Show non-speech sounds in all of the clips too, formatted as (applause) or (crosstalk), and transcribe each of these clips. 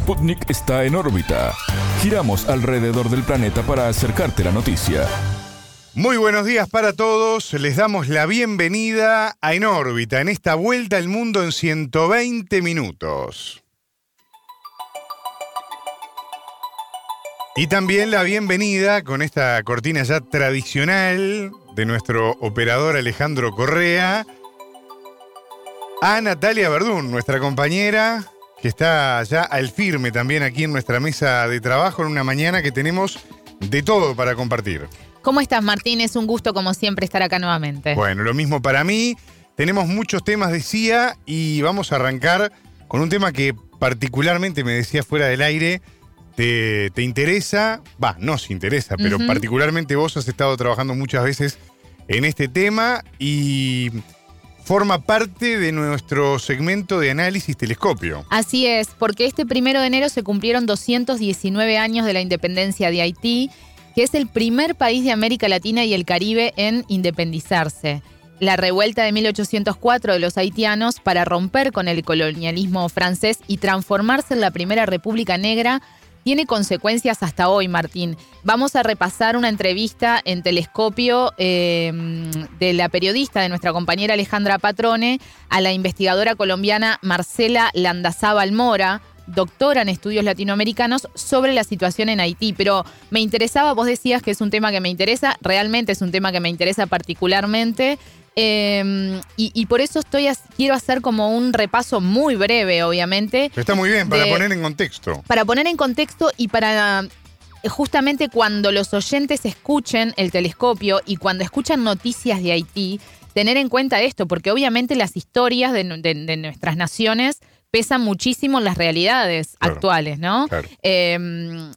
Sputnik está en órbita. Giramos alrededor del planeta para acercarte la noticia. Muy buenos días para todos. Les damos la bienvenida a En órbita, en esta vuelta al mundo en 120 minutos. Y también la bienvenida con esta cortina ya tradicional de nuestro operador Alejandro Correa a Natalia Verdún, nuestra compañera que está ya al firme también aquí en nuestra mesa de trabajo en una mañana que tenemos de todo para compartir. ¿Cómo estás, Martín? Es un gusto, como siempre, estar acá nuevamente. Bueno, lo mismo para mí. Tenemos muchos temas, decía, y vamos a arrancar con un tema que particularmente me decía fuera del aire. Te, te interesa, va, no se interesa, pero particularmente vos has estado trabajando muchas veces en este tema y forma parte de nuestro segmento de análisis telescopio. Así es, porque este primero de enero se cumplieron 219 años de la independencia de Haití, que es el primer país de América Latina y el Caribe en independizarse. La revuelta de 1804 de los haitianos para romper con el colonialismo francés y transformarse en la primera república negra tiene consecuencias hasta hoy, Martín. Vamos a repasar una entrevista en telescopio eh, de la periodista de nuestra compañera Alejandra Patrone a la investigadora colombiana Marcela Landazábal Mora, doctora en estudios latinoamericanos, sobre la situación en Haití. Pero me interesaba, vos decías que es un tema que me interesa, realmente es un tema que me interesa particularmente. eh, y, y por eso estoy quiero hacer como un repaso muy breve, obviamente, Pero está muy bien, para De- poner en contexto. para poner en contexto y para justamente cuando los oyentes escuchen el telescopio y cuando escuchan noticias de Haití, tener en cuenta esto, porque obviamente las historias de, nu- de- de nuestras naciones pesan muchísimo las realidades Claro. actuales, ¿no? Claro. Eh,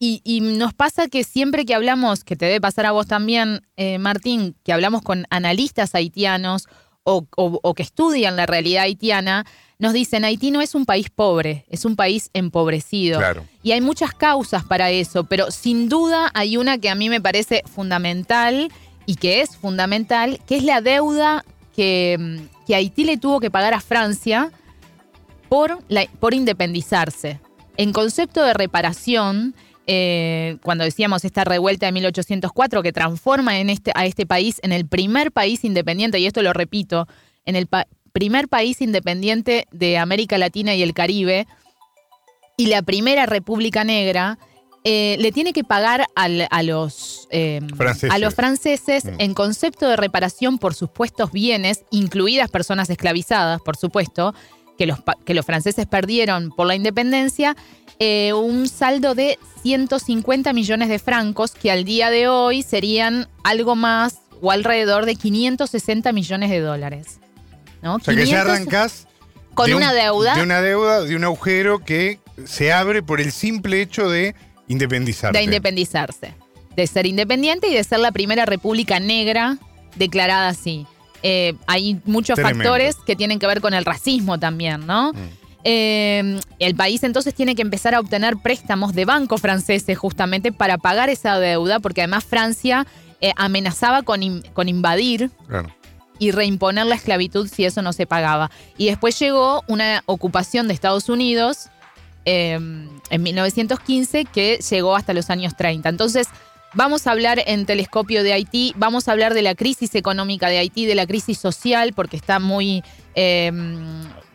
y, y nos pasa que siempre que hablamos, que te debe pasar a vos también, eh, Martín, que hablamos con analistas haitianos o, o- o que estudian la realidad haitiana, nos dicen, Haití no es un país pobre, es un país empobrecido. Claro. Y hay muchas causas para eso, pero sin duda hay una que a mí me parece fundamental y que es fundamental, que es la deuda que, que Haití le tuvo que pagar a Francia por, la- por independizarse. En concepto de reparación, eh, cuando decíamos esta revuelta de 1804 que transforma en este, a este país en el primer país independiente, y esto lo repito, en el pa- primer país independiente de América Latina y el Caribe, y la primera República Negra, eh, le tiene que pagar al- a, los, eh, Franceses. a los franceses Mm. en concepto de reparación por supuestos bienes, incluidas personas esclavizadas, por supuesto, que los, que los franceses perdieron por la independencia, eh, un saldo de 150 millones de francos, que al día de hoy serían algo más o alrededor de 560 millones de dólares. ¿no? O sea que ya 500 arrancás con de un- una deuda. De una deuda, de un agujero que se abre por el simple hecho de independizarte. de independizarse, de ser independiente y de ser la primera república negra declarada así. Eh, hay muchos Tremendo. factores que tienen que ver con el racismo también, ¿no? Mm. Eh, el país entonces tiene que empezar a obtener préstamos de bancos franceses justamente para pagar esa deuda, porque además Francia eh, amenazaba con, in- con invadir Claro. y reimponer la esclavitud si eso no se pagaba. Y después llegó una ocupación de Estados Unidos eh, en 1915 que llegó hasta los años 30. Entonces, vamos a hablar en telescopio de Haití, vamos a hablar de la crisis económica de Haití, de la crisis social, porque está muy eh,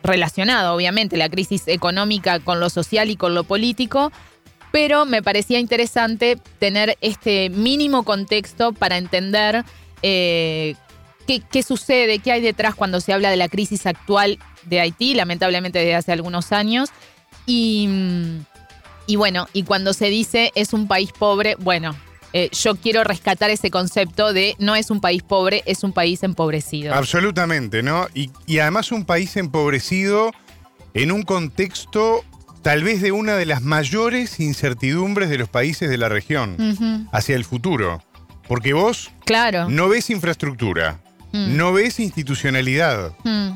relacionado, obviamente, la crisis económica con lo social y con lo político. Pero me parecía interesante tener este mínimo contexto para entender eh, qué, sucede, qué hay detrás cuando se habla de la crisis actual de Haití, lamentablemente desde hace algunos años. Y, y bueno, y cuando se dice es un país pobre, bueno, eh, yo quiero rescatar ese concepto de no es un país pobre, es un país empobrecido. Absolutamente, ¿no? Y, y además un país empobrecido en un contexto tal vez de una de las mayores incertidumbres de los países de la región hacia el futuro. Porque vos Claro. no ves infraestructura, Mm, no ves institucionalidad, mm.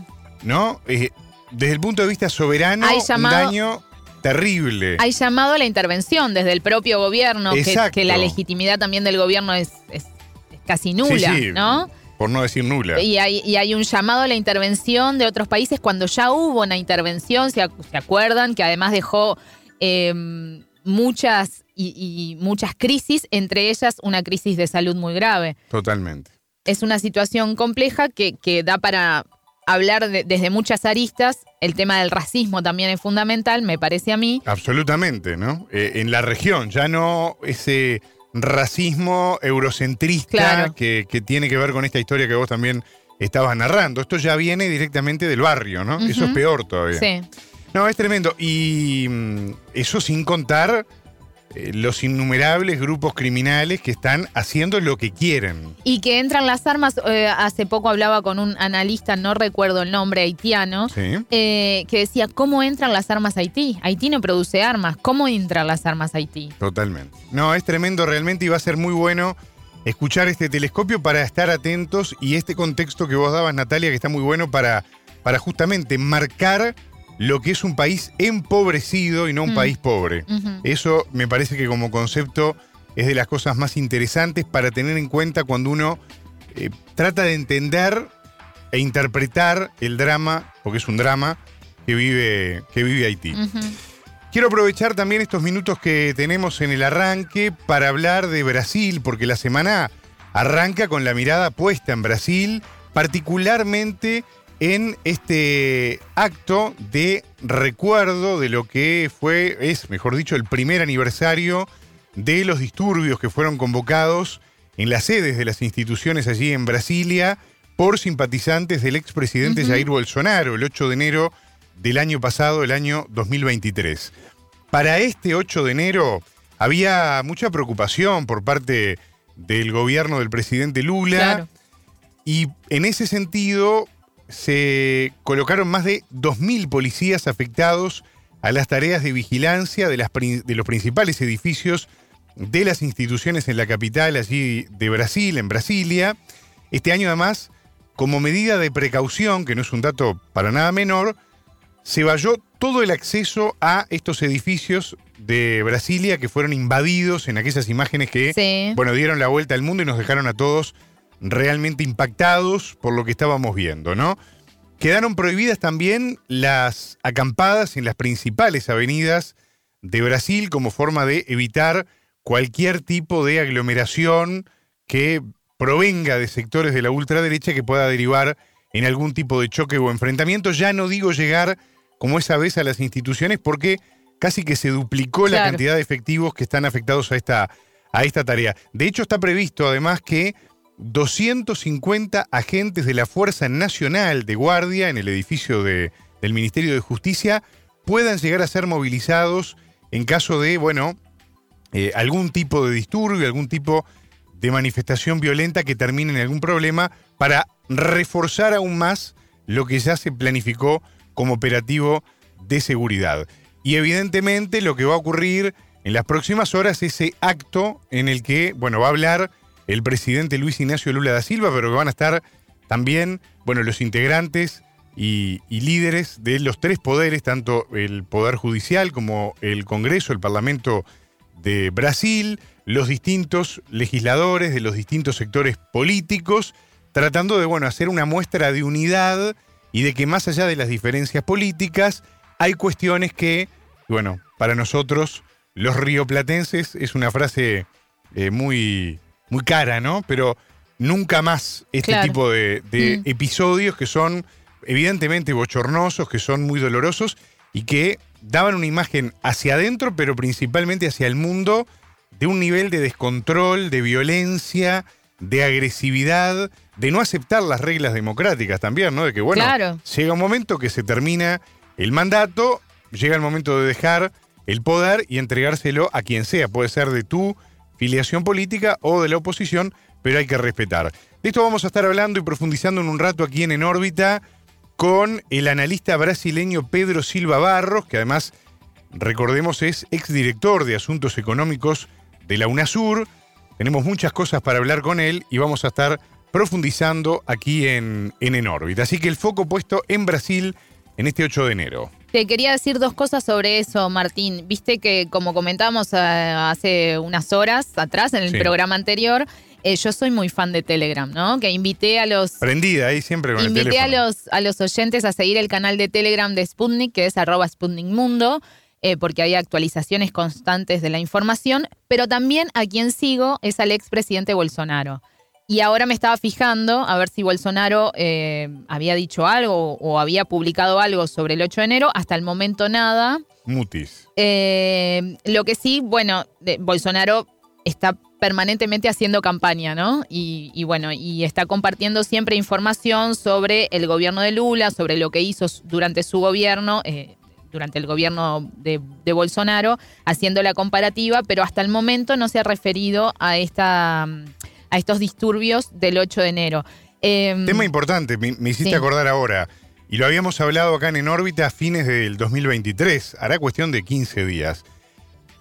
¿no? Eh, desde el punto de vista soberano, Hay un llamado- daño terrible. Hay llamado a la intervención desde el propio gobierno, que, la legitimidad también del gobierno es, es- es casi nula, Sí, sí, ¿no? Por no decir nula. Y hay, y hay un llamado a la intervención de otros países cuando ya hubo una intervención, se, ac- se acuerdan, que además dejó em, muchas y, y muchas crisis, entre ellas una crisis de salud muy grave. Totalmente. Es una situación compleja que, que da para hablar de- desde muchas aristas. El tema del racismo también es fundamental, me parece a mí. Absolutamente, ¿no? Eh, en la región, ya no ese racismo eurocentrista Claro. que, que tiene que ver con esta historia que vos también estabas narrando. Esto ya viene directamente del barrio, ¿no? Eso es peor todavía. Sí. No, es tremendo. Y mm, eso sin contar eh, los innumerables grupos criminales que están haciendo lo que quieren. Y que entran las armas, eh, hace poco hablaba con un analista, no recuerdo el nombre, haitiano, ¿sí? eh, que decía, ¿cómo entran las armas a Haití? Haití no produce armas, ¿cómo entran las armas a Haití? Totalmente. No, es tremendo realmente y va a ser muy bueno escuchar este telescopio para estar atentos y este contexto que vos dabas, Natalia, que está muy bueno para, para justamente marcar lo que es un país empobrecido y no un Mm. país pobre. Eso me parece que como concepto es de las cosas más interesantes para tener en cuenta cuando uno eh, trata de entender e interpretar el drama, porque es un drama, que vive, que vive Haití. Quiero aprovechar también estos minutos que tenemos en el arranque para hablar de Brasil, porque la semana arranca con la mirada puesta en Brasil, particularmente en este acto de recuerdo de lo que fue, es mejor dicho, el primer aniversario de los disturbios que fueron convocados en las sedes de las instituciones allí en Brasilia por simpatizantes del expresidente. Jair Bolsonaro el 8 de enero del año pasado, el año 2023. Para este 8 de enero había mucha preocupación por parte del gobierno del presidente Lula Claro. y en ese sentido se colocaron más de 2.000 policías afectados a las tareas de vigilancia de, las prin- de los principales edificios de las instituciones en la capital allí de Brasil, en Brasilia. Este año además, como medida de precaución, que no es un dato para nada menor, se valló todo el acceso a estos edificios de Brasilia que fueron invadidos en aquellas imágenes que Sí. bueno, dieron la vuelta al mundo y nos dejaron a todos realmente impactados por lo que estábamos viendo, ¿no? Quedaron prohibidas también las acampadas en las principales avenidas de Brasil como forma de evitar cualquier tipo de aglomeración que provenga de sectores de la ultraderecha que pueda derivar en algún tipo de choque o enfrentamiento. Ya no digo llegar como esa vez a las instituciones porque casi que se duplicó la cantidad de efectivos que están afectados a esta, a esta tarea. De hecho, está previsto además que 250 agentes de la Fuerza Nacional de Guardia en el edificio de- del Ministerio de Justicia puedan llegar a ser movilizados en caso de, bueno, eh, algún tipo de disturbio, algún tipo de manifestación violenta que termine en algún problema para reforzar aún más lo que ya se planificó como operativo de seguridad. Y evidentemente lo que va a ocurrir en las próximas horas es ese acto en el que, bueno, va a hablar el presidente Luis Ignacio Lula da Silva, pero que van a estar también, bueno, los integrantes y, líderes de los tres poderes, tanto el Poder Judicial como el Congreso, el Parlamento de Brasil, los distintos legisladores de los distintos sectores políticos, tratando de, bueno, hacer una muestra de unidad y de que más allá de las diferencias políticas, hay cuestiones que, bueno, para nosotros, los rioplatenses, es una frase eh, muy, muy cara, ¿no? Pero nunca más este Claro. tipo de, de Mm. episodios que son evidentemente bochornosos, que son muy dolorosos y que daban una imagen hacia adentro, pero principalmente hacia el mundo, de un nivel de descontrol, de violencia, de agresividad, de no aceptar las reglas democráticas también, ¿no? De que, bueno, Claro. llega un momento que se termina el mandato, llega el momento de dejar el poder y entregárselo a quien sea, puede ser de tu filiación política o de la oposición, pero hay que respetar. De esto vamos a estar hablando y profundizando en un rato aquí en En órbita con el analista brasileño Pedro Silva Barros, que además, recordemos, es exdirector de Asuntos Económicos de la UNASUR. Tenemos muchas cosas para hablar con él y vamos a estar profundizando aquí en, en órbita. Así que el foco puesto en Brasil en este 8 de enero. Te quería decir dos cosas sobre eso, Martín. Viste que, como comentábamos eh, hace unas horas atrás en el Sí. programa anterior, eh, yo soy muy fan de Telegram, ¿no? Que invité a los Prendida ahí siempre con Invité el a teléfono. los, a los oyentes a seguir el canal de Telegram de Sputnik, que es arroba Sputnik Mundo. eh, porque hay actualizaciones constantes de la información, pero también a quien sigo es al expresidente Bolsonaro. Y ahora me estaba fijando a ver si Bolsonaro eh, había dicho algo o había publicado algo sobre el 8 de enero. Hasta el momento nada. Mutis. Eh, lo que sí, bueno, de- Bolsonaro está permanentemente haciendo campaña, ¿no? Y, y bueno, y está compartiendo siempre información sobre el gobierno de Lula, sobre lo que hizo durante su gobierno, eh, durante el gobierno de, de Bolsonaro, haciendo la comparativa, pero hasta el momento no se ha referido a, esta, a estos disturbios del 8 de enero. Em, Tema importante, me, me hiciste Sí. acordar ahora. Y lo habíamos hablado acá en En órbita a fines del 2023. Hará cuestión de 15 días.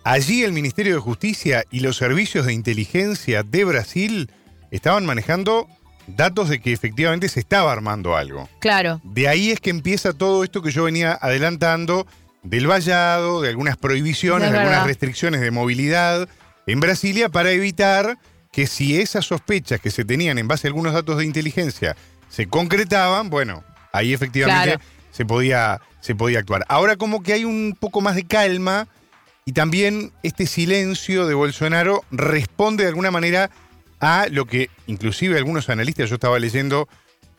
Allí el Ministerio de Justicia y los servicios de inteligencia de Brasil estaban manejando datos de que efectivamente se estaba armando algo. claro, De ahí es que empieza todo esto que yo venía adelantando del vallado, de algunas prohibiciones, Es de algunas restricciones de movilidad en Brasilia para evitar que si esas sospechas que se tenían en base a algunos datos de inteligencia se concretaban, bueno, ahí efectivamente Claro. se, podía, se podía actuar. Ahora como que hay un poco más de calma y también este silencio de Bolsonaro responde de alguna manera a lo que inclusive algunos analistas, yo estaba leyendo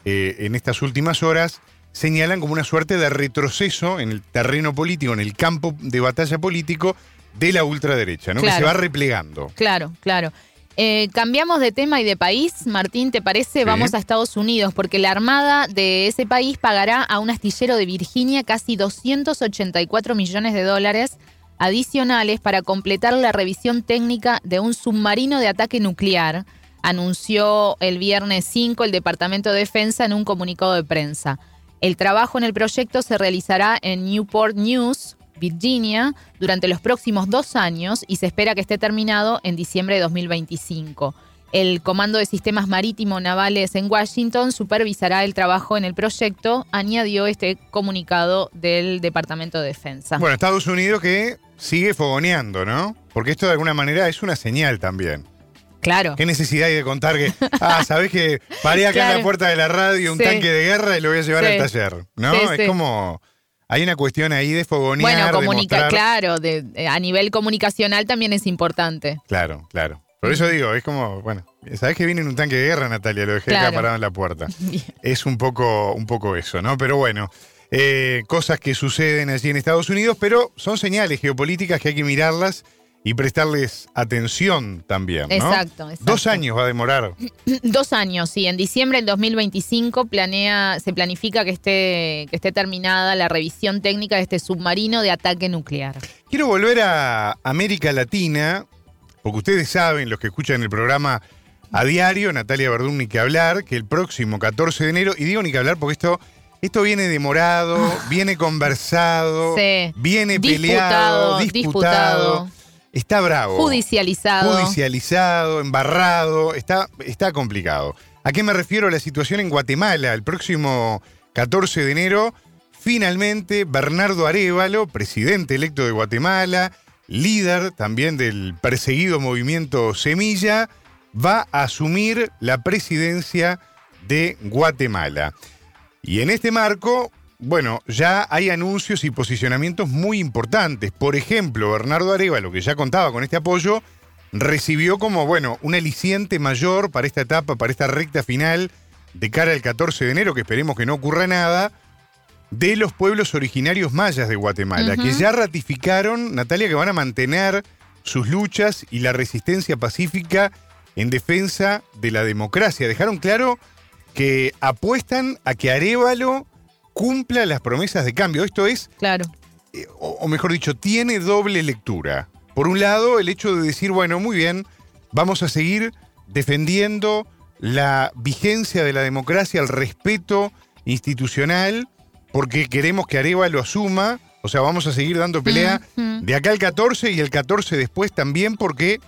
eh, en estas últimas horas, señalan como una suerte de retroceso en el terreno político, en el campo de batalla político de la ultraderecha, ¿no? Que se va replegando. Claro, claro. Eh, cambiamos de tema y de país, Martín, ¿te parece? Sí. Vamos a Estados Unidos, porque la Armada de ese país pagará a un astillero de Virginia casi 284 millones de dólares adicionales para completar la revisión técnica de un submarino de ataque nuclear, anunció el viernes 5 el Departamento de Defensa en un comunicado de prensa. El trabajo en el proyecto se realizará en Newport News, Virginia, durante los próximos dos años y se espera que esté terminado en diciembre de 2025. El Comando de Sistemas Marítimo Navales en Washington supervisará el trabajo en el proyecto, añadió este comunicado del Departamento de Defensa. Bueno, Estados Unidos que sigue fogoneando, ¿no? Porque esto de alguna manera es una señal también. claro. ¿Qué necesidad hay de contar que, ah, sabés que paré acá en Claro. la puerta de la radio un Sí. tanque de guerra y lo voy a llevar Sí. al taller? ¿No? Sí, es como. Hay una cuestión ahí de fogonear, Bueno, de comunica, mostrar- claro, de- de- a nivel comunicacional también es importante. Claro, claro. Por eso digo, es como, bueno, sabés que viene en un tanque de guerra, Natalia, lo dejé acá Claro. parado en la puerta. (laughs) Bien. Es un poco, un poco eso, ¿no? Pero bueno, eh, cosas que suceden allí en Estados Unidos, pero son señales geopolíticas que hay que mirarlas y prestarles atención también, ¿no? Exacto, exacto. Dos años va a demorar. (clears throat) Dos años, sí. En diciembre del 2025 planea, se planifica que esté, que esté terminada la revisión técnica de este submarino de ataque nuclear. Quiero volver a América Latina, porque ustedes saben, los que escuchan el programa a diario, Natalia Verdún, ni que hablar, que el próximo 14 de enero, y digo ni que hablar porque esto, esto viene demorado, (sighs) viene conversado, Sí. viene Disputado, peleado, disputado, disputado. Está bravo. Judicializado. Judicializado, embarrado, está, está complicado. ¿A qué me refiero? La situación en Guatemala. El próximo 14 de enero, finalmente Bernardo Arevalo, presidente electo de Guatemala, líder también del perseguido movimiento Semilla, va a asumir la presidencia de Guatemala. Y en este marco, bueno, ya hay anuncios y posicionamientos muy importantes. Por ejemplo, Bernardo Arevalo, que ya contaba con este apoyo, recibió como, bueno, un aliciente mayor para esta etapa, para esta recta final de cara al 14 de enero, que esperemos que no ocurra nada, de los pueblos originarios mayas de Guatemala, que ya ratificaron, Natalia, que van a mantener sus luchas y la resistencia pacífica en defensa de la democracia. Dejaron claro que apuestan a que Arevalo cumpla las promesas de cambio. Esto es Claro. eh, o, o mejor dicho, tiene doble lectura. Por un lado, el hecho de decir, bueno, muy bien, vamos a seguir defendiendo la vigencia de la democracia, el respeto institucional, porque queremos que Areva lo asuma, o sea, vamos a seguir dando pelea de acá al 14 y el 14 después también, porque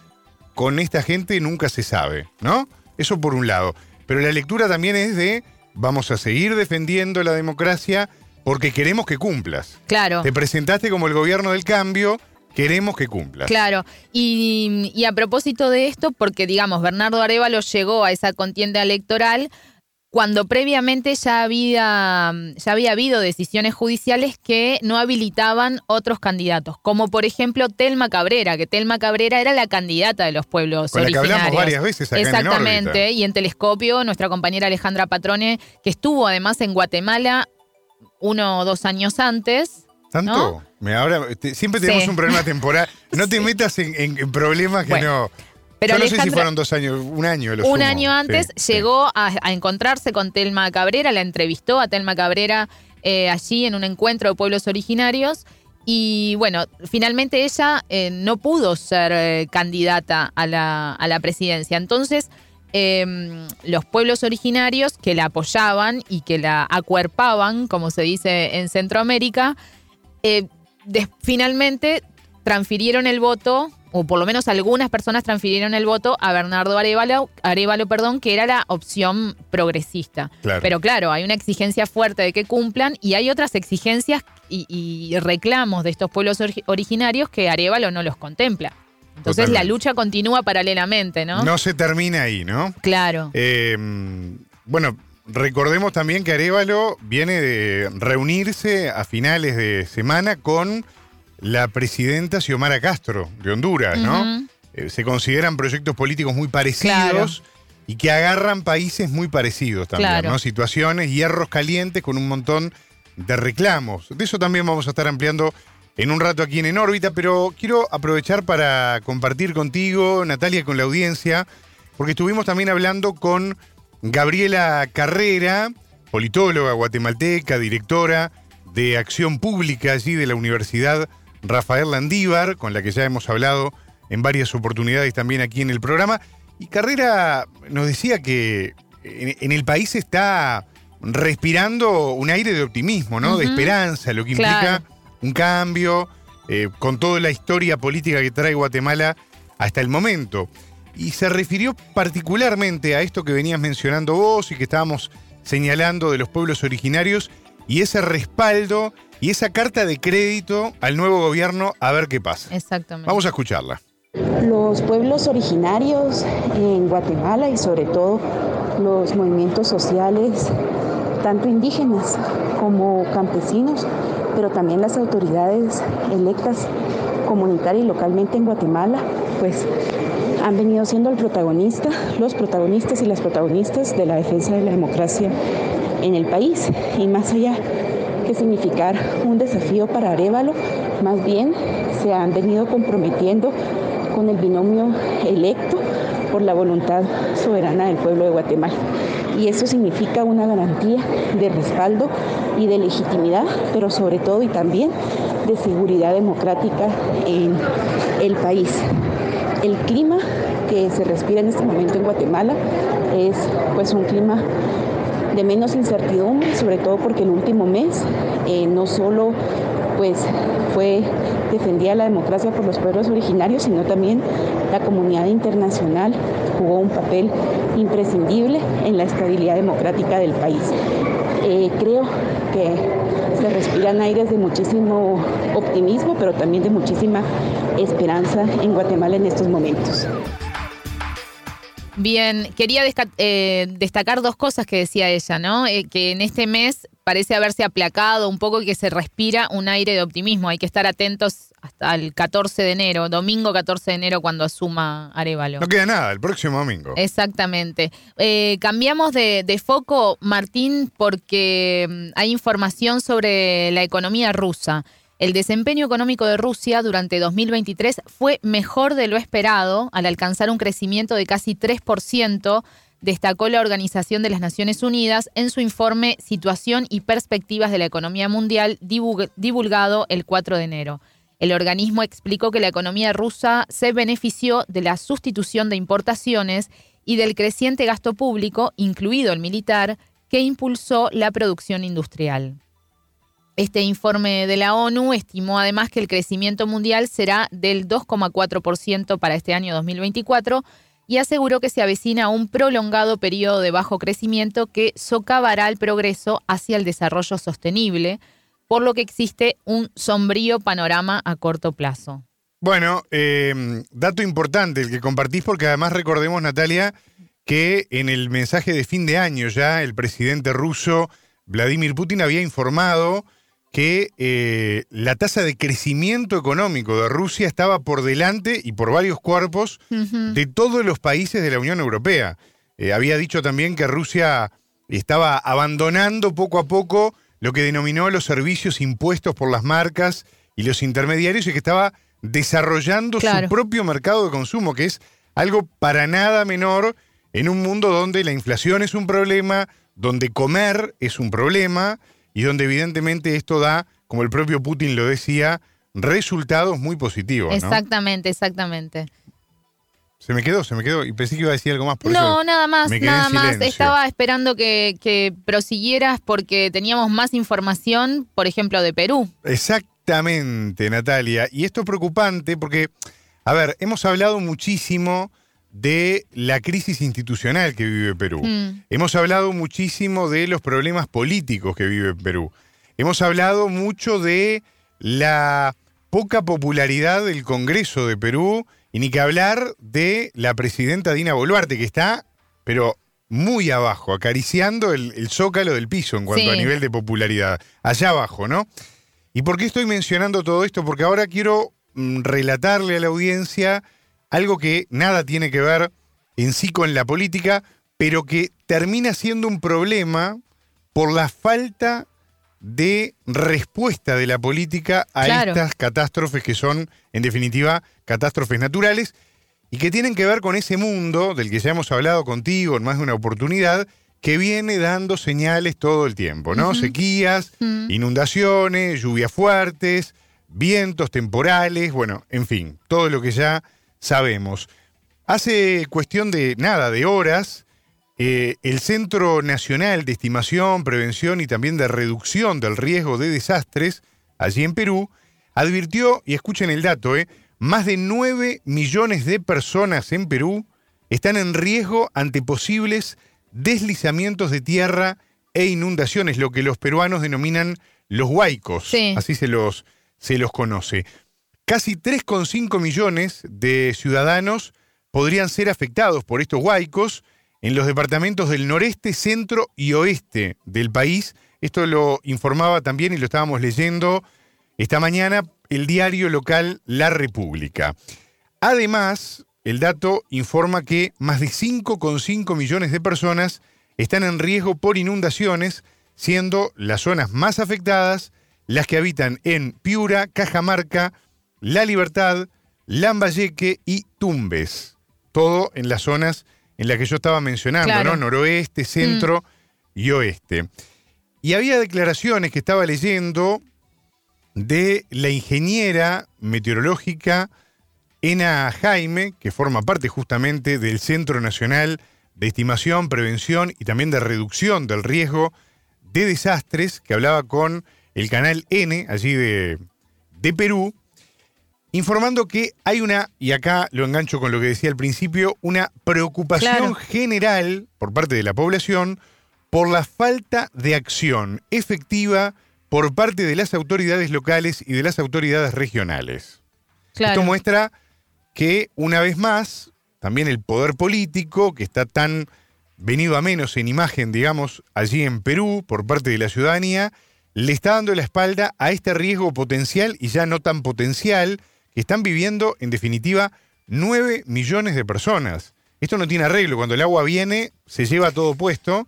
con esta gente nunca se sabe, ¿no? Eso por un lado. Pero la lectura también es de, vamos a seguir defendiendo la democracia porque queremos que cumplas. Claro. Te presentaste como el gobierno del cambio, queremos que cumplas. Claro, y, y a propósito de esto, porque digamos, Bernardo Arevalo llegó a esa contienda electoral cuando previamente ya había, ya había habido decisiones judiciales que no habilitaban otros candidatos, como por ejemplo Telma Cabrera, que Telma Cabrera era la candidata de los pueblos Con la que originarios. hablamos varias veces acá en Exactamente, y en Telescopio, nuestra compañera Alejandra Patrone, que estuvo además en Guatemala uno o dos años antes. ¿Tanto? ¿No? Me- ahora, siempre tenemos Sí. un problema temporal. No te (laughs) Sí. metas en, en- en problemas que Bueno, no. Pero Yo no sé si fueron dos años, un año. Lo Un sumo. año antes Sí, sí. llegó a, a encontrarse con Telma Cabrera, la entrevistó a Telma Cabrera eh, allí en un encuentro de pueblos originarios. Y bueno, finalmente ella eh, no pudo ser eh, candidata a la, a la presidencia. Entonces, eh, los pueblos originarios que la apoyaban y que la acuerpaban, como se dice en Centroamérica, finalmente transfirieron el voto, o por lo menos algunas personas transfirieron el voto a Bernardo Arevalo, Arevalo perdón, que era la opción progresista. Claro. Pero claro, hay una exigencia fuerte de que cumplan y hay otras exigencias y, y reclamos de estos pueblos ori- originarios que Arevalo no los contempla. Entonces la lucha continúa paralelamente, ¿no? No se termina ahí, ¿no? Claro. Eh, bueno, recordemos también que Arevalo viene de reunirse a finales de semana con la presidenta Xiomara Castro de Honduras, ¿no? Eh, se consideran proyectos políticos muy parecidos Claro. y que agarran países muy parecidos también, Claro. ¿no? Situaciones, hierros calientes con un montón de reclamos. De eso también vamos a estar ampliando en un rato aquí en En órbita, pero quiero aprovechar para compartir contigo, Natalia, con la audiencia, porque estuvimos también hablando con Gabriela Carrera, politóloga guatemalteca, directora de Acción Pública allí de la Universidad Rafael Landívar, con la que ya hemos hablado en varias oportunidades también aquí en el programa. Y Carrera nos decía que en, en el país está respirando un aire de optimismo, ¿no? De esperanza, lo que implica Claro. un cambio, eh, con toda la historia política que trae Guatemala hasta el momento. Y se refirió particularmente a esto que venías mencionando vos y que estábamos señalando de los pueblos originarios y ese respaldo y esa carta de crédito al nuevo gobierno a ver qué pasa. Exactamente. Vamos a escucharla. Los pueblos originarios en Guatemala y sobre todo los movimientos sociales, tanto indígenas como campesinos, pero también las autoridades electas comunitaria y localmente en Guatemala, pues han venido siendo el protagonista, los protagonistas y las protagonistas de la defensa de la democracia en el país. Y más allá significar un desafío para Arevalo, más bien se han venido comprometiendo con el binomio electo por la voluntad soberana del pueblo de Guatemala. Y eso significa una garantía de respaldo y de legitimidad, pero sobre todo y también de seguridad democrática en el país. El clima que se respira en este momento en Guatemala es pues un clima de menos incertidumbre, sobre todo porque el último mes eh, no solo pues fue defendida la democracia por los pueblos originarios, sino también la comunidad internacional jugó un papel imprescindible en la estabilidad democrática del país. Eh, creo que se respiran aires de muchísimo optimismo, pero también de muchísima esperanza en Guatemala en estos momentos. Bien, quería eh, destacar dos cosas que decía ella, ¿no? Eh, que en este mes parece haberse aplacado un poco y que se respira un aire de optimismo. Hay que estar atentos hasta el 14 de enero, domingo 14 de enero, cuando asuma Arevalo. No queda nada, el próximo domingo. Exactamente. Eh, cambiamos de, de foco, Martín, porque mm, hay información sobre la economía rusa. El desempeño económico de Rusia durante 2023 fue mejor de lo esperado al alcanzar un crecimiento de casi 3%, destacó la Organización de las Naciones Unidas en su informe Situación y Perspectivas de la Economía Mundial divulg- divulgado el 4 de enero. El organismo explicó que la economía rusa se benefició de la sustitución de importaciones y del creciente gasto público, incluido el militar, que impulsó la producción industrial. Este informe de la ONU estimó además que el crecimiento mundial será del 2,4% para este año 2024 y aseguró que se avecina un prolongado periodo de bajo crecimiento que socavará el progreso hacia el desarrollo sostenible, por lo que existe un sombrío panorama a corto plazo. Bueno, eh, dato importante el que compartís, porque además recordemos, Natalia, que en el mensaje de fin de año ya el presidente ruso Vladimir Putin había informado que eh, la tasa de crecimiento económico de Rusia estaba por delante y por varios cuerpos de todos los países de la Unión Europea. Eh, había dicho también que Rusia estaba abandonando poco a poco lo que denominó los servicios impuestos por las marcas y los intermediarios y que estaba desarrollando Claro. su propio mercado de consumo, que es algo para nada menor en un mundo donde la inflación es un problema, donde comer es un problema y donde evidentemente esto da, como el propio Putin lo decía, resultados muy positivos. ¿no? Exactamente, exactamente. Se me quedó, se me quedó. Y pensé que iba a decir algo más. Por no, eso nada más, nada más. Estaba esperando que, que prosiguieras porque teníamos más información, por ejemplo, de Perú. Exactamente, Natalia. Y esto es preocupante porque, a ver, hemos hablado muchísimo de la crisis institucional que vive Perú. Mm. Hemos hablado muchísimo de los problemas políticos que vive Perú. Hemos hablado mucho de la poca popularidad del Congreso de Perú y ni que hablar de la presidenta Dina Boluarte, que está, pero muy abajo, acariciando el, el zócalo del piso en cuanto Sí. a nivel de popularidad. Allá abajo, ¿no? ¿Y por qué estoy mencionando todo esto? Porque ahora quiero mm, relatarle a la audiencia algo que nada tiene que ver en sí con la política, pero que termina siendo un problema por la falta de respuesta de la política a Claro. estas catástrofes que son, en definitiva, catástrofes naturales y que tienen que ver con ese mundo del que ya hemos hablado contigo en más de una oportunidad, que viene dando señales todo el tiempo, ¿no? Sequías, Mm. inundaciones, lluvias fuertes, vientos temporales, bueno, en fin, todo lo que ya sabemos. Hace cuestión de nada, de horas, eh, el Centro Nacional de Estimación, Prevención y también de Reducción del Riesgo de Desastres, allí en Perú, advirtió, y escuchen el dato, eh, más de 9 millones de personas en Perú están en riesgo ante posibles deslizamientos de tierra e inundaciones, lo que los peruanos denominan los huaicos, Sí. así se los, se los conoce. Casi 3,5 millones de ciudadanos podrían ser afectados por estos huaicos en los departamentos del noreste, centro y oeste del país. Esto lo informaba también y lo estábamos leyendo esta mañana el diario local La República. Además, el dato informa que más de 5,5 millones de personas están en riesgo por inundaciones, siendo las zonas más afectadas las que habitan en Piura, Cajamarca, La Libertad, Lambayeque y Tumbes. Todo en las zonas en las que yo estaba mencionando, Claro. ¿no? Noroeste, centro y oeste. Y había declaraciones que estaba leyendo de la ingeniera meteorológica Ena Jaime, que forma parte justamente del Centro Nacional de Estimación, Prevención y también de Reducción del Riesgo de Desastres, que hablaba con el canal N, allí de, de Perú, informando que hay una, y acá lo engancho con lo que decía al principio, una preocupación Claro. general por parte de la población por la falta de acción efectiva por parte de las autoridades locales y de las autoridades regionales. Claro. Esto muestra que, una vez más, también el poder político, que está tan venido a menos en imagen, digamos, allí en Perú, por parte de la ciudadanía, le está dando la espalda a este riesgo potencial y ya no tan potencial están viviendo, en definitiva, 9 millones de personas. Esto no tiene arreglo. Cuando el agua viene, se lleva todo puesto.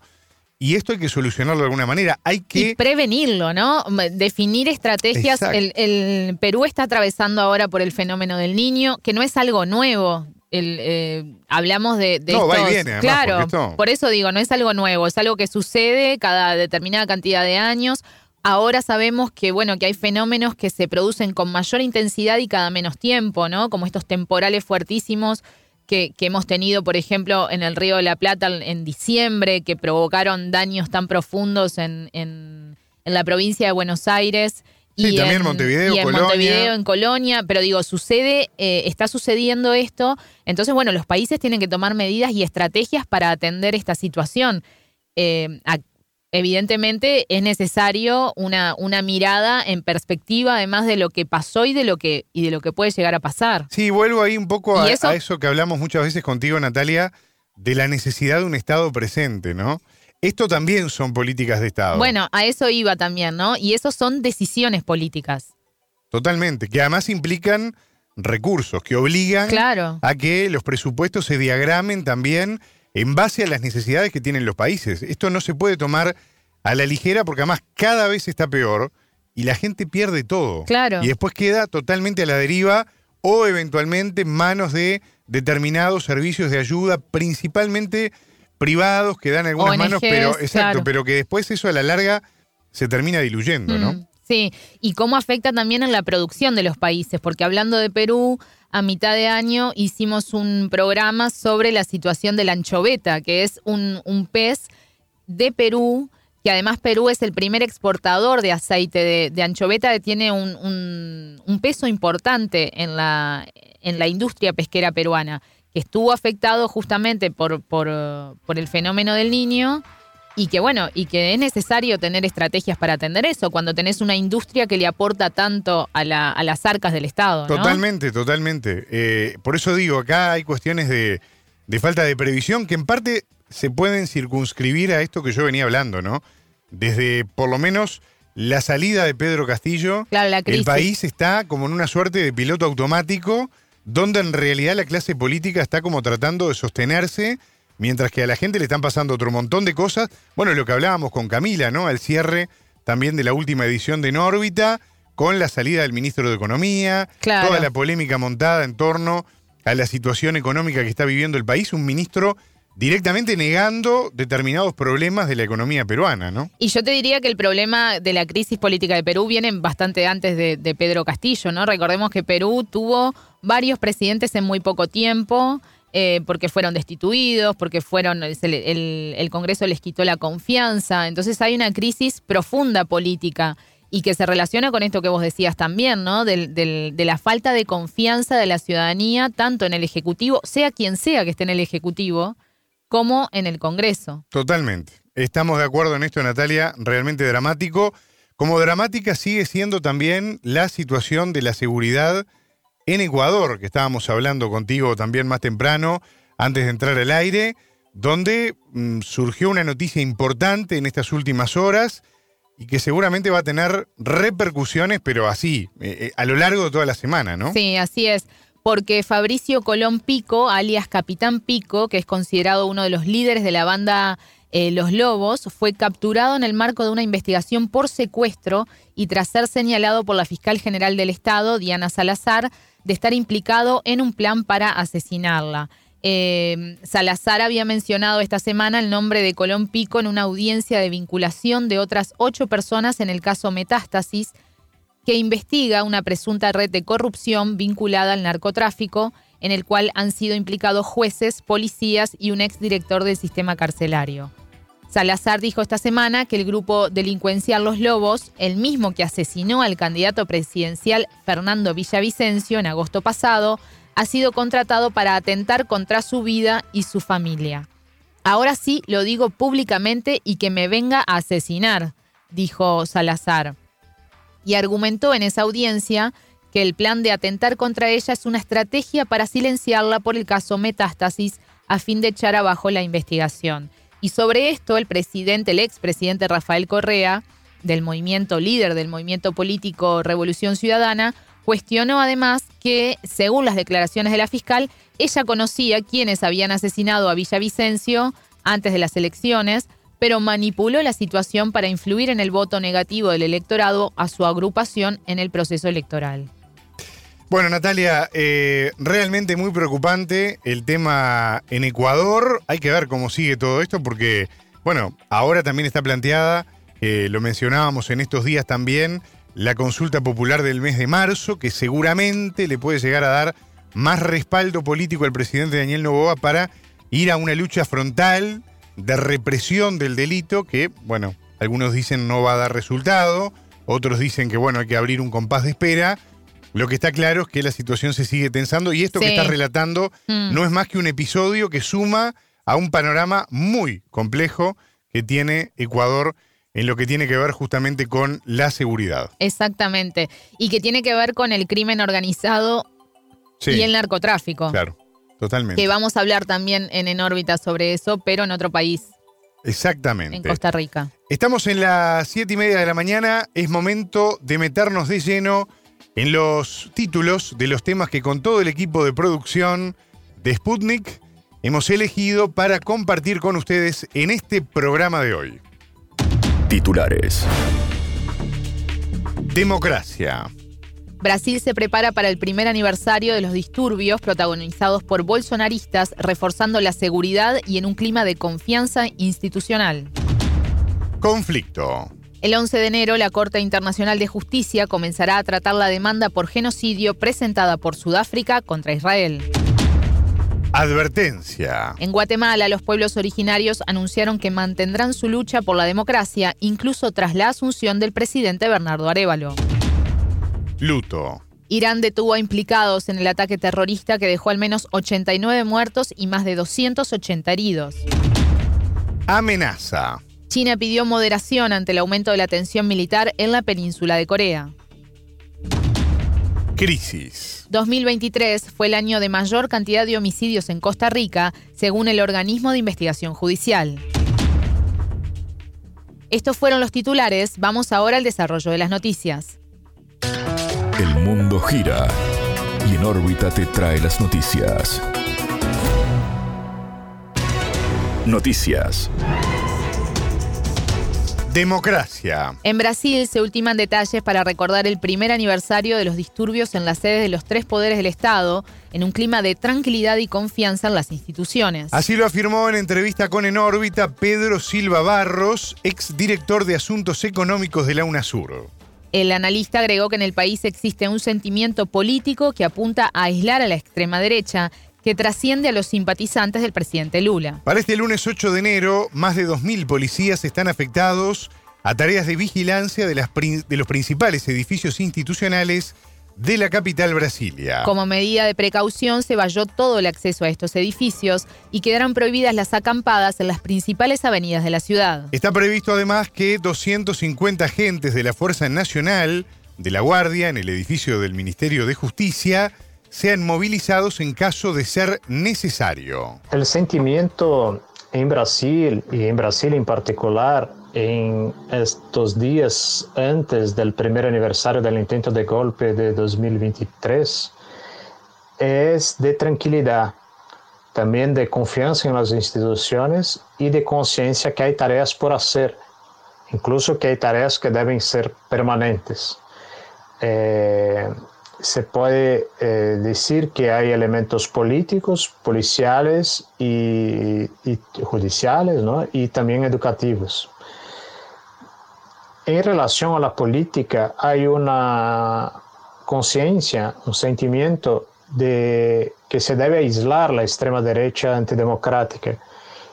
Y esto hay que solucionarlo de alguna manera. Hay Y que. prevenirlo, ¿no? Definir estrategias. El, el Perú está atravesando ahora por el fenómeno del niño, que no es algo nuevo. El, eh, hablamos de, de No, va y viene, además, claro, esto- por eso digo, no es algo nuevo, es algo que sucede cada determinada cantidad de años. Ahora sabemos que, bueno, que hay fenómenos que se producen con mayor intensidad y cada menos tiempo, ¿no? Como estos temporales fuertísimos que, que hemos tenido, por ejemplo, en el Río de la Plata en diciembre, que provocaron daños tan profundos en, en- en la provincia de Buenos Aires. Sí, también en Montevideo, y en Colonia. Montevideo, en Colonia, pero digo, sucede, eh, está sucediendo esto, entonces, bueno, los países tienen que tomar medidas y estrategias para atender esta situación. Eh, a- evidentemente es necesario una, una mirada en perspectiva, además de lo que pasó y de lo que, y de lo que puede llegar a pasar. Sí, vuelvo ahí un poco a, Y eso- a eso que hablamos muchas veces contigo, Natalia, de la necesidad de un Estado presente, ¿no? Esto también son políticas de Estado. Bueno, a eso iba también, ¿no? Y eso son decisiones políticas. Totalmente, que además implican recursos, que obligan Claro. a que los presupuestos se diagramen también en base a las necesidades que tienen los países. Esto no se puede tomar a la ligera porque además cada vez está peor y la gente pierde todo. Claro. Y después queda totalmente a la deriva o eventualmente en manos de determinados servicios de ayuda, principalmente privados que dan algunas manos, pero exacto, claro. pero que después eso a la larga se termina diluyendo, ¿no? Mm, Sí, y cómo afecta también en la producción de los países, porque hablando de Perú, a mitad de año hicimos un programa sobre la situación de la anchoveta, que es un, un pez de Perú, que además Perú es el primer exportador de aceite de, anchoveta, que tiene un, un- un peso importante en la, en la industria pesquera peruana, que estuvo afectado justamente por, por, por el fenómeno del niño y que bueno, y que es necesario tener estrategias para atender eso, cuando tenés una industria que le aporta tanto a, la- a las arcas del Estado. ¿no? Totalmente, totalmente. Eh, por eso digo, acá hay cuestiones de, de falta de previsión que en parte se pueden circunscribir a esto que yo venía hablando, ¿no? Desde por lo menos la salida de Pedro Castillo, Claro, la crisis. el país está como en una suerte de piloto automático, donde en realidad la clase política está como tratando de sostenerse, mientras que a la gente le están pasando otro montón de cosas. Bueno, lo que hablábamos con Camila, ¿no? Al cierre también de la última edición de En órbita, con la salida del ministro de Economía, Claro. toda la polémica montada en torno a la situación económica que está viviendo el país, un ministro directamente negando determinados problemas de la economía peruana, ¿no? Y yo te diría que el problema de la crisis política de Perú viene bastante antes de, de Pedro Castillo, ¿no? Recordemos que Perú tuvo varios presidentes en muy poco tiempo, eh, porque fueron destituidos, porque fueron le- el, Congreso les quitó la confianza. Entonces hay una crisis profunda política y que se relaciona con esto que vos decías también, ¿no? Del- de la falta de confianza de la ciudadanía, tanto en el Ejecutivo, sea quien sea que esté en el Ejecutivo, como en el Congreso. Totalmente. Estamos de acuerdo en esto, Natalia, realmente dramático. Como dramática sigue siendo también la situación de la seguridad en Ecuador, que estábamos hablando contigo también más temprano, antes de entrar al aire, donde mm, surgió una noticia importante en estas últimas horas y que seguramente va a tener repercusiones, pero así, eh, eh, a lo largo de toda la semana, ¿no? Sí, así es. Porque Fabricio Colón Pico, alias Capitán Pico, que es considerado uno de los líderes de la banda eh, Los Lobos, fue capturado en el marco de una investigación por secuestro y tras ser señalado por la fiscal general del Estado, Diana Salazar, de estar implicado en un plan para asesinarla. Eh, Salazar había mencionado esta semana el nombre de Colón Pico en una audiencia de vinculación de otras ocho personas en el caso Metástasis, que investiga una presunta red de corrupción vinculada al narcotráfico, en el cual han sido implicados jueces, policías y un exdirector del sistema carcelario. Salazar dijo esta semana que el grupo delincuencial Los Lobos, el mismo que asesinó al candidato presidencial Fernando Villavicencio en agosto pasado, ha sido contratado para atentar contra su vida y su familia. Ahora sí lo digo públicamente y que me venga a asesinar, dijo Salazar y argumentó en esa audiencia que el plan de atentar contra ella es una estrategia para silenciarla por el caso Metástasis a fin de echar abajo la investigación. Y sobre esto el presidente, el expresidente Rafael Correa, del movimiento líder del movimiento político Revolución Ciudadana, cuestionó además que, según las declaraciones de la fiscal, ella conocía quiénes habían asesinado a Villavicencio antes de las elecciones, pero manipuló la situación para influir en el voto negativo del electorado a su agrupación en el proceso electoral. Bueno, Natalia, eh, realmente muy preocupante el tema en Ecuador. Hay que ver cómo sigue todo esto porque, bueno, ahora también está planteada, eh, lo mencionábamos en estos días también, la consulta popular del mes de marzo, que seguramente le puede llegar a dar más respaldo político al presidente Daniel Novoa para ir a una lucha frontal de represión del delito que, bueno, algunos dicen no va a dar resultado, otros dicen que, bueno, hay que abrir un compás de espera. Lo que está claro es que la situación se sigue tensando y esto que Sí. está relatando Mm. no es más que un episodio que suma a un panorama muy complejo que tiene Ecuador en lo que tiene que ver justamente con la seguridad. Exactamente. Y que tiene que ver con el crimen organizado Sí, y el narcotráfico. claro. totalmente. Que vamos a hablar también en En órbita sobre eso, pero en otro país, Exactamente. en Costa Rica. Estamos en las siete y media de la mañana. Es momento de meternos de lleno en los títulos de los temas que con todo el equipo de producción de Sputnik hemos elegido para compartir con ustedes en este programa de hoy. Titulares. Democracia. Brasil se prepara para el primer aniversario de los disturbios protagonizados por bolsonaristas, reforzando la seguridad y en un clima de confianza institucional. Conflicto. El 11 de enero, la Corte Internacional de Justicia comenzará a tratar la demanda por genocidio presentada por Sudáfrica contra Israel. Advertencia. En Guatemala, los pueblos originarios anunciaron que mantendrán su lucha por la democracia, incluso tras la asunción del presidente Bernardo Arevalo. Luto. Irán detuvo a implicados en el ataque terrorista que dejó al menos 89 muertos y más de 280 heridos. Amenaza. China pidió moderación ante el aumento de la tensión militar en la península de Corea. Crisis. 2023 fue el año de mayor cantidad de homicidios en Costa Rica, según el organismo de investigación judicial. Estos fueron los titulares, vamos ahora al desarrollo de las noticias. El mundo gira y en órbita te trae las noticias. Noticias. Democracia. En Brasil se ultiman detalles para recordar el primer aniversario de los disturbios en las sedes de los tres poderes del Estado, en un clima de tranquilidad y confianza en las instituciones. Así lo afirmó en entrevista con En órbita Pedro Silva Barros, exdirector de Asuntos Económicos de la UNASUR. El analista agregó que en el país existe un sentimiento político que apunta a aislar a la extrema derecha, que trasciende a los simpatizantes del presidente Lula. Para este lunes 8 de enero, más de 2.000 policías están afectados a tareas de vigilancia de, las de los principales edificios institucionales de la capital Brasilia. Como medida de precaución, se valló todo el acceso a estos edificios y quedaron prohibidas las acampadas en las principales avenidas de la ciudad. Está previsto además que 250 agentes de la Fuerza Nacional de la Guardia en el edificio del Ministerio de Justicia sean movilizados en caso de ser necesario. El sentimiento en Brasil y en Brasil en particular en estos días antes del primer aniversario del intento de golpe de 2023 es de tranquilidad, también de confianza en las instituciones y de conciencia que hay tareas por hacer, incluso que hay tareas que deben ser permanentes. Eh, se puede eh, decir que hay elementos políticos, policiales y, y judiciales, ¿no? y también educativos. En relación a la política, hay una conciencia, un sentimiento de que se debe aislar la extrema derecha antidemocrática.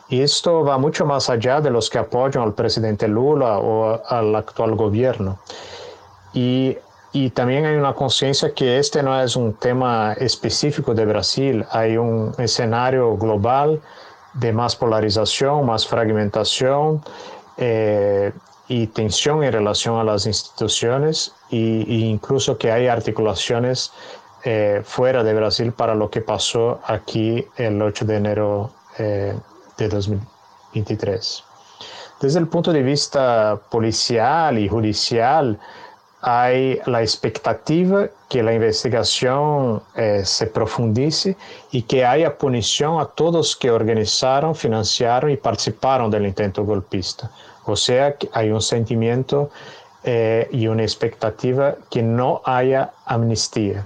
Y esto va mucho más allá de los que apoyan al presidente Lula o al actual gobierno. Y y también hay una conciencia que este no es un tema específico de Brasil, hay un escenario global de más polarización, más fragmentación eh, y tensión en relación a las instituciones e incluso que hay articulaciones eh, fuera de Brasil para lo que pasó aquí el 8 de enero eh, de 2023. Desde el punto de vista policial y judicial, hay la expectativa que la investigación eh, se profundice y que haya punición a todos que organizaron, financiaron y participaron del intento golpista. O sea, hay un sentimiento eh, y una expectativa que no haya amnistía.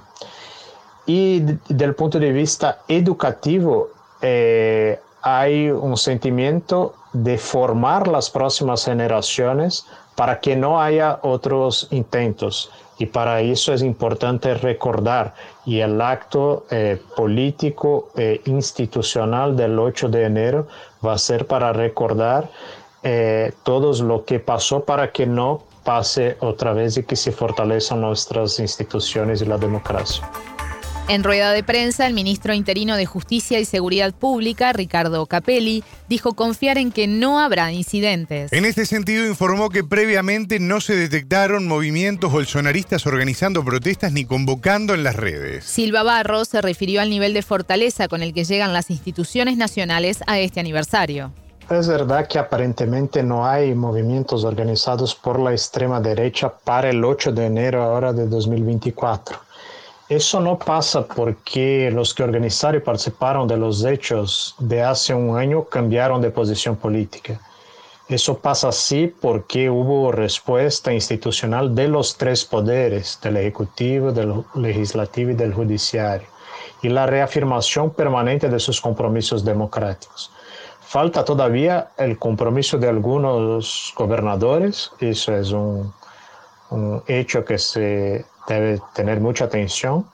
Y del punto de vista educativo, eh, hay un sentimiento de formar las próximas generaciones para que no haya otros intentos. Y para eso es importante recordar, y el acto eh, político e institucional del 8 de enero va a ser para recordar eh, todo lo que pasó para que no pase otra vez y que se fortalezcan nuestras instituciones y la democracia. En rueda de prensa, el ministro interino de Justicia y Seguridad Pública, Ricardo Capelli, dijo confiar en que no habrá incidentes. En este sentido, informó que previamente no se detectaron movimientos bolsonaristas organizando protestas ni convocando en las redes. Silva Barro se refirió al nivel de fortaleza con el que llegan las instituciones nacionales a este aniversario. Es verdad que aparentemente no hay movimientos organizados por la extrema derecha para el 8 de enero ahora de 2024 eso no pasa porque los que organizaron y participaron de los hechos de hace un año cambiaron de posición política. Eso pasa así porque hubo respuesta institucional de los tres poderes, del Ejecutivo, del Legislativo y del Judiciario, y la reafirmación permanente de sus compromisos democráticos. Falta todavía el compromiso de algunos gobernadores, eso es un, un hecho que se debe tener mucha atención.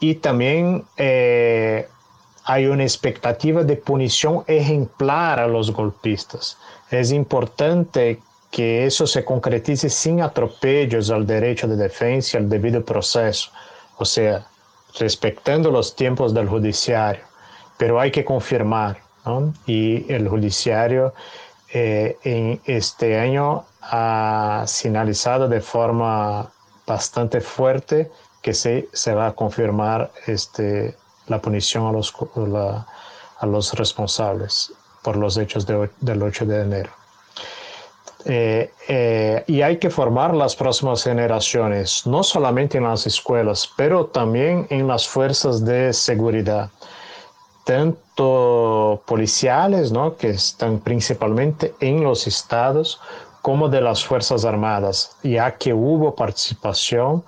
Y también eh, hay una expectativa de punición ejemplar a los golpistas. Es importante que eso se concretice sin atropellos al derecho de defensa al debido proceso, o sea, respetando los tiempos del judiciario, pero hay que confirmar, ¿no? Y el judiciario eh, en este año ha sinalizado de forma bastante fuerte que se, se va a confirmar este, la punición a los, a los responsables por los hechos del 8 de enero. Eh, eh, y hay que formar las próximas generaciones, no solamente en las escuelas, pero también en las fuerzas de seguridad, tanto policiales, ¿no? que están principalmente en los estados, como de las Fuerzas Armadas, ya que hubo participación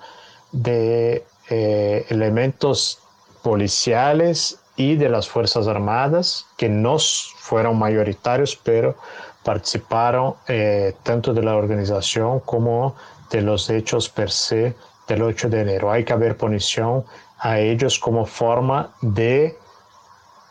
de eh, elementos policiales y de las Fuerzas Armadas, que no fueron mayoritarios, pero participaron eh, tanto de la organización como de los hechos per se del 8 de enero. Hay que haber punición a ellos como forma de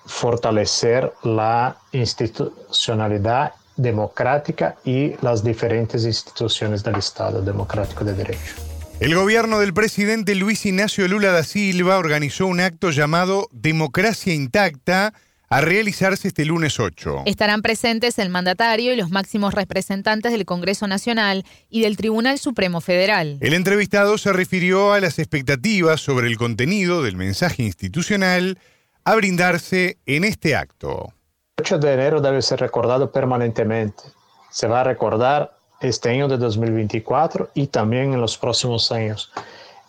fortalecer la institucionalidad democrática y las diferentes instituciones del Estado democrático de derecho. El gobierno del presidente Luis Ignacio Lula da Silva organizó un acto llamado Democracia Intacta a realizarse este lunes 8. Estarán presentes el mandatario y los máximos representantes del Congreso Nacional y del Tribunal Supremo Federal. El entrevistado se refirió a las expectativas sobre el contenido del mensaje institucional a brindarse en este acto. 8 de enero debe ser recordado permanentemente. Se va a recordar este año de 2024 y también en los próximos años.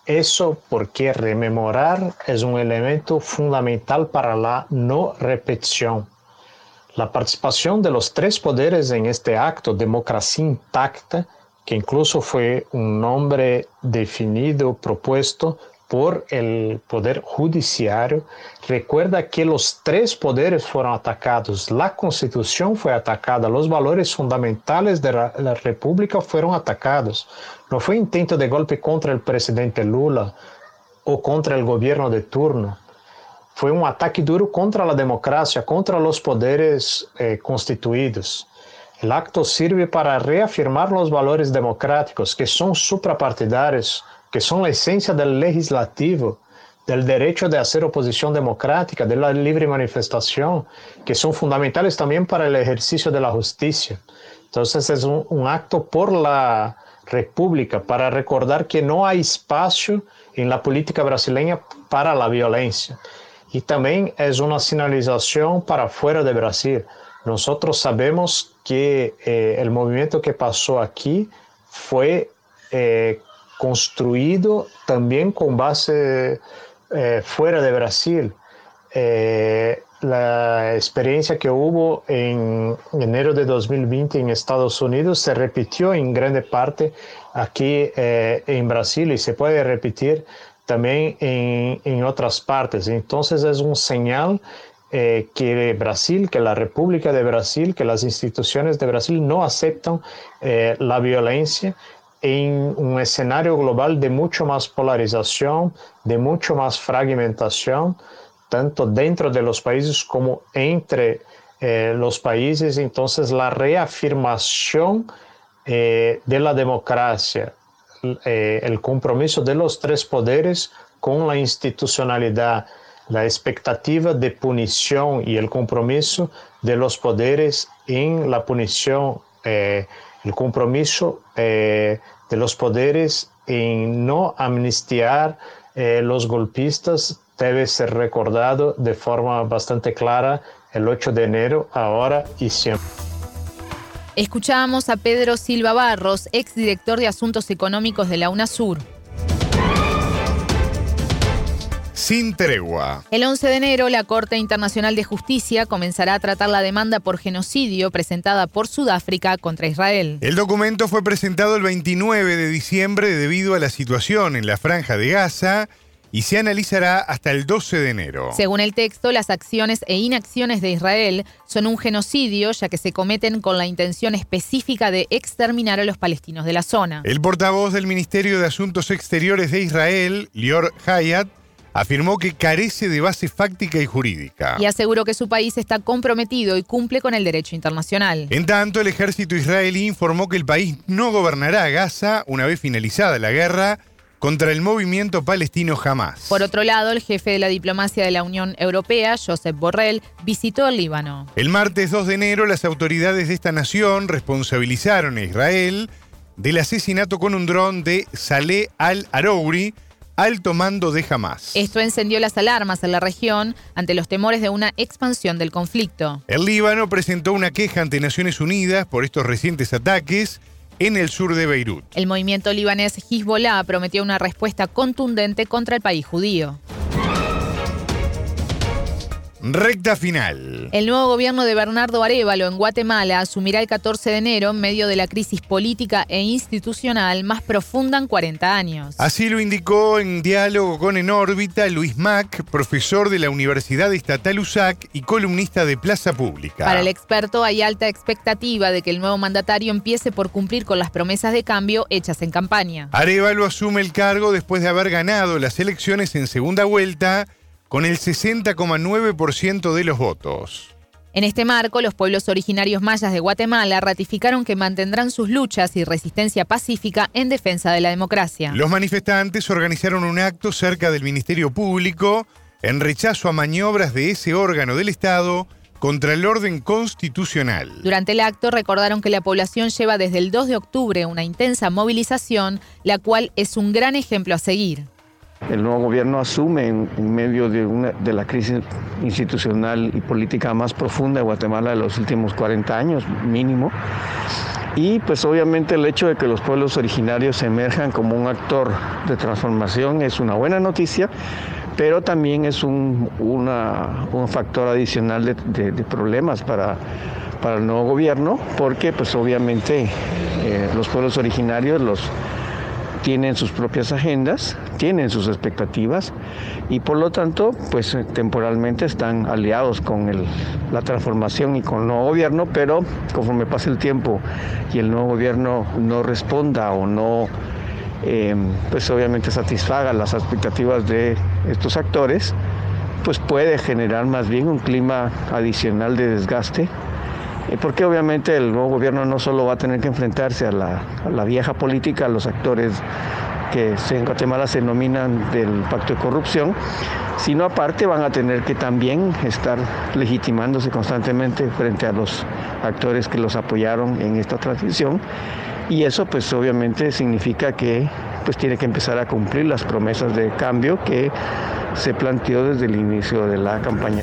Eso porque rememorar es un elemento fundamental para la no repetición. La participación de los tres poderes en este acto, democracia intacta, que incluso fue un nombre definido, propuesto por el Poder Judiciário. Recuerda que los tres poderes fueron atacados. La Constitución fue atacada, los valores fundamentales de la República fueron atacados. No fue intento de golpe contra el presidente Lula o contra el gobierno de turno. Fue un ataque duro contra la democracia, contra los poderes eh, constituidos. El acto sirve para reafirmar los valores democráticos que son suprapartidarios que son la esencia del legislativo, del derecho de hacer oposición democrática, de la libre manifestación, que son fundamentales también para el ejercicio de la justicia. Entonces es un, acto por la República para recordar que no hay espacio en la política brasileña para la violencia. Y también es una señalización para fuera de Brasil. Nosotros sabemos que eh, el movimiento que pasó aquí fue eh, construido también con base eh, fuera de Brasil. Eh, la experiencia que hubo en enero de 2020 en Estados Unidos se repitió en grande parte aquí eh, en Brasil y se puede repetir también en, en otras partes. Entonces es un señal que Brasil, que la República de Brasil, que las instituciones de Brasil no aceptan la violencia en un escenario global de mucho más polarización, de mucho más fragmentación, tanto dentro de los países como entre eh, los países. Entonces, la reafirmación eh, de la democracia, eh, el compromiso de los tres poderes con la institucionalidad, la expectativa de punición y el compromiso de los poderes en la punición, el compromiso eh, de los poderes en no amnistiar eh, los golpistas debe ser recordado de forma bastante clara el 8 de enero, ahora y siempre. Escuchábamos a Pedro Silva Barros, exdirector de Asuntos Económicos de la UNASUR. Sin tregua. El 11 de enero, la Corte Internacional de Justicia comenzará a tratar la demanda por genocidio presentada por Sudáfrica contra Israel. El documento fue presentado el 29 de diciembre debido a la situación en la franja de Gaza y se analizará hasta el 12 de enero. Según el texto, las acciones e inacciones de Israel son un genocidio ya que se cometen con la intención específica de exterminar a los palestinos de la zona. El portavoz del Ministerio de Asuntos Exteriores de Israel, Lior Hayat, afirmó que carece de base fáctica y jurídica. Y aseguró que su país está comprometido y cumple con el derecho internacional. En tanto, el ejército israelí informó que el país no gobernará Gaza una vez finalizada la guerra contra el movimiento palestino Hamas. Por otro lado, el jefe de la diplomacia de la Unión Europea, Josep Borrell, visitó el Líbano. El martes 2 de enero, las autoridades de esta nación responsabilizaron a Israel del asesinato con un dron de Saleh al-Arouri, alto mando de Hamas. Esto encendió las alarmas en la región ante los temores de una expansión del conflicto. El Líbano presentó una queja ante Naciones Unidas por estos recientes ataques en el sur de Beirut. El movimiento libanés Hezbollah prometió una respuesta contundente contra el país judío. Recta final. El nuevo gobierno de Bernardo Arevalo en Guatemala asumirá el 14 de enero en medio de la crisis política e institucional más profunda en 40 años. Así lo indicó en diálogo con En órbita Luis Mac, profesor de la Universidad Estatal USAC y columnista de Plaza Pública. Para el experto hay alta expectativa de que el nuevo mandatario empiece por cumplir con las promesas de cambio hechas en campaña. Arevalo asume el cargo después de haber ganado las elecciones en segunda vuelta con el 60,9% de los votos. En este marco, los pueblos originarios mayas de Guatemala ratificaron que mantendrán sus luchas y resistencia pacífica en defensa de la democracia. Los manifestantes organizaron un acto cerca del Ministerio Público en rechazo a maniobras de ese órgano del Estado contra el orden constitucional. Durante el acto recordaron que la población lleva desde el 2 de octubre una intensa movilización, la cual es un gran ejemplo a seguir. El nuevo gobierno asume en, medio de, una, de la crisis institucional y política más profunda de Guatemala de los últimos 40 años mínimo. Y pues obviamente el hecho de que los pueblos originarios emerjan como un actor de transformación es una buena noticia, pero también es un, un factor adicional de, problemas para, para el nuevo gobierno, porque pues obviamente eh, los pueblos originarios, los tienen sus propias agendas, tienen sus expectativas y por lo tanto, pues eh, temporalmente están aliados con la transformación y con el nuevo gobierno, pero conforme pase el tiempo y el nuevo gobierno no responda o no, em, pues obviamente satisfaga las expectativas de estos actores, pues puede generar más bien un clima adicional de desgaste porque obviamente el nuevo gobierno no solo va a tener que enfrentarse a la, vieja política, a los actores que en Guatemala se denominan del pacto de corrupción, sino aparte van a tener que también estar legitimándose constantemente frente a los actores que los apoyaron en esta transición y eso pues obviamente significa que pues tiene que empezar a cumplir las promesas de cambio que se planteó desde el inicio de la campaña.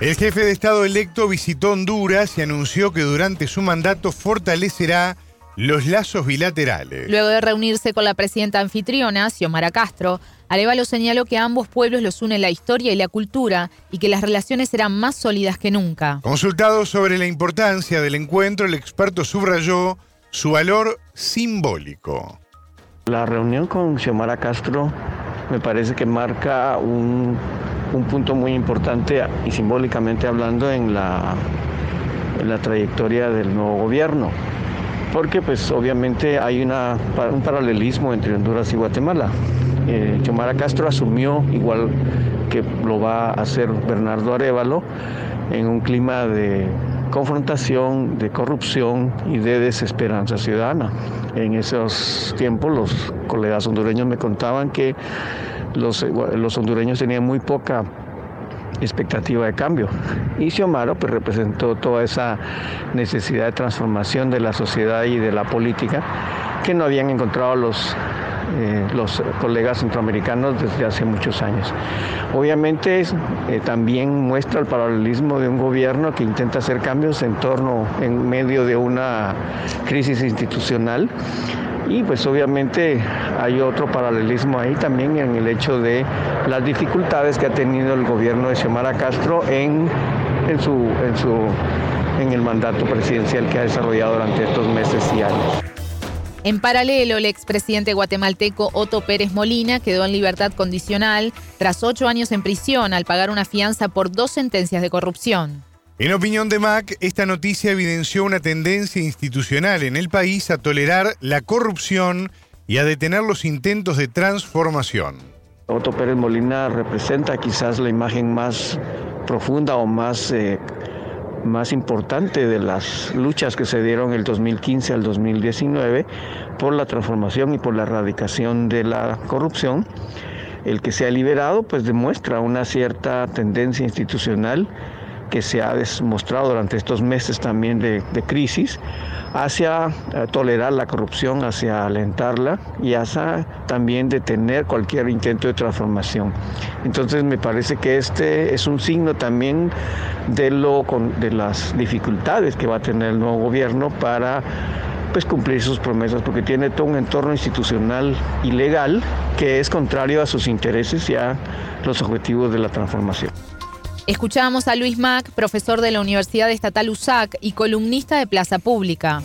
El jefe de Estado electo visitó Honduras y anunció que durante su mandato fortalecerá los lazos bilaterales. Luego de reunirse con la presidenta anfitriona, Xiomara Castro, Arevalo señaló que a ambos pueblos los une la historia y la cultura y que las relaciones serán más sólidas que nunca. Consultado sobre la importancia del encuentro, el experto subrayó su valor simbólico. La reunión con Xiomara Castro me parece que marca un un punto muy importante y simbólicamente hablando en la, la trayectoria del nuevo gobierno, porque pues obviamente hay una, un paralelismo entre Honduras y Guatemala. Eh, Castro asumió, igual que lo va a hacer Bernardo Arevalo, en un clima de confrontación, de corrupción y de desesperanza ciudadana. En esos tiempos los colegas hondureños me contaban que los, los hondureños tenían muy poca expectativa de cambio. Y Xiomara pues, representó toda esa necesidad de transformación de la sociedad y de la política que no habían encontrado los, eh, los colegas centroamericanos desde hace muchos años. Obviamente eh, también muestra el paralelismo de un gobierno que intenta hacer cambios en torno, en medio de una crisis institucional y pues obviamente hay otro paralelismo ahí también en el hecho de las dificultades que ha tenido el gobierno de Xiomara Castro en, en, su, en, su, en el mandato presidencial que ha desarrollado durante estos meses y años. En paralelo, el expresidente guatemalteco Otto Pérez Molina quedó en libertad condicional tras ocho años en prisión al pagar una fianza por dos sentencias de corrupción. En opinión de Mac, esta noticia evidenció una tendencia institucional en el país a tolerar la corrupción y a detener los intentos de transformación. Otto Pérez Molina representa quizás la imagen más profunda o más, eh, más importante de las luchas que se dieron el 2015 al 2019 por la transformación y por la erradicación de la corrupción. El que se ha liberado pues demuestra una cierta tendencia institucional que se ha demostrado durante estos meses también de, crisis hacia eh, tolerar la corrupción, hacia alentarla y hacia también detener cualquier intento de transformación. Entonces me parece que este es un signo también de, lo, de las dificultades que va a tener el nuevo gobierno para pues cumplir sus promesas porque tiene todo un entorno institucional y legal que es contrario a sus intereses y a los objetivos de la transformación. Escuchábamos a Luis Mac, profesor de la Universidad Estatal USAC y columnista de Plaza Pública.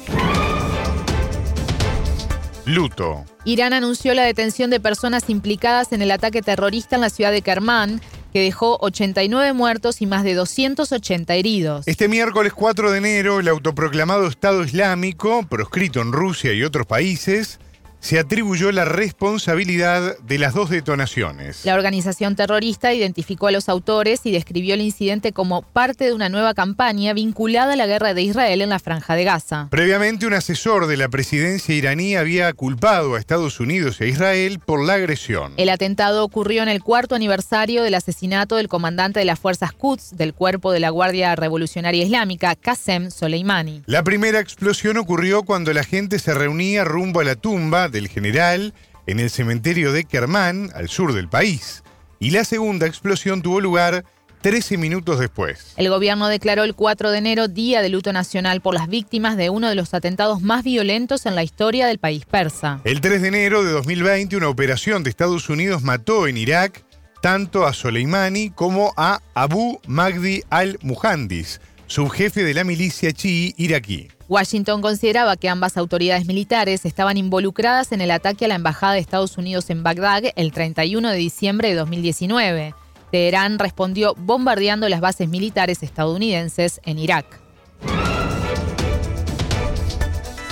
Luto. Irán anunció la detención de personas implicadas en el ataque terrorista en la ciudad de Kermán, que dejó 89 muertos y más de 280 heridos. Este miércoles 4 de enero, el autoproclamado Estado Islámico, proscrito en Rusia y otros países, se atribuyó la responsabilidad de las dos detonaciones. La organización terrorista identificó a los autores y describió el incidente como parte de una nueva campaña vinculada a la guerra de Israel en la franja de Gaza. Previamente, un asesor de la presidencia iraní había culpado a Estados Unidos e Israel por la agresión. El atentado ocurrió en el cuarto aniversario del asesinato del comandante de las fuerzas Quds del cuerpo de la Guardia Revolucionaria Islámica, Qasem Soleimani. La primera explosión ocurrió cuando la gente se reunía rumbo a la tumba del general en el cementerio de Kermán, al sur del país, y la segunda explosión tuvo lugar 13 minutos después. El gobierno declaró el 4 de enero Día de Luto Nacional por las víctimas de uno de los atentados más violentos en la historia del país persa. El 3 de enero de 2020, una operación de Estados Unidos mató en Irak tanto a Soleimani como a Abu Magdi al-Muhandis, subjefe de la milicia chií iraquí. Washington consideraba que ambas autoridades militares estaban involucradas en el ataque a la Embajada de Estados Unidos en Bagdad el 31 de diciembre de 2019. Teherán respondió bombardeando las bases militares estadounidenses en Irak.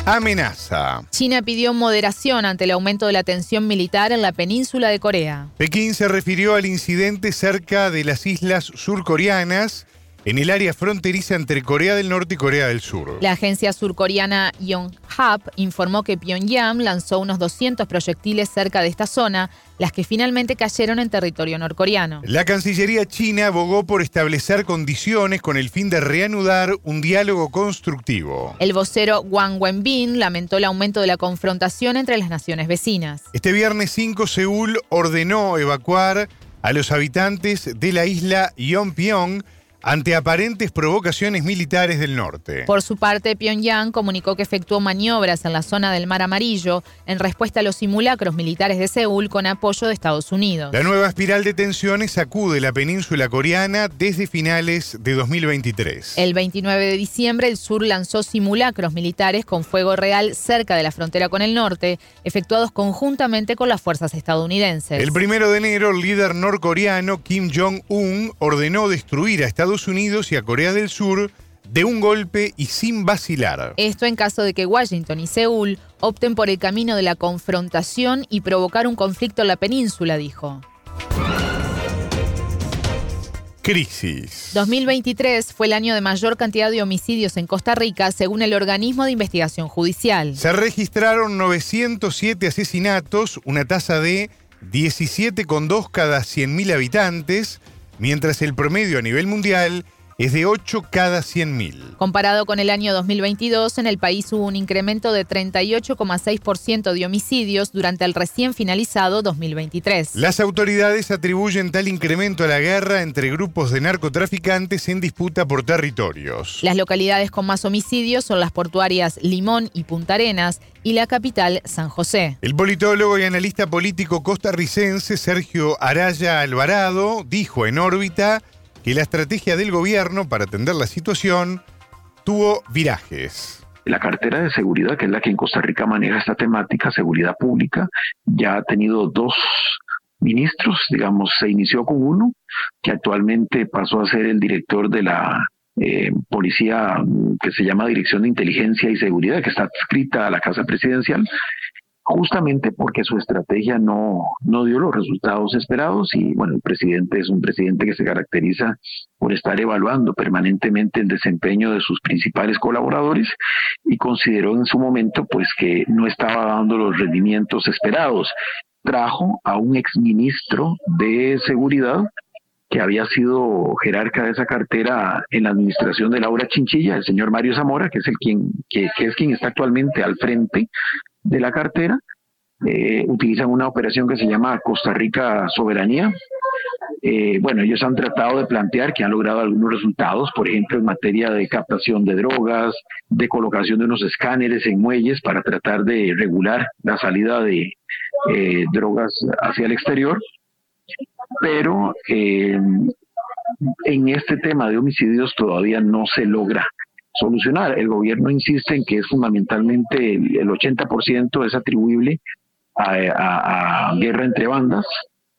Amenaza. China pidió moderación ante el aumento de la tensión militar en la península de Corea. Pekín se refirió al incidente cerca de las islas surcoreanas en el área fronteriza entre Corea del Norte y Corea del Sur. La agencia surcoreana Yonhap informó que Pyongyang lanzó unos 200 proyectiles cerca de esta zona, las que finalmente cayeron en territorio norcoreano. La Cancillería china abogó por establecer condiciones con el fin de reanudar un diálogo constructivo. El vocero Wang Wenbin lamentó el aumento de la confrontación entre las naciones vecinas. Este viernes 5 Seúl ordenó evacuar a los habitantes de la isla Yonpyong ante aparentes provocaciones militares del norte. Por su parte, Pyongyang comunicó que efectuó maniobras en la zona del Mar Amarillo en respuesta a los simulacros militares de Seúl con apoyo de Estados Unidos. La nueva espiral de tensiones sacude la península coreana desde finales de 2023. El 29 de diciembre, el sur lanzó simulacros militares con fuego real cerca de la frontera con el norte, efectuados conjuntamente con las fuerzas estadounidenses. El primero de enero, el líder norcoreano Kim Jong-un ordenó destruir a Estados Unidos y a Corea del Sur de un golpe y sin vacilar. Esto en caso de que Washington y Seúl opten por el camino de la confrontación y provocar un conflicto en la península, dijo. Crisis. 2023 fue el año de mayor cantidad de homicidios en Costa Rica, según el organismo de investigación judicial. Se registraron 907 asesinatos, una tasa de 17,2 cada 100.000 habitantes, mientras el promedio a nivel mundial es de 8 cada 100.000. Comparado con el año 2022, en el país hubo un incremento de 38,6% de homicidios durante el recién finalizado 2023. Las autoridades atribuyen tal incremento a la guerra entre grupos de narcotraficantes en disputa por territorios. Las localidades con más homicidios son las portuarias Limón y Punta Arenas y la capital San José. El politólogo y analista político costarricense Sergio Araya Alvarado dijo en órbita que la estrategia del gobierno para atender la situación tuvo virajes. La cartera de seguridad, que es la que en Costa Rica maneja esta temática, seguridad pública, ya ha tenido dos ministros, digamos, se inició con uno, que actualmente pasó a ser el director de la eh, policía que se llama Dirección de Inteligencia y Seguridad, que está adscrita a la Casa Presidencial, justamente porque su estrategia no, no dio los resultados esperados y bueno, el presidente es un presidente que se caracteriza por estar evaluando permanentemente el desempeño de sus principales colaboradores y consideró en su momento pues que no estaba dando los rendimientos esperados. Trajo a un exministro de seguridad que había sido jerarca de esa cartera en la administración de Laura Chinchilla, el señor Mario Zamora, que es el quien, que, que es quien está actualmente al frente de la cartera. Eh, utilizan una operación que se llama Costa Rica Soberanía. Eh, bueno, ellos han tratado de plantear que han logrado algunos resultados, por ejemplo, en materia de captación de drogas, de colocación de unos escáneres en muelles para tratar de regular la salida de eh, drogas hacia el exterior. Pero en este tema de homicidios todavía no se logra solucionar. El gobierno insiste en que es fundamentalmente el, 80% es atribuible a, guerra entre bandas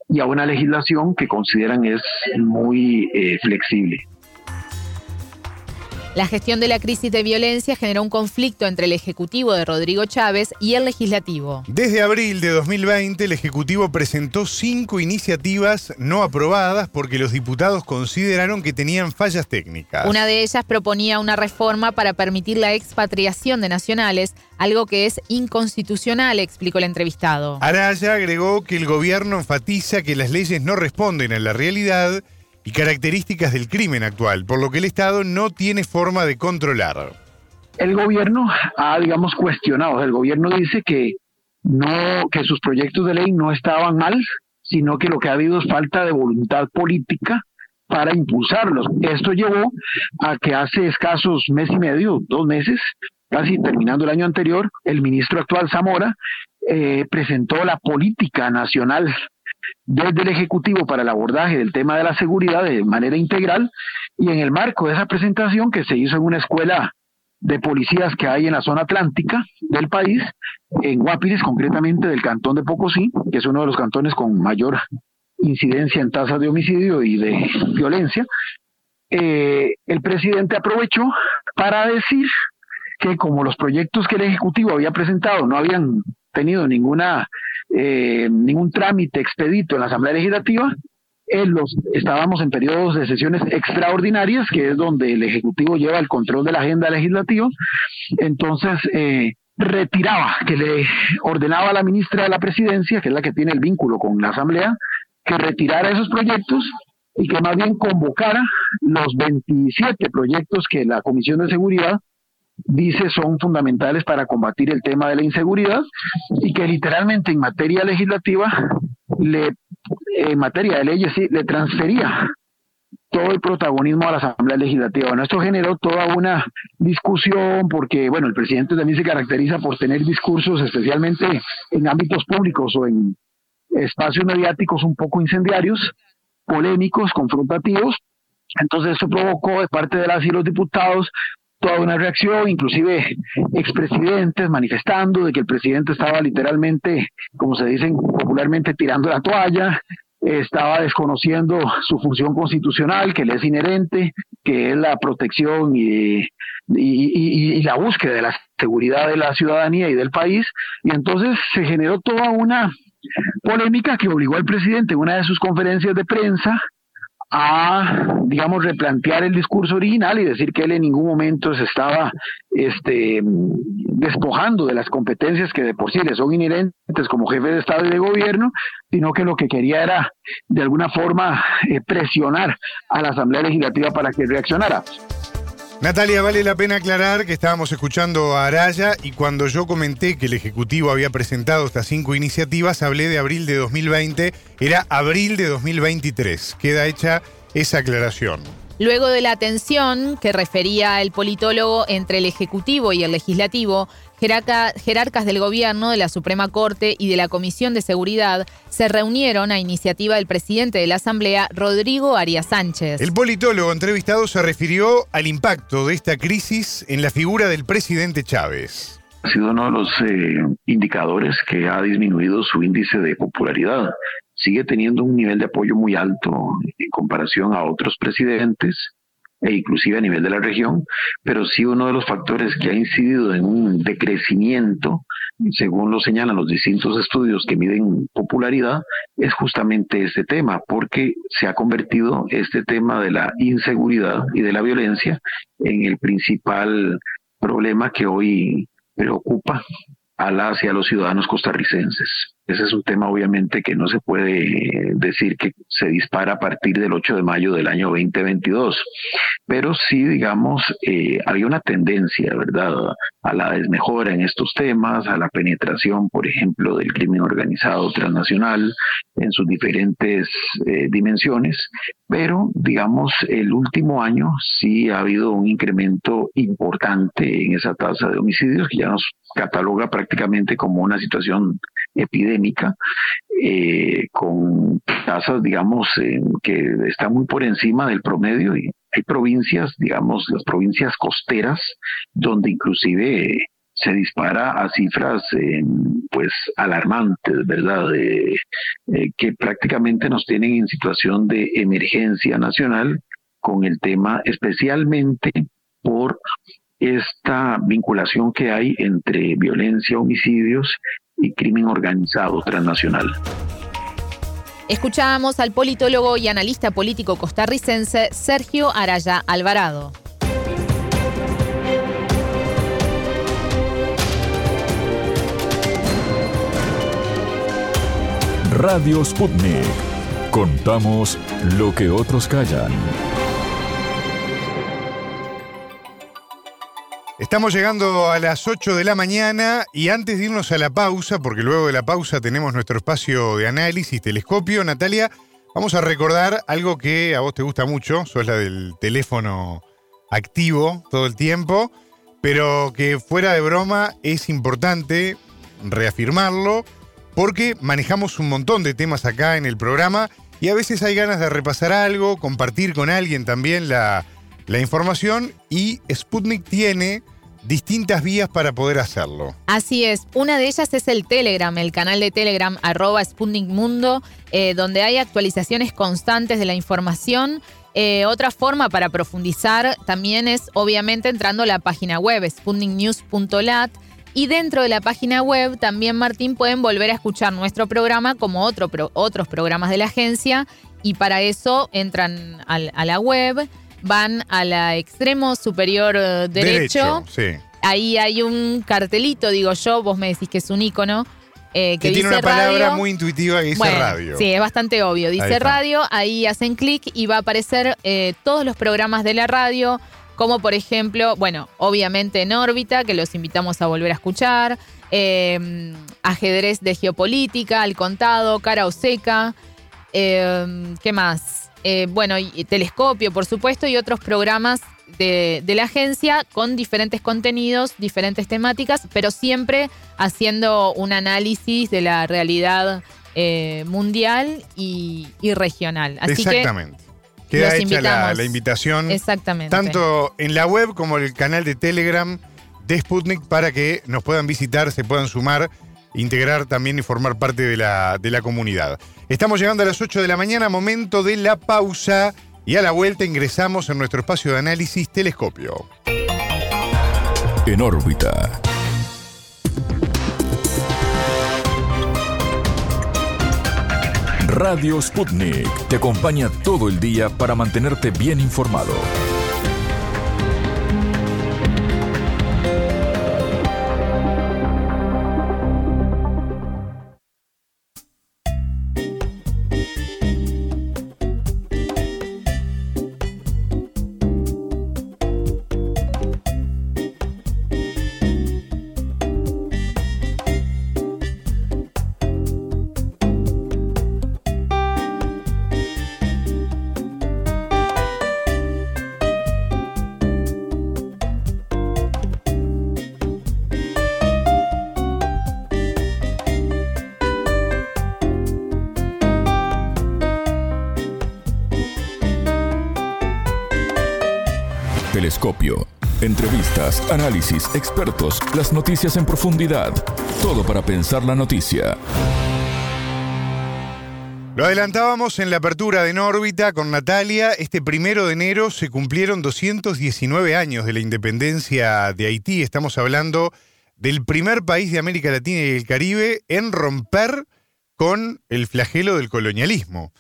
y a una legislación que consideran es muy eh, flexible. La gestión de la crisis de violencia generó un conflicto entre el Ejecutivo de Rodrigo Chávez y el Legislativo. Desde abril de 2020, el Ejecutivo presentó cinco iniciativas no aprobadas porque los diputados consideraron que tenían fallas técnicas. Una de ellas proponía una reforma para permitir la expatriación de nacionales, algo que es inconstitucional, explicó el entrevistado. Araya agregó que el gobierno enfatiza que las leyes no responden a la realidad y características del crimen actual, por lo que el Estado no tiene forma de controlar. El gobierno ha, digamos, cuestionado. El gobierno dice que no, que sus proyectos de ley no estaban mal, sino que lo que ha habido es falta de voluntad política para impulsarlos. Esto llevó a que hace escasos mes y medio, dos meses, casi terminando el año anterior, el ministro actual Zamora eh, presentó la política nacional desde el Ejecutivo para el abordaje del tema de la seguridad de manera integral y en el marco de esa presentación que se hizo en una escuela de policías que hay en la zona atlántica del país, en Guapiles, concretamente del cantón de Pocosí, que es uno de los cantones con mayor incidencia en tasas de homicidio y de violencia, eh, el presidente aprovechó para decir que como los proyectos que el Ejecutivo había presentado no habían tenido ninguna eh, ningún trámite expedito en la Asamblea Legislativa. los, estábamos en periodos de sesiones extraordinarias, que es donde el Ejecutivo lleva el control de la agenda legislativa. Entonces, eh, retiraba, que le ordenaba a la ministra de la Presidencia, que es la que tiene el vínculo con la Asamblea, que retirara esos proyectos y que más bien convocara los 27 proyectos que la Comisión de Seguridad dice son fundamentales para combatir el tema de la inseguridad y que literalmente en materia legislativa, le, en materia de leyes, sí, le transfería todo el protagonismo a la Asamblea Legislativa. Bueno, esto generó toda una discusión porque, bueno, el presidente también se caracteriza por tener discursos, especialmente en ámbitos públicos o en espacios mediáticos un poco incendiarios, polémicos, confrontativos. Entonces eso provocó de parte de las y los diputados toda una reacción, inclusive expresidentes manifestando de que el presidente estaba literalmente, como se dicen popularmente, tirando la toalla, estaba desconociendo su función constitucional, que le es inherente, que es la protección y, y, la búsqueda de la seguridad de la ciudadanía y del país. Y entonces se generó toda una polémica que obligó al presidente en una de sus conferencias de prensa a, digamos, replantear el discurso original y decir que él en ningún momento se estaba este, despojando de las competencias que de por sí le son inherentes como jefe de Estado y de gobierno, sino que lo que quería era, de alguna forma, eh, presionar a la Asamblea Legislativa para que reaccionara. Natalia, vale la pena aclarar que estábamos escuchando a Araya y cuando yo comenté que el Ejecutivo había presentado estas cinco iniciativas, hablé de abril de 2020, era abril de 2023. Queda hecha esa aclaración. Luego de la tensión que refería el politólogo entre el Ejecutivo y el Legislativo, jerarcas del Gobierno, de la Suprema Corte y de la Comisión de Seguridad se reunieron a iniciativa del presidente de la Asamblea, Rodrigo Arias Sánchez. El politólogo entrevistado se refirió al impacto de esta crisis en la figura del presidente Chávez. Ha sido uno de los eh, indicadores que ha disminuido su índice de popularidad sigue teniendo un nivel de apoyo muy alto en comparación a otros presidentes e inclusive a nivel de la región, pero sí uno de los factores que ha incidido en un decrecimiento, según lo señalan los distintos estudios que miden popularidad, es justamente este tema, porque se ha convertido este tema de la inseguridad y de la violencia en el principal problema que hoy preocupa a las y los ciudadanos costarricenses. Ese es un tema obviamente que no se puede decir que se dispara a partir del 8 de mayo del año 2022, pero sí, digamos, eh, había una tendencia, ¿verdad?, a la desmejora en estos temas, a la penetración, por ejemplo, del crimen organizado transnacional en sus diferentes eh, dimensiones, pero, digamos, el último año sí ha habido un incremento importante en esa tasa de homicidios que ya nos cataloga prácticamente como una situación epidémica, eh, con tasas, digamos, que están muy por encima del promedio y hay provincias, digamos, las provincias costeras, donde inclusive se dispara a cifras pues alarmantes, ¿verdad? Eh, que prácticamente nos tienen en situación de emergencia nacional con el tema especialmente por esta vinculación que hay entre violencia, homicidios y crimen organizado transnacional. Escuchábamos al politólogo y analista político costarricense Sergio Araya Alvarado. Radio Sputnik. Contamos lo que otros callan. Estamos llegando a las 8 de la mañana y antes de irnos a la pausa, porque luego de la pausa tenemos nuestro espacio de análisis, telescopio, Natalia, vamos a recordar algo que a vos te gusta mucho, sos la del teléfono activo todo el tiempo, pero que fuera de broma es importante reafirmarlo porque manejamos un montón de temas acá en el programa y a veces hay ganas de repasar algo, compartir con alguien también la la información y Sputnik tiene distintas vías para poder hacerlo. Así es, una de ellas es el Telegram, el canal de Telegram arroba Sputnik Mundo, eh, donde hay actualizaciones constantes de la información. Eh, otra forma para profundizar también es obviamente entrando a la página web sputniknews.lat y dentro de la página web también Martín pueden volver a escuchar nuestro programa como otro, otros programas de la agencia y para eso entran a la web van a la extremo superior eh, derecho. Ahí hay un cartelito, digo yo, vos me decís que es un icono. Eh, que, tiene una palabra muy intuitiva que dice radio. Sí, es bastante obvio. Dice radio, ahí hacen clic y va a aparecer eh, todos los programas de la radio, como por ejemplo, bueno, obviamente en órbita, que los invitamos a volver a escuchar, ajedrez de geopolítica, al contado, cara o seca, ¿qué más? Eh, bueno, y Telescopio, por supuesto, y otros programas de, la agencia con diferentes contenidos, diferentes temáticas, pero siempre haciendo un análisis de la realidad eh, mundial y, regional. Así Exactamente. Queda hecha la, la, invitación. Exactamente. Tanto en la web como en el canal de Telegram de Sputnik para que nos puedan visitar, se puedan sumar integrar también y formar parte de la, de la comunidad. Estamos llegando a las 8 de la mañana, momento de la pausa y a la vuelta ingresamos en nuestro espacio de análisis telescopio. En órbita. Radio Sputnik te acompaña todo el día para mantenerte bien informado. Telescopio. Entrevistas, análisis, expertos, las noticias en profundidad. Todo para pensar la noticia. Lo adelantábamos en la apertura de órbita con Natalia. Este primero de enero se cumplieron 219 años de la independencia de Haití. Estamos hablando del primer país de América Latina y el Caribe en romper con el flagelo del colonialismo.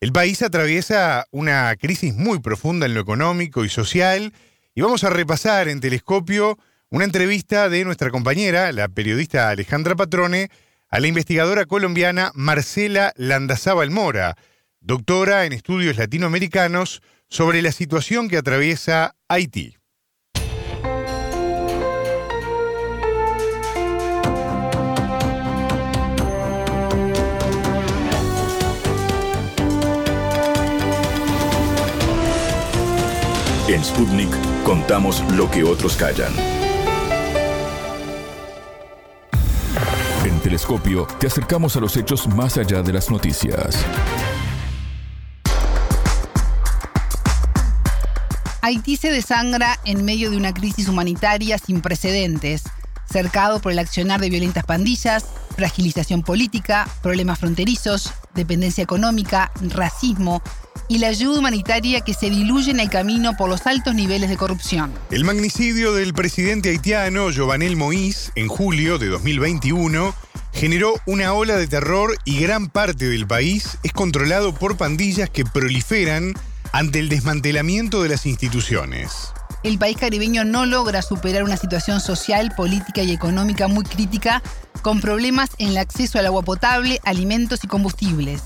El país atraviesa una crisis muy profunda en lo económico y social y vamos a repasar en telescopio una entrevista de nuestra compañera, la periodista Alejandra Patrone, a la investigadora colombiana Marcela Landazábal Mora, doctora en estudios latinoamericanos sobre la situación que atraviesa Haití. Sputnik contamos lo que otros callan. En Telescopio te acercamos a los hechos más allá de las noticias. Haití se desangra en medio de una crisis humanitaria sin precedentes, cercado por el accionar de violentas pandillas, fragilización política, problemas fronterizos, dependencia económica, racismo, y la ayuda humanitaria que se diluye en el camino por los altos niveles de corrupción. El magnicidio del presidente haitiano Jovenel Moïse en julio de 2021 generó una ola de terror y gran parte del país es controlado por pandillas que proliferan ante el desmantelamiento de las instituciones. El país caribeño no logra superar una situación social, política y económica muy crítica, con problemas en el acceso al agua potable, alimentos y combustibles.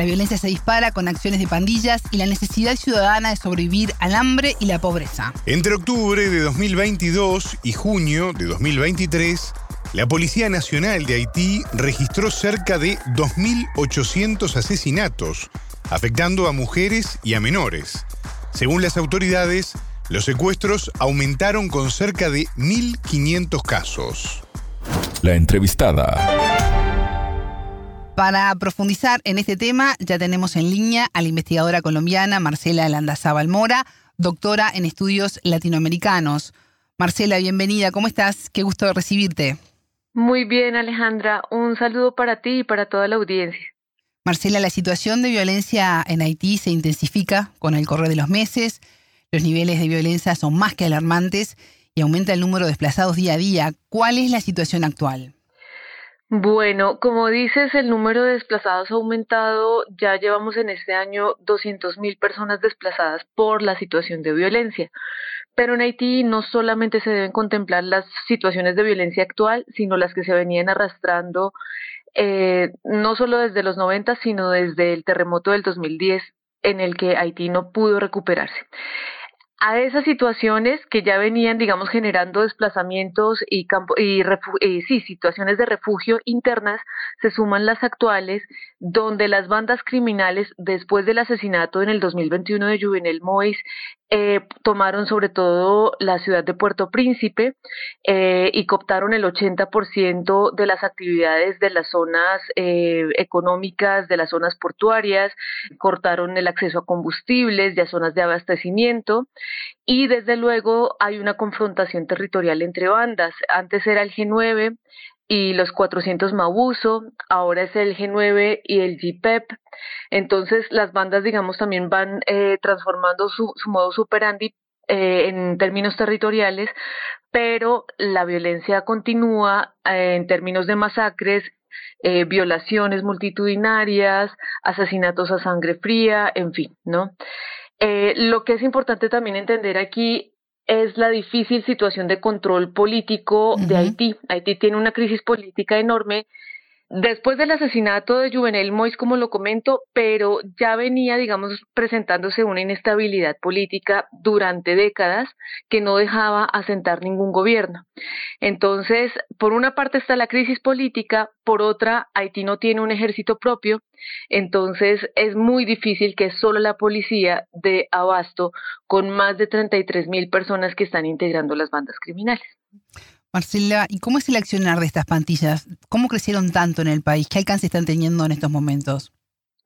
La violencia se dispara con acciones de pandillas y la necesidad ciudadana de sobrevivir al hambre y la pobreza. Entre octubre de 2022 y junio de 2023, la Policía Nacional de Haití registró cerca de 2.800 asesinatos, afectando a mujeres y a menores. Según las autoridades, los secuestros aumentaron con cerca de 1.500 casos. La entrevistada. Para profundizar en este tema, ya tenemos en línea a la investigadora colombiana Marcela Landazábal Mora, doctora en estudios latinoamericanos. Marcela, bienvenida, ¿cómo estás? Qué gusto recibirte. Muy bien, Alejandra. Un saludo para ti y para toda la audiencia. Marcela, la situación de violencia en Haití se intensifica con el correr de los meses. Los niveles de violencia son más que alarmantes y aumenta el número de desplazados día a día. ¿Cuál es la situación actual? Bueno, como dices, el número de desplazados ha aumentado. Ya llevamos en este año 200.000 personas desplazadas por la situación de violencia. Pero en Haití no solamente se deben contemplar las situaciones de violencia actual, sino las que se venían arrastrando eh, no solo desde los 90, sino desde el terremoto del 2010 en el que Haití no pudo recuperarse a esas situaciones que ya venían, digamos, generando desplazamientos y, campo, y eh, sí, situaciones de refugio internas, se suman las actuales, donde las bandas criminales, después del asesinato en el 2021 de Juvenel Mois, eh, tomaron sobre todo la ciudad de Puerto Príncipe eh, y cooptaron el 80% de las actividades de las zonas eh, económicas, de las zonas portuarias, cortaron el acceso a combustibles y a zonas de abastecimiento y desde luego hay una confrontación territorial entre bandas. Antes era el G9, y los 400 Mabuso, ahora es el G9 y el GPEP. Entonces las bandas, digamos, también van eh, transformando su, su modo superandi eh, en términos territoriales, pero la violencia continúa eh, en términos de masacres eh, violaciones multitudinarias, asesinatos a sangre fría, en fin, ¿no? Lo que es importante también entender aquí es la difícil situación de control político de Haití. Haití tiene una crisis política enorme después del asesinato de Juvenel Mois, como lo comento, pero ya venía, digamos, presentándose una inestabilidad política durante décadas que no dejaba asentar ningún gobierno. Entonces, por una parte está la crisis política, por otra, Haití no tiene un ejército propio, entonces es muy difícil que solo la policía dé abasto con más de 33 mil personas que están integrando las bandas criminales. Marcela, ¿y cómo es el accionar de estas pantillas? ¿Cómo crecieron tanto en el país? ¿Qué alcance están teniendo en estos momentos?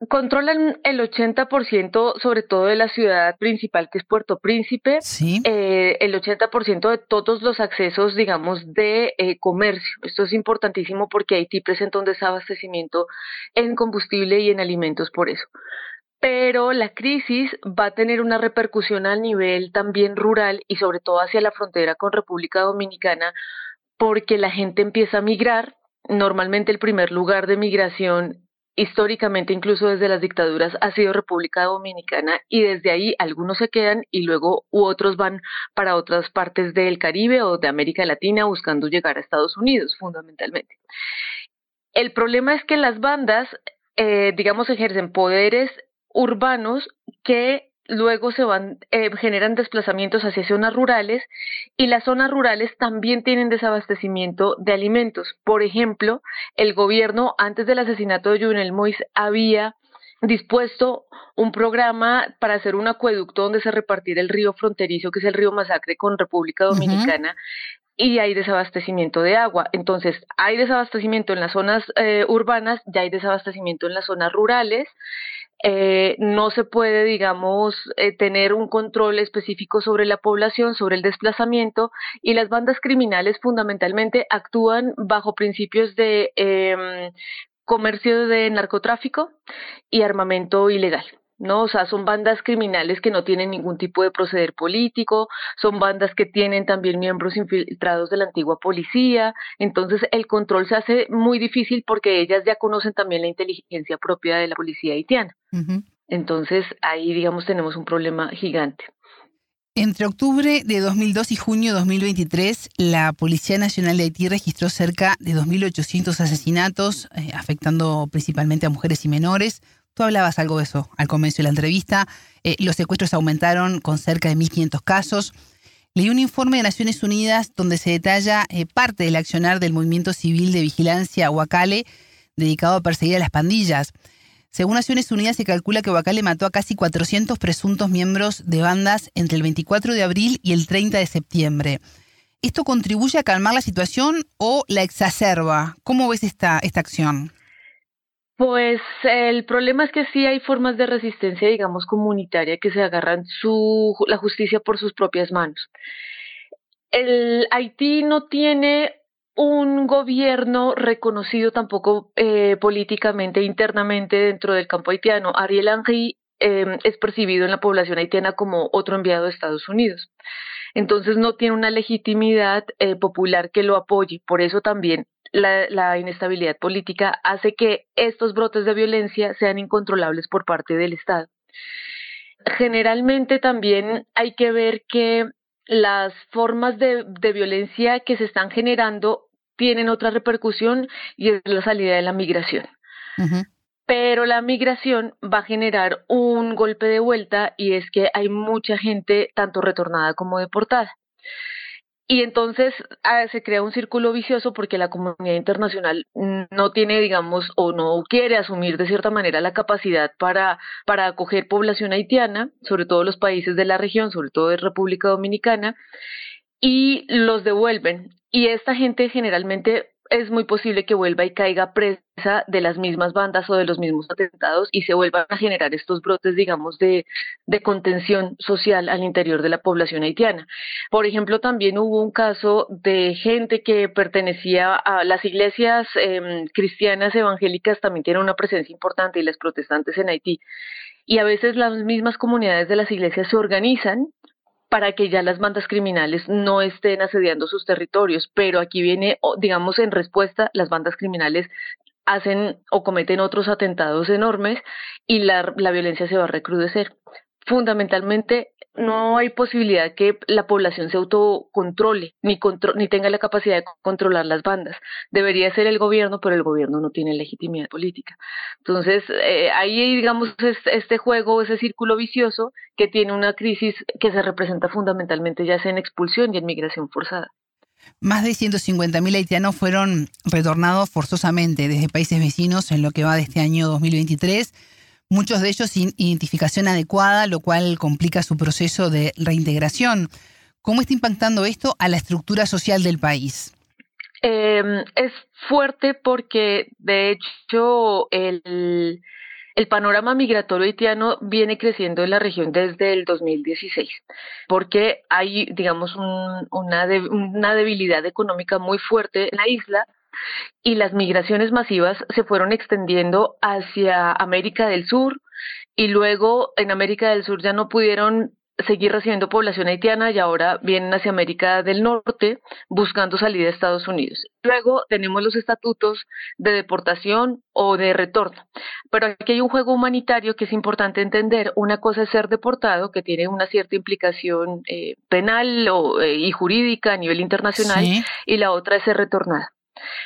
Controlan el 80% sobre todo de la ciudad principal que es Puerto Príncipe, ¿Sí? eh, el 80% de todos los accesos, digamos, de eh, comercio. Esto es importantísimo porque Haití presenta un desabastecimiento en combustible y en alimentos por eso pero la crisis va a tener una repercusión a nivel también rural y sobre todo hacia la frontera con República Dominicana, porque la gente empieza a migrar. Normalmente el primer lugar de migración históricamente, incluso desde las dictaduras, ha sido República Dominicana y desde ahí algunos se quedan y luego u otros van para otras partes del Caribe o de América Latina buscando llegar a Estados Unidos, fundamentalmente. El problema es que las bandas, eh, digamos, ejercen poderes urbanos que luego se van, eh, generan desplazamientos hacia zonas rurales y las zonas rurales también tienen desabastecimiento de alimentos. Por ejemplo, el gobierno antes del asesinato de Juvenel Mois había dispuesto un programa para hacer un acueducto donde se repartiera el río fronterizo, que es el río Masacre con República Dominicana, y hay desabastecimiento de agua. Entonces, hay desabastecimiento en las zonas eh, urbanas, ya hay desabastecimiento en las zonas rurales. Eh, no se puede, digamos, eh, tener un control específico sobre la población, sobre el desplazamiento, y las bandas criminales fundamentalmente actúan bajo principios de eh, comercio de narcotráfico y armamento ilegal. ¿No? O sea, son bandas criminales que no tienen ningún tipo de proceder político, son bandas que tienen también miembros infiltrados de la antigua policía, entonces el control se hace muy difícil porque ellas ya conocen también la inteligencia propia de la policía haitiana. Entonces ahí, digamos, tenemos un problema gigante. Entre octubre de 2002 y junio de 2023, la Policía Nacional de Haití registró cerca de 2.800 asesinatos, eh, afectando principalmente a mujeres y menores. Tú hablabas algo de eso al comienzo de la entrevista. Eh, los secuestros aumentaron con cerca de 1.500 casos. Leí un informe de Naciones Unidas donde se detalla eh, parte del accionar del movimiento civil de vigilancia Huacale dedicado a perseguir a las pandillas. Según Naciones Unidas, se calcula que Huacale mató a casi 400 presuntos miembros de bandas entre el 24 de abril y el 30 de septiembre. ¿Esto contribuye a calmar la situación o la exacerba? ¿Cómo ves esta, esta acción? Pues el problema es que sí hay formas de resistencia, digamos, comunitaria que se agarran su, la justicia por sus propias manos. El Haití no tiene un gobierno reconocido tampoco eh, políticamente internamente dentro del campo haitiano. Ariel Henry eh, es percibido en la población haitiana como otro enviado de Estados Unidos. Entonces no tiene una legitimidad eh, popular que lo apoye. Por eso también la, la, inestabilidad política hace que estos brotes de violencia sean incontrolables por parte del Estado. Generalmente también hay que ver que las formas de, de, violencia que se están generando tienen otra repercusión y es la salida de la migración. Pero la migración va a generar un golpe de vuelta y es que hay mucha gente tanto retornada como deportada. Y entonces ah, se crea un círculo vicioso porque la comunidad internacional no tiene, digamos, o no quiere asumir de cierta manera la capacidad para, para acoger población haitiana, sobre todo los países de la región, sobre todo de República Dominicana, y los devuelven. Y esta gente generalmente es muy posible que vuelva y caiga presa de las mismas bandas o de los mismos atentados y se vuelvan a generar estos brotes, digamos, de, de contención social al interior de la población haitiana. Por ejemplo, también hubo un caso de gente que pertenecía a las iglesias eh, cristianas evangélicas, también tienen una presencia importante y las protestantes en Haití. Y a veces las mismas comunidades de las iglesias se organizan para que ya las bandas criminales no estén asediando sus territorios. Pero aquí viene, digamos, en respuesta, las bandas criminales hacen o cometen otros atentados enormes y la, la violencia se va a recrudecer. Fundamentalmente, no hay posibilidad que la población se autocontrole ni, ni tenga la capacidad de controlar las bandas. Debería ser el gobierno, pero el gobierno no tiene legitimidad política. Entonces, eh, ahí digamos este juego, ese círculo vicioso que tiene una crisis que se representa fundamentalmente ya sea en expulsión y en migración forzada. Más de 150.000 haitianos fueron retornados forzosamente desde países vecinos en lo que va de este año 2023 muchos de ellos sin identificación adecuada, lo cual complica su proceso de reintegración. ¿Cómo está impactando esto a la estructura social del país? Em, es fuerte porque, de hecho, el, panorama migratorio haitiano viene creciendo en la región desde el 2016, porque hay, digamos, una, una debilidad económica muy fuerte en la isla y las migraciones masivas se fueron extendiendo hacia América del Sur y luego en América del Sur ya no pudieron seguir recibiendo población haitiana y ahora vienen hacia América del Norte buscando salida a Estados Unidos. Luego tenemos los estatutos de deportación o de retorno. Pero aquí hay un juego humanitario que es importante entender. Una cosa es ser deportado, que tiene una cierta implicación eh, penal o, eh, y jurídica a nivel internacional, y la otra es ser retornada.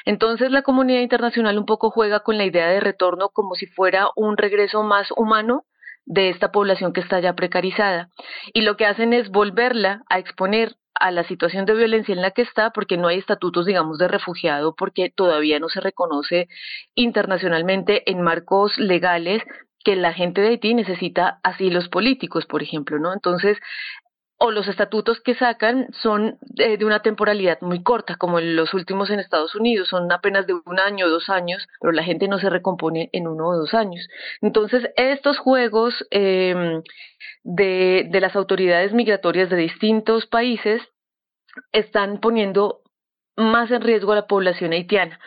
Entonces la comunidad internacional un poco juega con la idea de retorno como si fuera un regreso más humano de esta población que está ya precarizada. Y lo que hacen es volverla a exponer a la situación de violencia en la que está, porque no hay estatutos, digamos, de refugiado, porque todavía no se reconoce internacionalmente en marcos legales que la gente de Haití necesita asilos políticos, por ejemplo, ¿no? Entonces, o los estatutos que sacan son de, una temporalidad muy corta, como los últimos en Estados Unidos, son apenas de un año o dos años, pero la gente no se recompone en uno o dos años. Entonces, estos juegos em, de, de las autoridades migratorias de distintos países están poniendo más en riesgo a la población haitiana.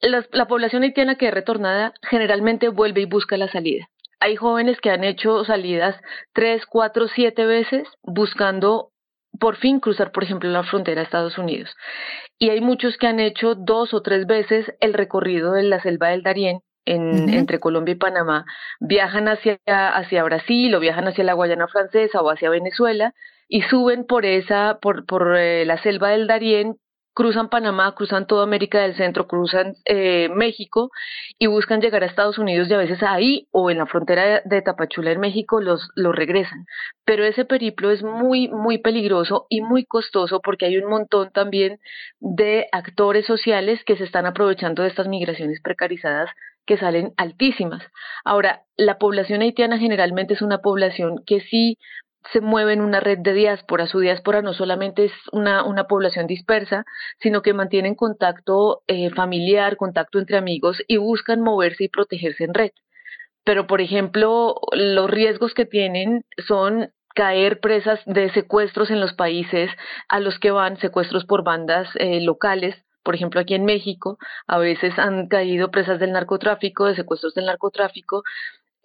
la población haitiana que es retornada generalmente vuelve y busca la salida hay jóvenes que han hecho salidas tres, cuatro, siete veces buscando por fin cruzar, por ejemplo, la frontera de Estados Unidos. Y hay muchos que han hecho dos o tres veces el recorrido de la selva del Darién en, entre Colombia y Panamá. Viajan hacia, hacia Brasil o viajan hacia la Guayana Francesa o hacia Venezuela y suben por esa, por, por eh, la selva del Darién cruzan Panamá, cruzan toda América del Centro, cruzan eh, México y buscan llegar a Estados Unidos y a veces ahí o en la frontera de Tapachula en México los, los regresan. Pero ese periplo es muy, muy peligroso y muy costoso porque hay un montón también de actores sociales que se están aprovechando de estas migraciones precarizadas que salen altísimas. Ahora, la población haitiana generalmente es una población que sí se mueve en una red de diáspora. Su diáspora no solamente es una, una población dispersa, sino que mantienen contacto eh, familiar, contacto entre amigos y buscan moverse y protegerse en red. Pero, por ejemplo, los riesgos que tienen son caer presas de secuestros en los países a los que van, secuestros por bandas eh, locales, por ejemplo, aquí en México, a veces han caído presas del narcotráfico, de secuestros del narcotráfico,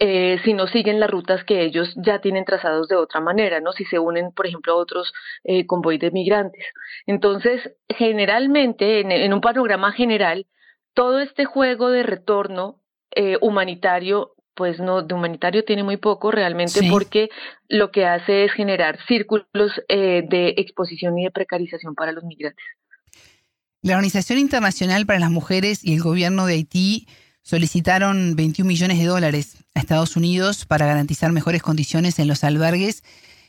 eh, si no siguen las rutas que ellos ya tienen trazados de otra manera, ¿no? Si se unen, por ejemplo, a otros eh, convoy de migrantes. Entonces, generalmente, en, un panorama general, todo este juego de retorno eh, humanitario pues no, de humanitario tiene muy poco realmente porque lo que hace es generar círculos eh, de exposición y de precarización para los migrantes. La Organización Internacional para las Mujeres y el gobierno de Haití solicitaron 21 millones de dólares a Estados Unidos para garantizar mejores condiciones en los albergues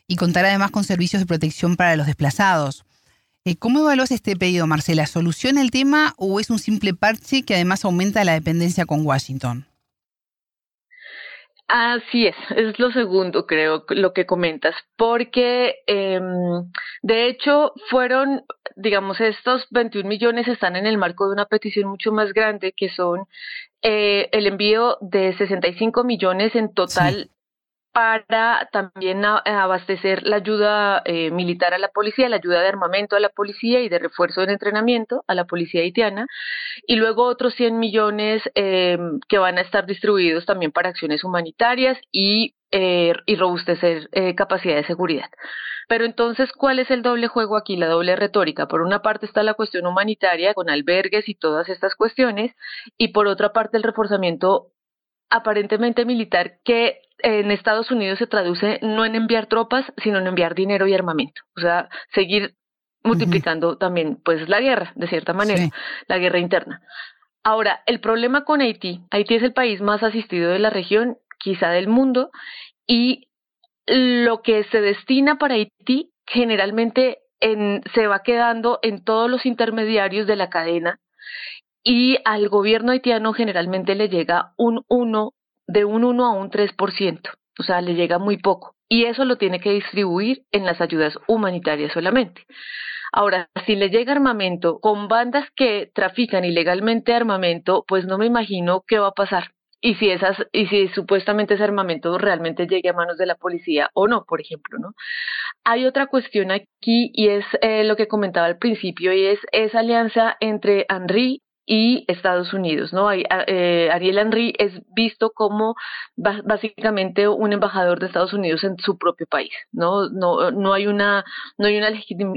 y contar además con servicios de protección para los desplazados. Eh, ¿Cómo evalúas este pedido, Marcela? ¿Soluciona el tema o es un simple parche que además aumenta la dependencia con Washington? Así es, es lo segundo, creo, lo que comentas, porque em, de hecho fueron, digamos, estos 21 millones están en el marco de una petición mucho más grande, que son eh, el envío de 65 millones en total para también abastecer la ayuda eh, militar a la policía, la ayuda de armamento a la policía y de refuerzo de entrenamiento a la policía haitiana, y luego otros 100 millones eh, que van a estar distribuidos también para acciones humanitarias y eh, y robustecer eh, capacidad de seguridad. Pero entonces, ¿cuál es el doble juego aquí, la doble retórica? Por una parte está la cuestión humanitaria con albergues y todas estas cuestiones, y por otra parte el reforzamiento aparentemente militar que en Estados Unidos se traduce no en enviar tropas, sino en enviar dinero y armamento. O sea, seguir multiplicando también pues la guerra, de cierta manera, la guerra interna. Ahora, el problema con Haití, Haití es el país más asistido de la región, quizá del mundo, y lo que se destina para Haití generalmente en, se va quedando en todos los intermediarios de la cadena y al gobierno haitiano generalmente le llega un 1, de un 1 a un 3%, o sea, le llega muy poco. Y eso lo tiene que distribuir en las ayudas humanitarias solamente. Ahora, si le llega armamento con bandas que trafican ilegalmente armamento, pues no me imagino qué va a pasar. Y si esas, y si supuestamente ese armamento realmente llegue a manos de la policía o no, por ejemplo, ¿no? Hay otra cuestión aquí y es eh, lo que comentaba al principio y es esa alianza entre Henry y Estados Unidos, ¿no? Eh, Ariel Henry es visto como básicamente un embajador de Estados Unidos en su propio país, ¿no? No, no hay una, no hay una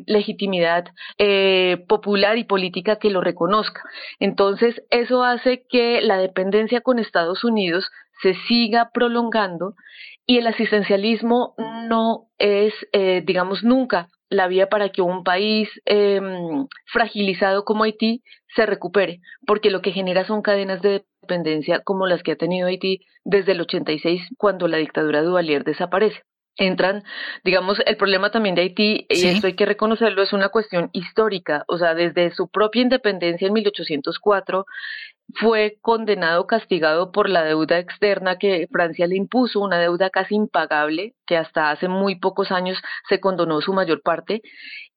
legitimidad eh, popular y política que lo reconozca. Entonces, eso hace que la dependencia con Estados Unidos se siga prolongando y el asistencialismo no es, eh, digamos, nunca la vía para que un país em, fragilizado como Haití se recupere, porque lo que genera son cadenas de dependencia como las que ha tenido Haití desde el 86, cuando la dictadura Duvalier desaparece. Entran, digamos, el problema también de Haití, y esto hay que reconocerlo, es una cuestión histórica, o sea, desde su propia independencia en 1804, fue condenado, castigado por la deuda externa que Francia le impuso, una deuda casi impagable, que hasta hace muy pocos años se condonó su mayor parte,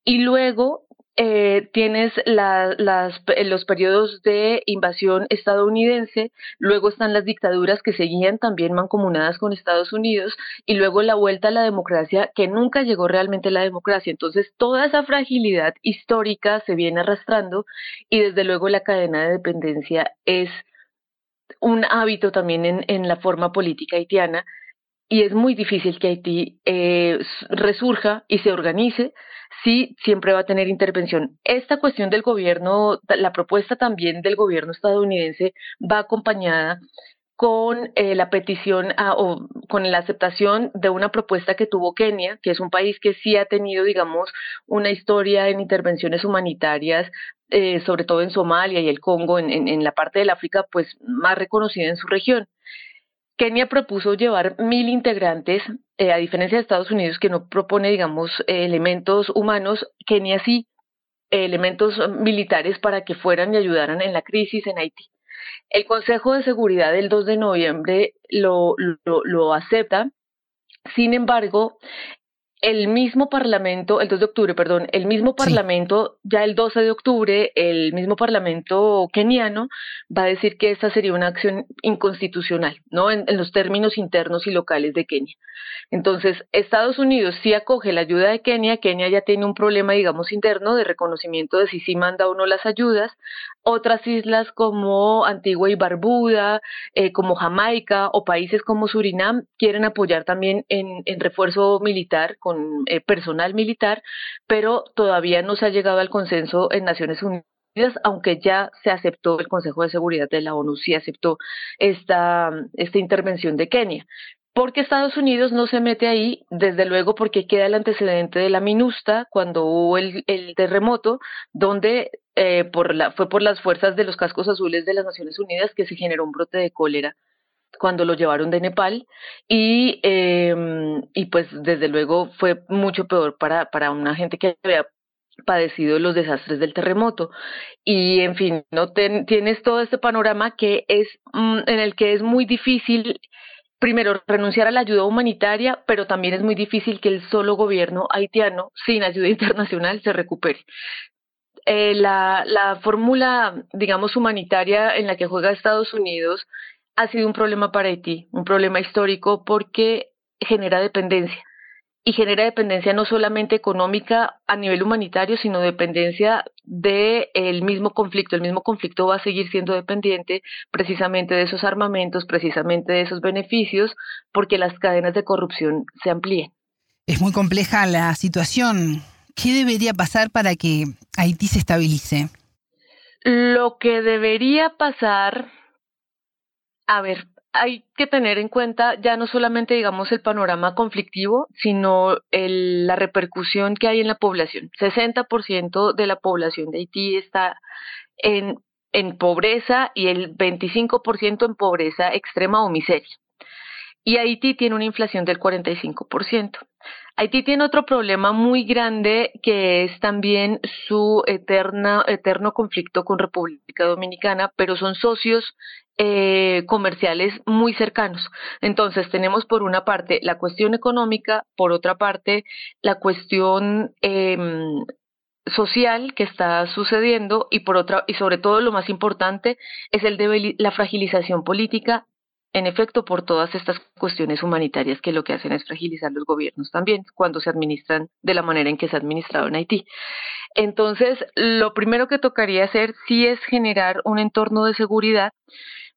y luego eh, tienes las, los periodos de invasión estadounidense, luego están las dictaduras que seguían también mancomunadas con Estados Unidos y luego la vuelta a la democracia que nunca llegó realmente la democracia. Entonces toda esa fragilidad histórica se viene arrastrando y desde luego la cadena de dependencia es un hábito también en, en la forma política haitiana y es muy difícil que Haití eh, resurja y se organice sí siempre va a tener intervención. Esta cuestión del gobierno, la propuesta también del gobierno estadounidense va acompañada con eh, la petición o con la aceptación de una propuesta que tuvo Kenia, que es un país que sí ha tenido, digamos, una historia en intervenciones humanitarias, eh, sobre todo en Somalia y el Congo, en, en la parte del África, pues más reconocida en su región. Kenia propuso llevar mil integrantes, eh, a diferencia de Estados Unidos que no propone, digamos, eh, elementos humanos, Kenia sí, elementos militares para que fueran y ayudaran en la crisis en Haití. El Consejo de Seguridad del 2 de noviembre lo, lo, lo acepta, sin embargo, el mismo Parlamento, el 2 de octubre, perdón, el mismo Parlamento, ya el 12 de octubre, el mismo Parlamento keniano va a decir que esta sería una acción inconstitucional, ¿no? En, los términos internos y locales de Kenia. Entonces, Estados Unidos sí acoge la ayuda de Kenia, Kenia ya tiene un problema, digamos, interno de reconocimiento de si sí manda o no las ayudas. Otras islas como Antigua y Barbuda, eh, como Jamaica o países como Surinam quieren apoyar también en, en refuerzo militar con eh, personal militar, pero todavía no se ha llegado al consenso en Naciones Unidas, aunque ya se aceptó, el Consejo de Seguridad de la ONU sí aceptó esta, esta intervención de Kenia. Porque Estados Unidos no se mete ahí, desde luego porque queda el antecedente de la MINUSTA cuando hubo el, terremoto, donde eh, por la, fue por las fuerzas de los cascos azules de las Naciones Unidas que se generó un brote de cólera cuando lo llevaron de Nepal y, eh, y pues desde luego fue mucho peor para, para una gente que había padecido los desastres del terremoto. Y en fin no tienes todo este panorama que es mm, en el que es muy difícil primero renunciar a la ayuda humanitaria pero también es muy difícil que el solo gobierno haitiano sin ayuda internacional se recupere eh, la, la fórmula digamos humanitaria en la que juega Estados Unidos ha sido un problema para Haití, un problema histórico porque genera dependencia. y genera dependencia no solamente económica a nivel humanitario, sino dependencia del el mismo conflicto. El mismo conflicto va a seguir siendo dependiente precisamente de esos armamentos, precisamente de esos beneficios, porque las cadenas de corrupción se amplíen. Es muy compleja la situación. ¿Qué debería pasar para que Haití se estabilice? Lo que debería pasar, a ver, hay que tener en cuenta ya no solamente, digamos, el panorama conflictivo, sino la repercusión que hay en la población. 60% de la población de Haití está en, en pobreza y el 25% en pobreza extrema o miseria. Y Haití tiene una inflación del 45%. Haití tiene otro problema muy grande que es también su eterna, eterno conflicto con República Dominicana, pero son socios eh, comerciales muy cercanos. Entonces tenemos por una parte la cuestión económica, por otra parte la cuestión em, social que está sucediendo y por otra y sobre todo lo más importante es el de la fragilización política en efecto por todas estas cuestiones humanitarias que lo que hacen es fragilizar los gobiernos también cuando se administran de la manera en que se ha administrado en Haití. Entonces, lo primero que tocaría hacer sí es generar un entorno de seguridad,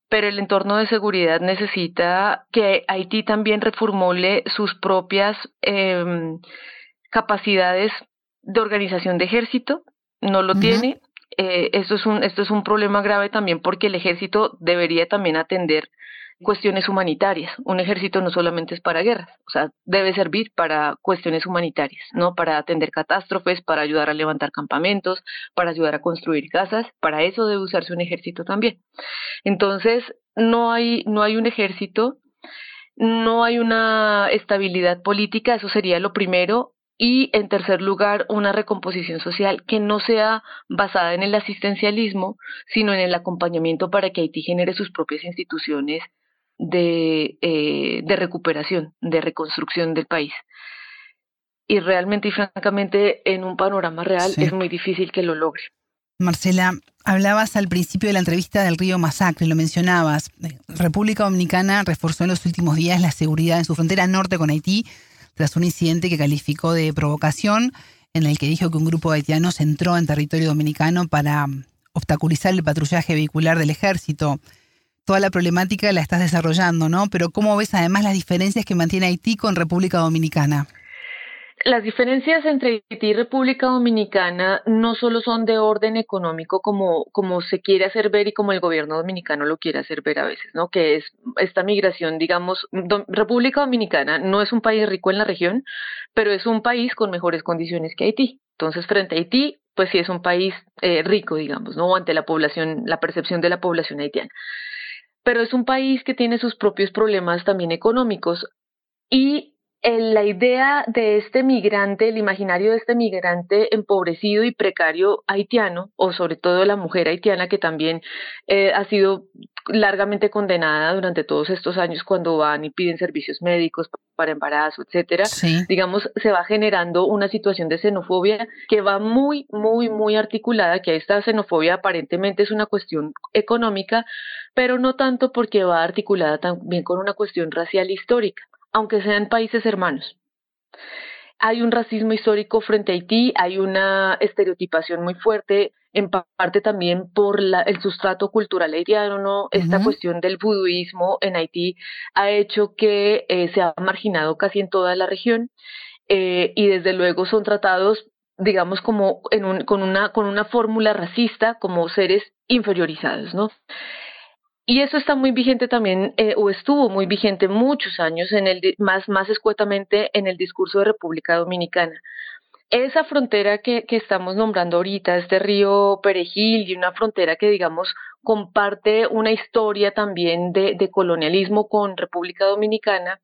pero el entorno de seguridad necesita que Haití también reformule sus propias em, capacidades de organización de ejército, no lo tiene. Eh, esto, es un, esto es un problema grave también porque el ejército debería también atender cuestiones humanitarias. Un ejército no solamente es para guerras, o sea, debe servir para cuestiones humanitarias, ¿no? Para atender catástrofes, para ayudar a levantar campamentos, para ayudar a construir casas, para eso debe usarse un ejército también. Entonces, no hay, no hay un ejército, no hay una estabilidad política, eso sería lo primero, y en tercer lugar, una recomposición social que no sea basada en el asistencialismo, sino en el acompañamiento para que Haití genere sus propias instituciones de, eh, de recuperación, de reconstrucción del país. Y realmente y francamente, en un panorama real es muy difícil que lo logre. Marcela, hablabas al principio de la entrevista del río Masacre, lo mencionabas. República Dominicana reforzó en los últimos días la seguridad en su frontera norte con Haití tras un incidente que calificó de provocación en el que dijo que un grupo de haitianos entró en territorio dominicano para obstaculizar el patrullaje vehicular del ejército toda la problemática la estás desarrollando, ¿no? Pero ¿cómo ves además las diferencias que mantiene Haití con República Dominicana? Las diferencias entre Haití y República Dominicana no solo son de orden económico como, como se quiere hacer ver y como el gobierno dominicano lo quiere hacer ver a veces, ¿no? Que es esta migración, digamos, República Dominicana no es un país rico en la región, pero es un país con mejores condiciones que Haití. Entonces, frente a Haití, pues sí es un país eh, rico, digamos, ¿no? Ante la población, la percepción de la población haitiana pero es un país que tiene sus propios problemas también económicos. Y la idea de este migrante, el imaginario de este migrante empobrecido y precario haitiano, o sobre todo la mujer haitiana que también eh, ha sido largamente condenada durante todos estos años cuando van y piden servicios médicos para embarazo, etcétera, digamos, se va generando una situación de xenofobia que va muy, muy, muy articulada, que esta xenofobia aparentemente es una cuestión económica, pero no tanto porque va articulada también con una cuestión racial histórica, aunque sean países hermanos hay un racismo histórico frente a Haití, hay una estereotipación muy fuerte, en parte también por el sustrato cultural haitiano, ¿no? Esta cuestión del buduismo en Haití ha hecho que eh, se ha marginado casi en toda la región eh, y desde luego son tratados digamos como en un, con una con una fórmula racista como seres inferiorizados, ¿no? Y eso está muy vigente también, eh, o estuvo muy vigente muchos años, en el, más, más escuetamente en el discurso de República Dominicana. Esa frontera que, que estamos nombrando ahorita, este río Perejil, y una frontera que, digamos, comparte una historia también de, de colonialismo con República Dominicana,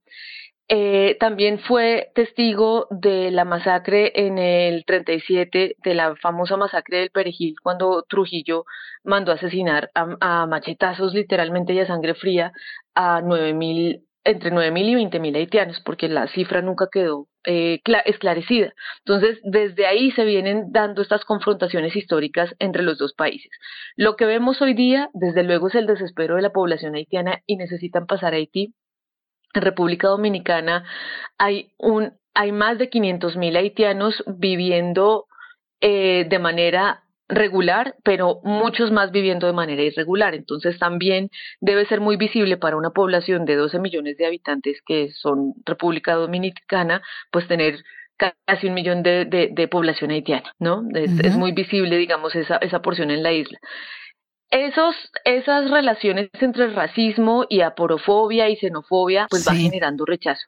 eh, también fue testigo de la masacre en el 37, de la famosa masacre del Perejil, cuando Trujillo mandó asesinar a, machetazos literalmente y a sangre fría a nueve mil, entre 9.000 y 20.000 haitianos, porque la cifra nunca quedó eh, esclarecida. Entonces, desde ahí se vienen dando estas confrontaciones históricas entre los dos países. Lo que vemos hoy día, desde luego, es el desespero de la población haitiana y necesitan pasar a Haití en República Dominicana hay un hay más de 500.000 haitianos viviendo eh, de manera regular, pero muchos más viviendo de manera irregular. Entonces también debe ser muy visible para una población de 12 millones de habitantes que son República Dominicana, pues tener casi un millón de, de, población haitiana, ¿no? Es, muy visible, digamos, esa, esa porción en la isla. Esos, esas relaciones entre racismo y aporofobia y xenofobia, pues va generando rechazo.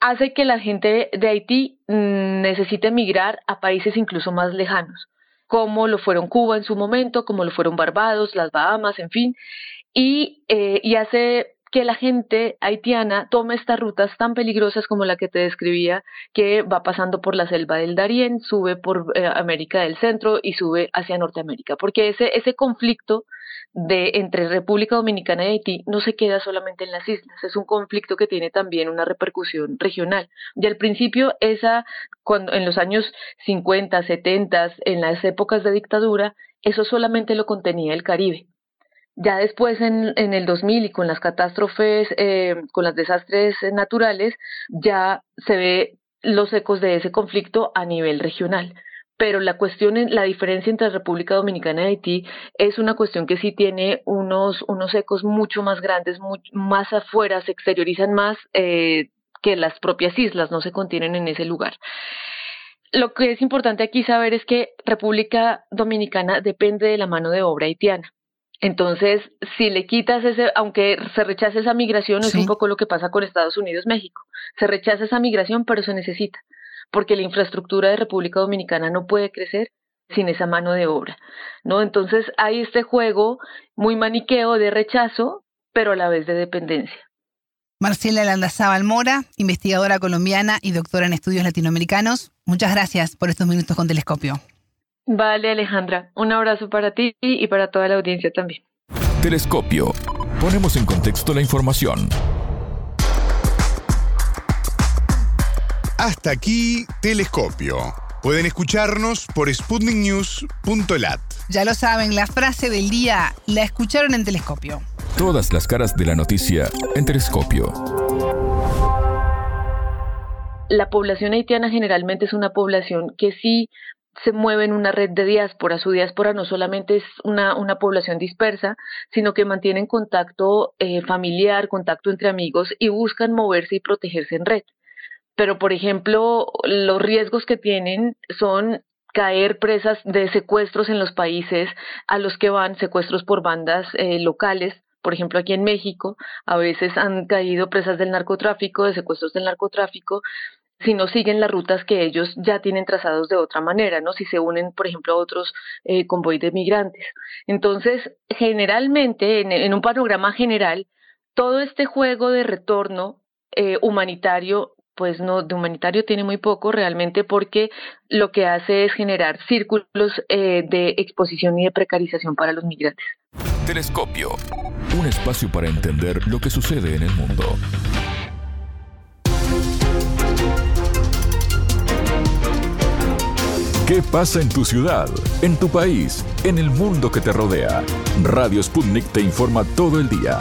Hace que la gente de Haití mm, necesite emigrar a países incluso más lejanos como lo fueron Cuba en su momento, como lo fueron Barbados, las Bahamas, en fin, y, eh, y hace que la gente haitiana tome estas rutas tan peligrosas como la que te describía, que va pasando por la selva del Darién, sube por eh, América del Centro y sube hacia Norteamérica, porque ese, ese conflicto de entre República Dominicana y Haití no se queda solamente en las islas, es un conflicto que tiene también una repercusión regional. Y al principio esa cuando en los años 50, 70, en las épocas de dictadura, eso solamente lo contenía el Caribe. Ya después, en, el 2000 y con las catástrofes, eh, con los desastres naturales, ya se ve los ecos de ese conflicto a nivel regional. Pero la cuestión, la diferencia entre República Dominicana y Haití es una cuestión que sí tiene unos, unos ecos mucho más grandes, más afuera, se exteriorizan más eh, que las propias islas, no se contienen en ese lugar. Lo que es importante aquí saber es que República Dominicana depende de la mano de obra haitiana. Entonces, si le quitas ese, aunque se rechace esa migración, es un poco lo que pasa con Estados Unidos, México. Se rechaza esa migración, pero se necesita, porque la infraestructura de República Dominicana no puede crecer sin esa mano de obra, ¿no? Entonces hay este juego muy maniqueo de rechazo, pero a la vez de dependencia. Marcela Landazábal Mora, investigadora colombiana y doctora en estudios latinoamericanos, muchas gracias por estos minutos con Telescopio. Vale, Alejandra. Un abrazo para ti y para toda la audiencia también. Telescopio. Ponemos en contexto la información. Hasta aquí, Telescopio. Pueden escucharnos por sputniknews.lat. Ya lo saben, la frase del día la escucharon en Telescopio. Todas las caras de la noticia en Telescopio. La población haitiana generalmente es una población que sí se mueve en una red de diáspora. Su diáspora no solamente es una, una población dispersa, sino que mantienen contacto eh, familiar, contacto entre amigos y buscan moverse y protegerse en red. Pero, por ejemplo, los riesgos que tienen son caer presas de secuestros en los países a los que van, secuestros por bandas eh, locales, por ejemplo, aquí en México, a veces han caído presas del narcotráfico, de secuestros del narcotráfico, si no siguen las rutas que ellos ya tienen trazados de otra manera, ¿no? Si se unen, por ejemplo, a otros eh, convoy de migrantes. Entonces, generalmente, en, un panorama general, todo este juego de retorno eh, humanitario pues no, de humanitario tiene muy poco realmente porque lo que hace es generar círculos eh, de exposición y de precarización para los migrantes. Telescopio, un espacio para entender lo que sucede en el mundo. ¿Qué pasa en tu ciudad, en tu país, en el mundo que te rodea? Radio Sputnik te informa todo el día.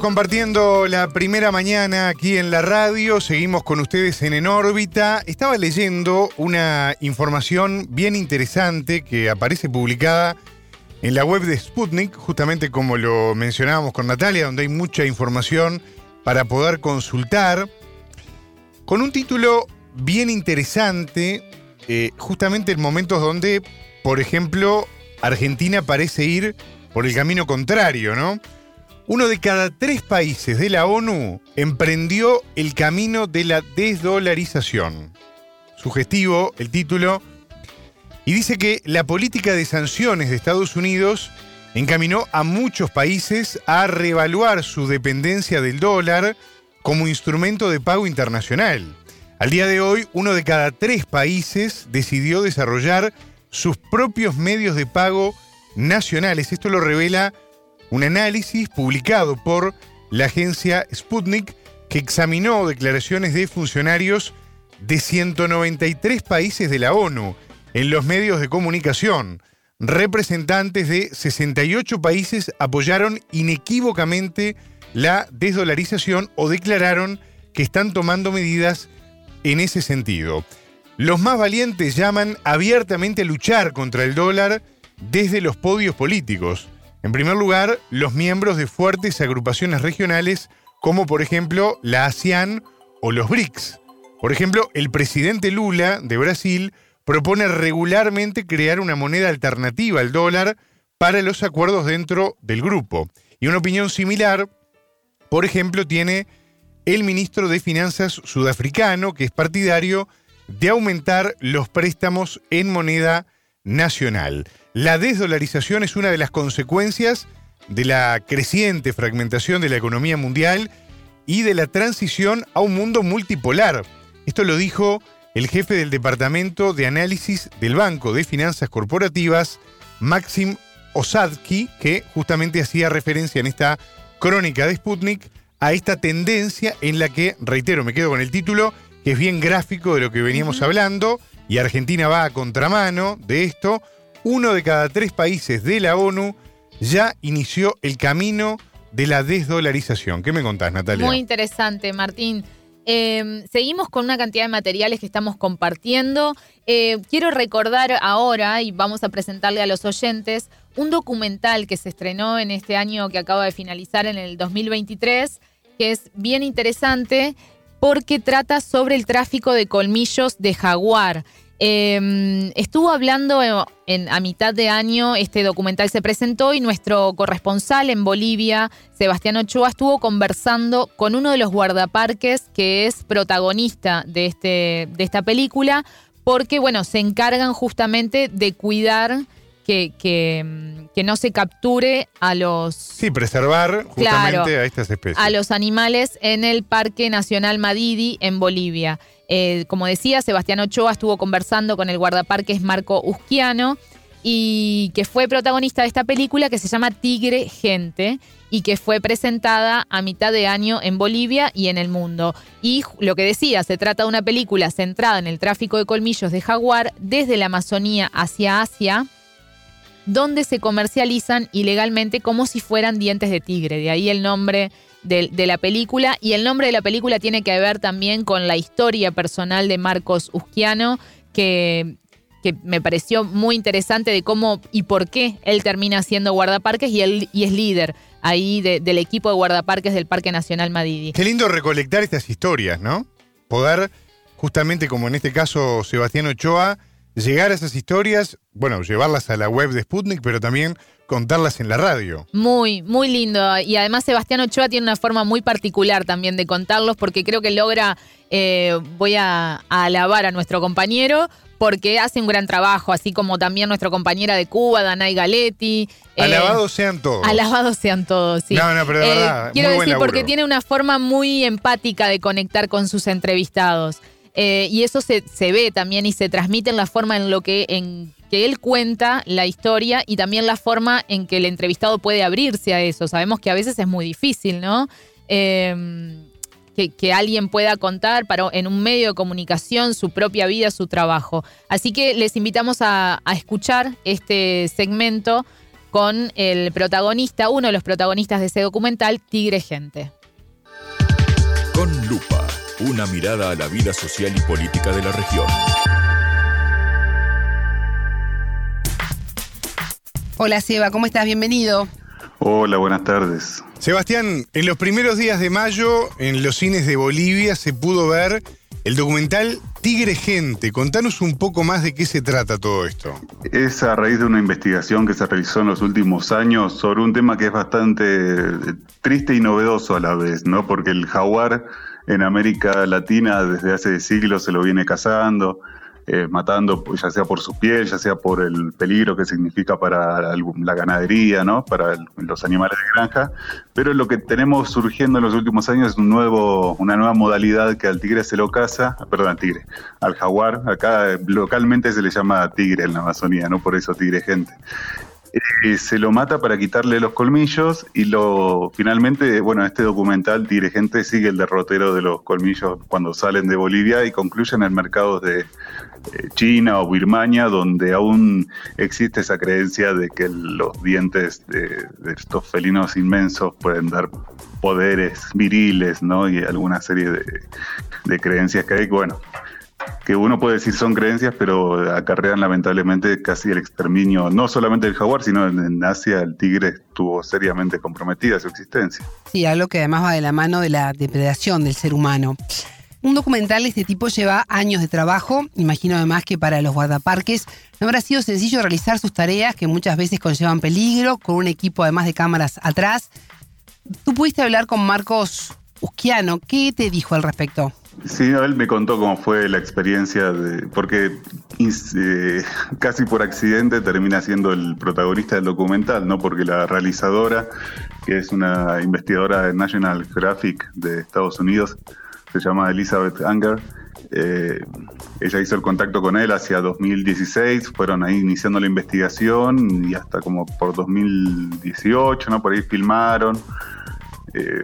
Compartiendo la primera mañana aquí en la radio, seguimos con ustedes en En órbita. Estaba leyendo una información bien interesante que aparece publicada en la web de Sputnik, justamente como lo mencionábamos con Natalia, donde hay mucha información para poder consultar, con un título bien interesante, eh, justamente en momentos donde, por ejemplo, Argentina parece ir por el camino contrario, ¿no? Uno de cada tres países de la ONU emprendió el camino de la desdolarización. Sugestivo el título. Y dice que la política de sanciones de Estados Unidos encaminó a muchos países a reevaluar su dependencia del dólar como instrumento de pago internacional. Al día de hoy, uno de cada tres países decidió desarrollar sus propios medios de pago nacionales. Esto lo revela un análisis publicado por la agencia Sputnik que examinó declaraciones de funcionarios de 193 países de la ONU en los medios de comunicación. Representantes de 68 países apoyaron inequívocamente la desdolarización o declararon que están tomando medidas en ese sentido. Los más valientes llaman abiertamente a luchar contra el dólar desde los podios políticos. En primer lugar, los miembros de fuertes agrupaciones regionales como por ejemplo la ASEAN o los BRICS. Por ejemplo, el presidente Lula de Brasil propone regularmente crear una moneda alternativa al dólar para los acuerdos dentro del grupo. Y una opinión similar, por ejemplo, tiene el ministro de Finanzas sudafricano, que es partidario de aumentar los préstamos en moneda nacional. La desdolarización es una de las consecuencias de la creciente fragmentación de la economía mundial y de la transición a un mundo multipolar. Esto lo dijo el jefe del Departamento de Análisis del Banco de Finanzas Corporativas, Maxim Osadki, que justamente hacía referencia en esta crónica de Sputnik a esta tendencia en la que, reitero, me quedo con el título, que es bien gráfico de lo que veníamos hablando, y Argentina va a contramano de esto, uno de cada tres países de la ONU ya inició el camino de la desdolarización. ¿Qué me contás, Natalia? Muy interesante, Martín. Em, seguimos con una cantidad de materiales que estamos compartiendo. Eh, quiero recordar ahora, y vamos a presentarle a los oyentes, un documental que se estrenó en este año que acaba de finalizar en el 2023, que es bien interesante porque trata sobre el tráfico de colmillos de jaguar. Em, estuvo hablando en, a mitad de año, este documental se presentó y nuestro corresponsal en Bolivia, Sebastián Ochoa, estuvo conversando con uno de los guardaparques que es protagonista de, este, de esta película, porque bueno, se encargan justamente de cuidar que, que, no se capture a los... Sí, preservar justamente a estas especies. A los animales en el Parque Nacional Madidi en Bolivia. Eh, como decía, Sebastián Ochoa estuvo conversando con el guardaparques Marco Usquiano y que fue protagonista de esta película que se llama Tigre Gente y que fue presentada a mitad de año en Bolivia y en el mundo. Y lo que decía, se trata de una película centrada en el tráfico de colmillos de jaguar desde la Amazonía hacia Asia, donde se comercializan ilegalmente como si fueran dientes de tigre, de ahí el nombre de, la película. Y el nombre de la película tiene que ver también con la historia personal de Marcos Usquiano, que, me pareció muy interesante de cómo y por qué él termina siendo guardaparques y, y es líder ahí del equipo de guardaparques del Parque Nacional Madidi. Qué lindo recolectar estas historias, ¿no? Poder, justamente como en este caso Sebastián Ochoa, llegar a esas historias, bueno, llevarlas a la web de Sputnik, pero también contarlas en la radio. Muy, muy lindo. Y además Sebastián Ochoa tiene una forma muy particular también de contarlos, porque creo que logra, eh, voy a, alabar a nuestro compañero, porque hace un gran trabajo, así como también nuestra compañera de Cuba, Danay Galetti. Eh, alabados sean todos. Alabados sean todos, sí. No, no, pero de eh, verdad. Quiero decir, porque tiene una forma muy empática de conectar con sus entrevistados. Y eso se, se, ve también y se transmite en la forma en lo que en que él cuenta la historia y también la forma en que el entrevistado puede abrirse a eso. Sabemos que a veces es muy difícil, ¿no? Em, que, alguien pueda contar para, en un medio de comunicación su propia vida, su trabajo. Así que les invitamos a, escuchar este segmento con el protagonista, uno de los protagonistas de ese documental, Tigre Gente. Con lupa, una mirada a la vida social y política de la región. Hola Seba, ¿cómo estás? Bienvenido. Hola, buenas tardes. Sebastián, en los primeros días de mayo, en los cines de Bolivia, se pudo ver el documental Tigre Gente. Contanos un poco más de qué se trata todo esto. Es a raíz de una investigación que se realizó en los últimos años sobre un tema que es bastante triste y novedoso a la vez, ¿no? Porque el jaguar en América Latina desde hace siglos se lo viene cazando eh, matando ya sea por su piel, ya sea por el peligro que significa para la ganadería, ¿no? para los animales de granja. Pero lo que tenemos surgiendo en los últimos años es un nuevo, una nueva modalidad que al tigre se lo caza, perdón, al tigre, al jaguar. Acá localmente se le llama tigre en la Amazonía, no por eso tigre gente. Eh, se lo mata para quitarle los colmillos y lo finalmente, bueno, este documental Gente sigue el derrotero de los colmillos cuando salen de Bolivia y concluyen en mercados de eh, China o Birmania, donde aún existe esa creencia de que los dientes de, estos felinos inmensos pueden dar poderes viriles, ¿no? Y alguna serie de, de creencias que hay. Bueno, que uno puede decir son creencias, pero acarrean lamentablemente casi el exterminio, no solamente del jaguar, sino en Asia el tigre estuvo seriamente comprometida su existencia. Sí, algo que además va de la mano de la depredación del ser humano. Un documental de este tipo lleva años de trabajo, imagino además que para los guardaparques no habrá sido sencillo realizar sus tareas que muchas veces conllevan peligro, con un equipo además de cámaras atrás. Tú pudiste hablar con Marcos Usquiano, ¿qué te dijo al respecto? Sí, él me contó cómo fue la experiencia, de, porque eh, casi por accidente termina siendo el protagonista del documental, ¿no? Porque la realizadora, que es una investigadora de National Geographic de Estados Unidos, se llama Elizabeth Anger, eh, ella hizo el contacto con él hacia 2016, fueron ahí iniciando la investigación y hasta como por 2018, ¿no? Por ahí filmaron eh,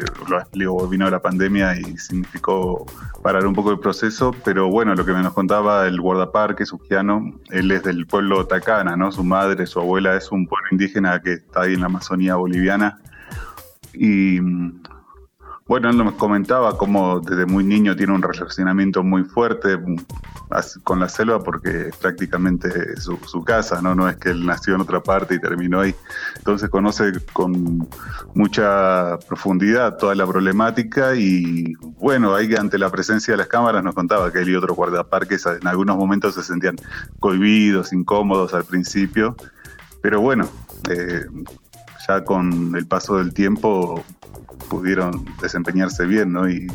luego vino la pandemia y significó parar un poco el proceso, pero bueno, lo que me nos contaba el guardaparque sujiano, él es del pueblo Tacana, ¿no? Su madre, su abuela es un pueblo indígena que está ahí en la Amazonía boliviana. Y bueno, él nos comentaba cómo desde muy niño tiene un relacionamiento muy fuerte mm, con la selva porque es prácticamente su, su, casa, ¿no? No es que él nació en otra parte y terminó ahí. Entonces conoce con mucha profundidad toda la problemática y bueno, ahí ante la presencia de las cámaras nos contaba que él y otros guardaparques en algunos momentos se sentían cohibidos, incómodos al principio, pero bueno, eh, ya con el paso del tiempo pudieron desempeñarse bien, ¿no? Y,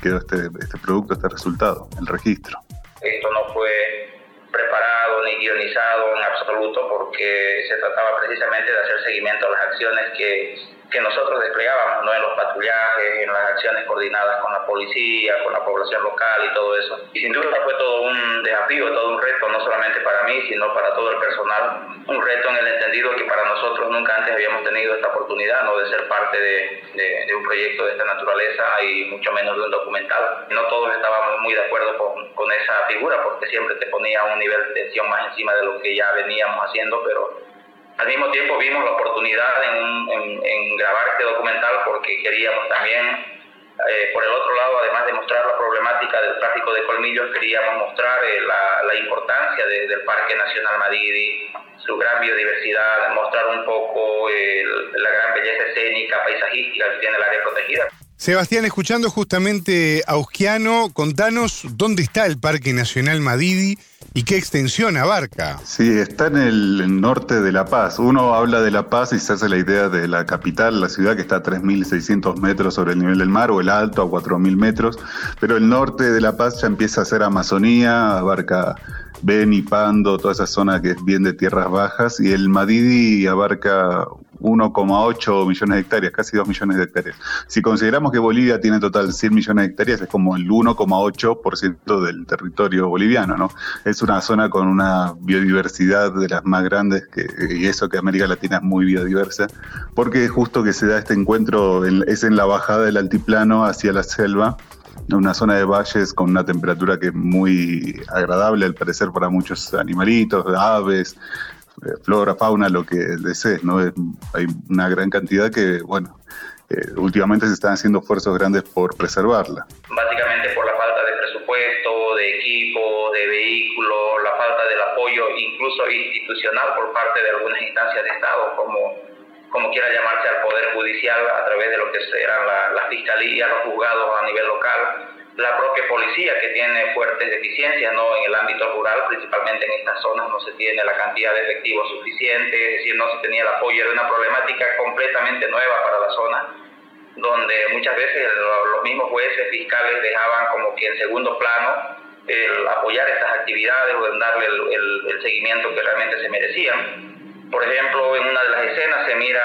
quedó este, este producto, este resultado, el registro. Esto no fue preparado ni guionizado en absoluto porque se trataba precisamente de hacer seguimiento a las acciones que que nosotros desplegábamos ¿no? en los patrullajes, en las acciones coordinadas con la policía, con la población local y todo eso. Y sin duda fue todo un desafío, todo un reto, no solamente para mí, sino para todo el personal. Un reto en el entendido que para nosotros nunca antes habíamos tenido esta oportunidad ¿no? de ser parte de, un proyecto de esta naturaleza y mucho menos de un documental. No todos estábamos muy de acuerdo con, con esa figura porque siempre te ponía un nivel de tensión más encima de lo que ya veníamos haciendo, pero al mismo tiempo vimos la oportunidad en, grabar este documental porque queríamos también, eh, por el otro lado, además de mostrar la problemática del tráfico de colmillos, queríamos mostrar eh, la, importancia del Parque Nacional Madidi, su gran biodiversidad, mostrar un poco la gran belleza escénica, paisajística que tiene el área protegida. Sebastián, escuchando justamente a Usquiano, contanos dónde está el Parque Nacional Madidi ¿Y qué extensión abarca? Sí, está en el norte de La Paz. Uno habla de La Paz y se hace la idea de la capital, la ciudad que está a 3.600 metros sobre el nivel del mar, o el alto a 4.000 metros, pero el norte de La Paz ya empieza a ser Amazonía, abarca Beni, Pando, toda esa zona que es bien de tierras bajas, y el Madidi abarca 1,8 millones de hectáreas, casi 2 millones de hectáreas. Si consideramos que Bolivia tiene total 100 millones de hectáreas, es como el 1,8% del territorio boliviano, ¿no? Es una zona con una biodiversidad de las más grandes, que, y eso que América Latina es muy biodiversa, porque justo que se da este encuentro es en la bajada del altiplano hacia la selva, una zona de valles con una temperatura que es muy agradable al parecer para muchos animalitos, aves, flora, fauna, lo que desees, ¿no? hay una gran cantidad que, bueno, eh, últimamente se están haciendo esfuerzos grandes por preservarla. Básicamente por la falta de presupuesto, de equipo, de vehículos, la falta del apoyo incluso institucional por parte de algunas instancias de Estado, como, como quiera llamarse al Poder Judicial a través de lo que serán la, la Fiscalía, los juzgados a nivel local, la propia policía que tiene fuertes deficiencias ¿no? en el ámbito rural, principalmente en estas zonas no se tiene la cantidad de efectivos suficiente, es decir, no se tenía el apoyo, era una problemática completamente nueva para la zona, donde muchas veces los mismos jueces fiscales dejaban como que en segundo plano el apoyar estas actividades o en darle el seguimiento que realmente se merecían. Por ejemplo, en una de las escenas se mira,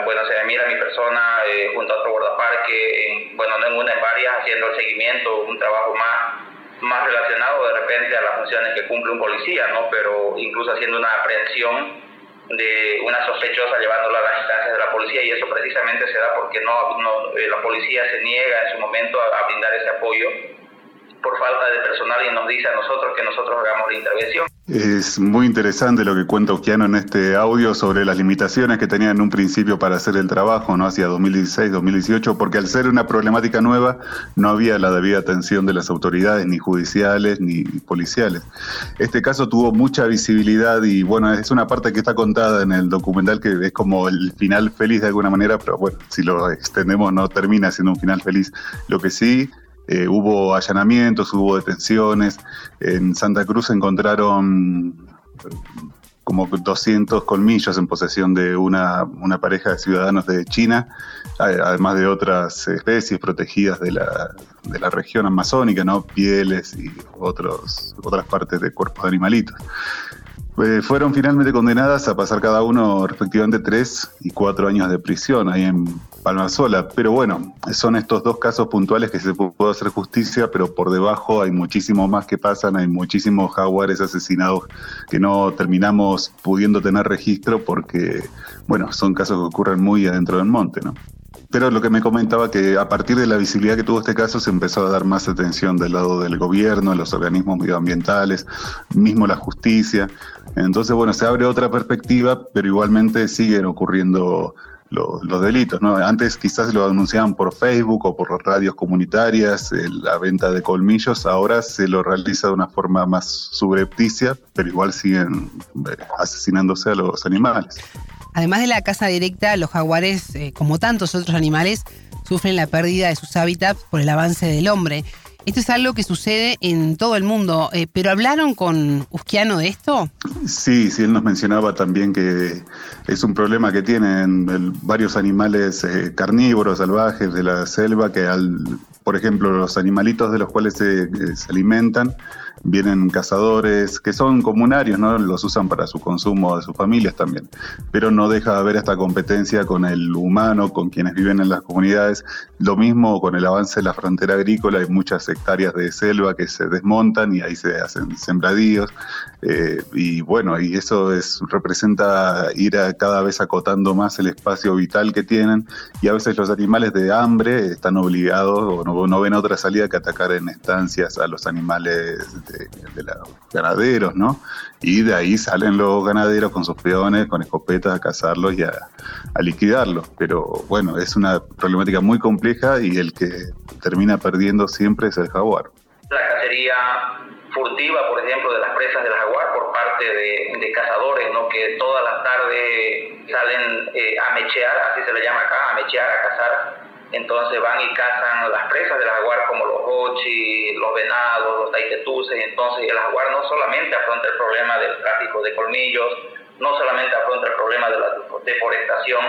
uh, bueno, se mira a mi persona eh, junto a otro guardaparque, en, bueno, no en una, en varias, haciendo el seguimiento, un trabajo más, más relacionado de repente a las funciones que cumple un policía, ¿no? Pero incluso haciendo una aprehensión de una sospechosa llevándola a las instancias de la policía y eso precisamente se da porque no, no eh, la policía se niega en su momento a brindar ese apoyo por falta de personal y nos dice a nosotros que nosotros hagamos la intervención. Es muy interesante lo que cuenta Oquiano en este audio sobre las limitaciones que tenía en un principio para hacer el trabajo, ¿no? Hacia 2016, 2018, porque al ser una problemática nueva no había la debida atención de las autoridades, ni judiciales, ni policiales. Este caso tuvo mucha visibilidad y bueno, es una parte que está contada en el documental que es como el final feliz de alguna manera, pero bueno, si lo extendemos no termina siendo un final feliz. Lo que sí eh, hubo allanamientos, hubo detenciones. En Santa Cruz encontraron como 200 colmillos en posesión de una, una, pareja de ciudadanos de China, además de otras especies protegidas de la, de la región amazónica, ¿no? pieles y otros, otras partes de cuerpos de animalitos. Eh, fueron finalmente condenadas a pasar cada uno respectivamente tres y cuatro años de prisión ahí en Palma Sola. Pero bueno, son estos dos casos puntuales que se puede hacer justicia, pero por debajo hay muchísimo más que pasan, hay muchísimos jaguares asesinados que no terminamos pudiendo tener registro porque, bueno, son casos que ocurren muy adentro del monte, ¿no? Pero lo que me comentaba que a partir de la visibilidad que tuvo este caso se empezó a dar más atención del lado del gobierno, los organismos medioambientales, mismo la justicia. Entonces, bueno, se abre otra perspectiva, pero igualmente siguen ocurriendo los delitos. ¿no? Antes quizás lo anunciaban por Facebook o por radios comunitarias, la venta de colmillos, ahora se lo realiza de una forma más subrepticia, pero igual siguen eh, asesinándose a los animales. Además de la caza directa, los jaguares, eh, como tantos otros animales, sufren la pérdida de sus hábitats por el avance del hombre. Esto es algo que sucede en todo el mundo, eh, pero ¿hablaron con Usquiano de esto? Sí, sí, él nos mencionaba también que es un problema que tienen varios animales eh, carnívoros, salvajes de la selva, que al, por ejemplo, los animalitos de los cuales se alimentan, vienen cazadores que son comunarios, ¿no? Los usan para su consumo de sus familias también. Pero no deja de haber esta competencia con el humano, con quienes viven en las comunidades. Lo mismo con el avance de la frontera agrícola, hay muchas hectáreas de selva que se desmontan y ahí se hacen sembradíos. Eh, y bueno, y eso es, representa ir a cada vez acotando más el espacio vital que tienen. Y a veces los animales de hambre están obligados o no, ven otra salida que atacar en estancias a los animales los ganaderos, ¿no? Y de ahí salen los ganaderos con sus peones, con escopetas a cazarlos y a, liquidarlos. Pero bueno, es una problemática muy compleja y el que termina perdiendo siempre es el jaguar. La cacería furtiva, por ejemplo, de las presas del jaguar por parte de, cazadores, ¿no? Que todas las tardes salen eh, a mechear, así se le llama acá, a mechear, a cazar entonces van y cazan las presas del jaguar como los hochi, los venados, los taitetuces, entonces el jaguar no solamente afronta el problema del tráfico de colmillos, no solamente afronta el problema de la deforestación,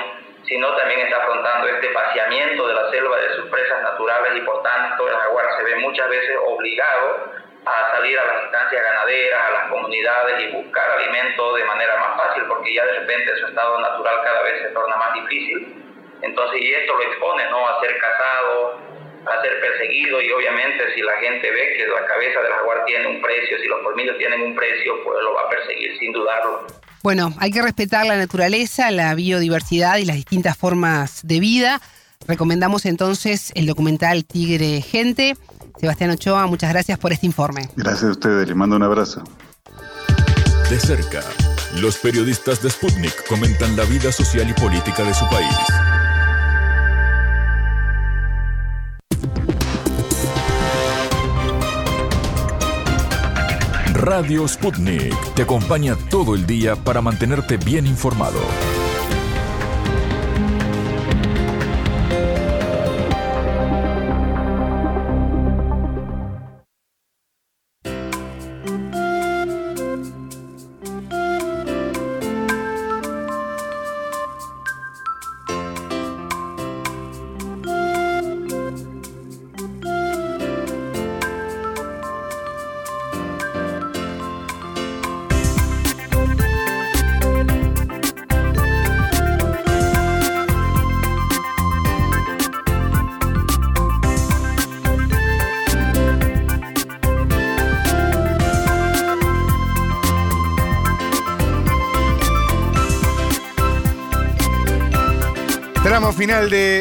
sino también está afrontando este vaciamiento de la selva de sus presas naturales y por tanto el jaguar se ve muchas veces obligado a salir a las instancias ganaderas, a las comunidades y buscar alimento de manera más fácil porque ya de repente su estado natural cada vez se torna más difícil entonces, y esto lo expone, ¿no? A ser cazado, a ser perseguido y obviamente si la gente ve que la cabeza del jaguar tiene un precio, si los colmillos tienen un precio, pues lo va a perseguir sin dudarlo. Bueno, hay que respetar la naturaleza, la biodiversidad y las distintas formas de vida. Recomendamos entonces el documental Tigre Gente. Sebastián Ochoa, muchas gracias por este informe. Gracias a ustedes, les mando un abrazo. De cerca Los periodistas de Sputnik comentan la vida social y política de su país. Radio Sputnik te acompaña todo el día para mantenerte bien informado.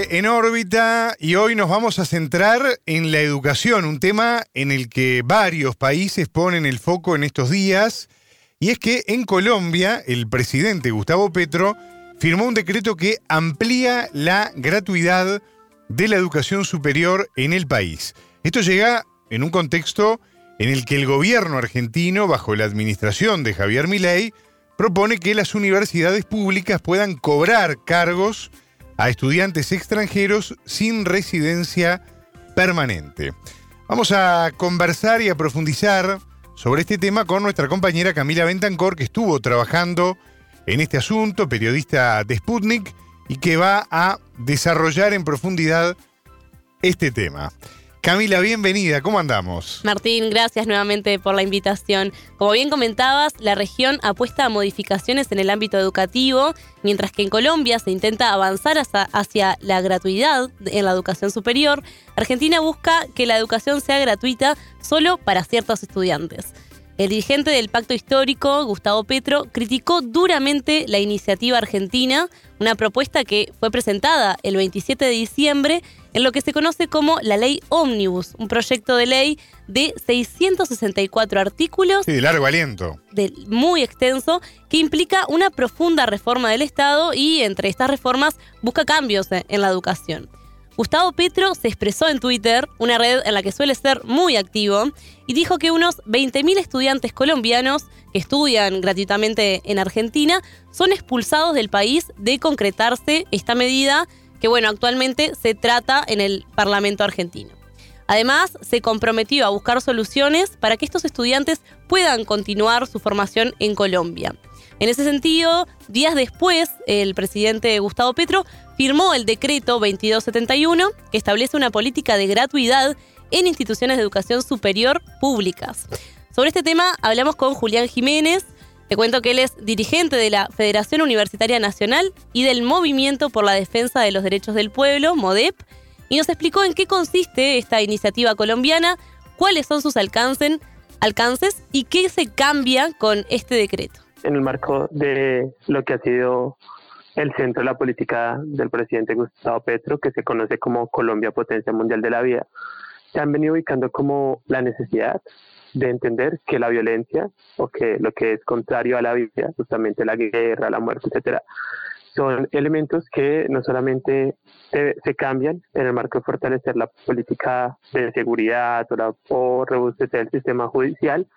En órbita y hoy nos vamos a centrar en la educación, un tema en el que varios países ponen el foco en estos días. Y es que en Colombia el presidente Gustavo Petro firmó un decreto que amplía la gratuidad de la educación superior en el país. Esto llega en un contexto en el que el gobierno argentino, bajo la administración de Javier Milei, propone que las universidades públicas puedan cobrar cargos a estudiantes extranjeros sin residencia permanente. Vamos a conversar y a profundizar sobre este tema con nuestra compañera Camila Bentancor, que estuvo trabajando en este asunto, periodista de Sputnik, y que va a desarrollar en profundidad este tema. Camila, bienvenida, ¿cómo andamos? Martín, gracias nuevamente por la invitación. Como bien comentabas, la región apuesta a modificaciones en el ámbito educativo, mientras que en Colombia se intenta avanzar hacia, la gratuidad en la educación superior. Argentina busca que la educación sea gratuita solo para ciertos estudiantes. El dirigente del Pacto Histórico, Gustavo Petro, criticó duramente la iniciativa argentina, una propuesta que fue presentada el 27 de diciembre en lo que se conoce como la Ley Omnibus, un proyecto de ley de 664 artículos. Sí, de largo aliento. De, muy extenso, que implica una profunda reforma del Estado y entre estas reformas busca cambios en la educación. Gustavo Petro se expresó en Twitter, una red en la que suele ser muy activo, y dijo que unos 20.000 estudiantes colombianos que estudian gratuitamente en Argentina son expulsados del país de concretarse esta medida que, bueno, actualmente se trata en el Parlamento argentino. Además, se comprometió a buscar soluciones para que estos estudiantes puedan continuar su formación en Colombia. En ese sentido, días después, el presidente Gustavo Petro firmó el decreto 2271 que establece una política de gratuidad en instituciones de educación superior públicas. Sobre este tema hablamos con Julián Jiménez. Te cuento que él es dirigente de la Federación Universitaria Nacional y del Movimiento por la Defensa de los Derechos del Pueblo, MODEP, y nos explicó en qué consiste esta iniciativa colombiana, cuáles son sus alcances, alcances y qué se cambia con este decreto. En el marco de lo que ha sido el centro de la política del presidente Gustavo Petro, que se conoce como Colombia Potencia Mundial de la Vida, se han venido ubicando como la necesidad de entender que la violencia o que lo que es contrario a la vida, justamente la guerra, la muerte, etcétera, son elementos que no solamente se, cambian en el marco de fortalecer la política de seguridad o, la, o el sistema judicial,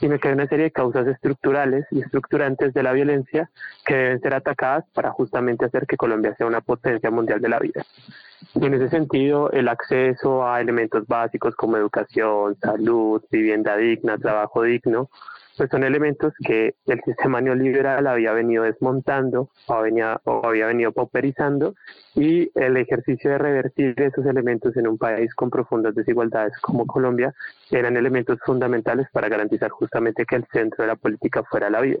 sino que hay una serie de causas estructurales y estructurantes de la violencia que deben ser atacadas para justamente hacer que Colombia sea una potencia mundial de la vida. Y en ese sentido, el acceso a elementos básicos como educación, salud, vivienda digna, trabajo digno, pues son elementos que el sistema neoliberal había venido desmontando o había, o había venido pauperizando y el ejercicio de revertir esos elementos en un país con profundas desigualdades como Colombia eran elementos fundamentales para garantizar justamente que el centro de la política fuera la vida.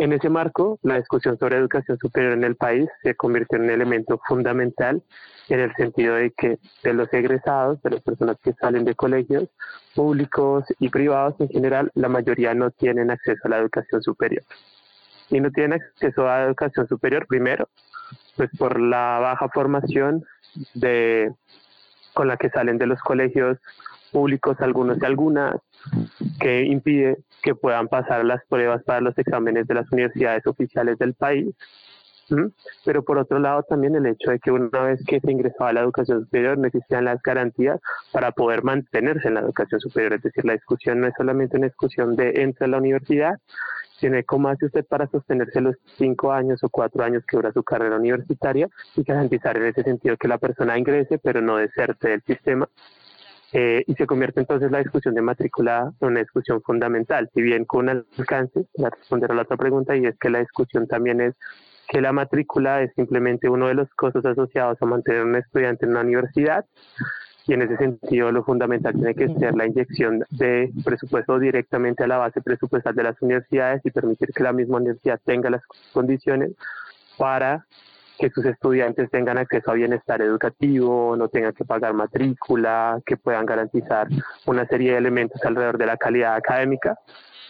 En ese marco, la discusión sobre educación superior en el país se convirtió en un elemento fundamental en el sentido de que de los egresados, de las personas que salen de colegios públicos y privados en general, la mayoría no tienen acceso a la educación superior. Y no tienen acceso a la educación superior primero, pues por la baja formación de, con la que salen de los colegios públicos, algunos y algunas, que impide que puedan pasar las pruebas para los exámenes de las universidades oficiales del país. Pero por otro lado también el hecho de que una vez que se ingresaba a la educación superior no existían las garantías para poder mantenerse en la educación superior. Es decir, la discusión no es solamente una discusión de entre la universidad, sino cómo hace usted para sostenerse los cinco años o cuatro años que dura su carrera universitaria y garantizar en ese sentido que la persona ingrese, pero no deserte del sistema. Eh, y se convierte entonces la discusión de matrícula en una discusión fundamental, si bien con alcance, para responder a la otra pregunta, y es que la discusión también es que la matrícula es simplemente uno de los costos asociados a mantener a un estudiante en una universidad y en ese sentido lo fundamental tiene que ser la inyección de presupuesto directamente a la base presupuestal de las universidades y permitir que la misma universidad tenga las condiciones para que sus estudiantes tengan acceso a bienestar educativo, no tengan que pagar matrícula, que puedan garantizar una serie de elementos alrededor de la calidad académica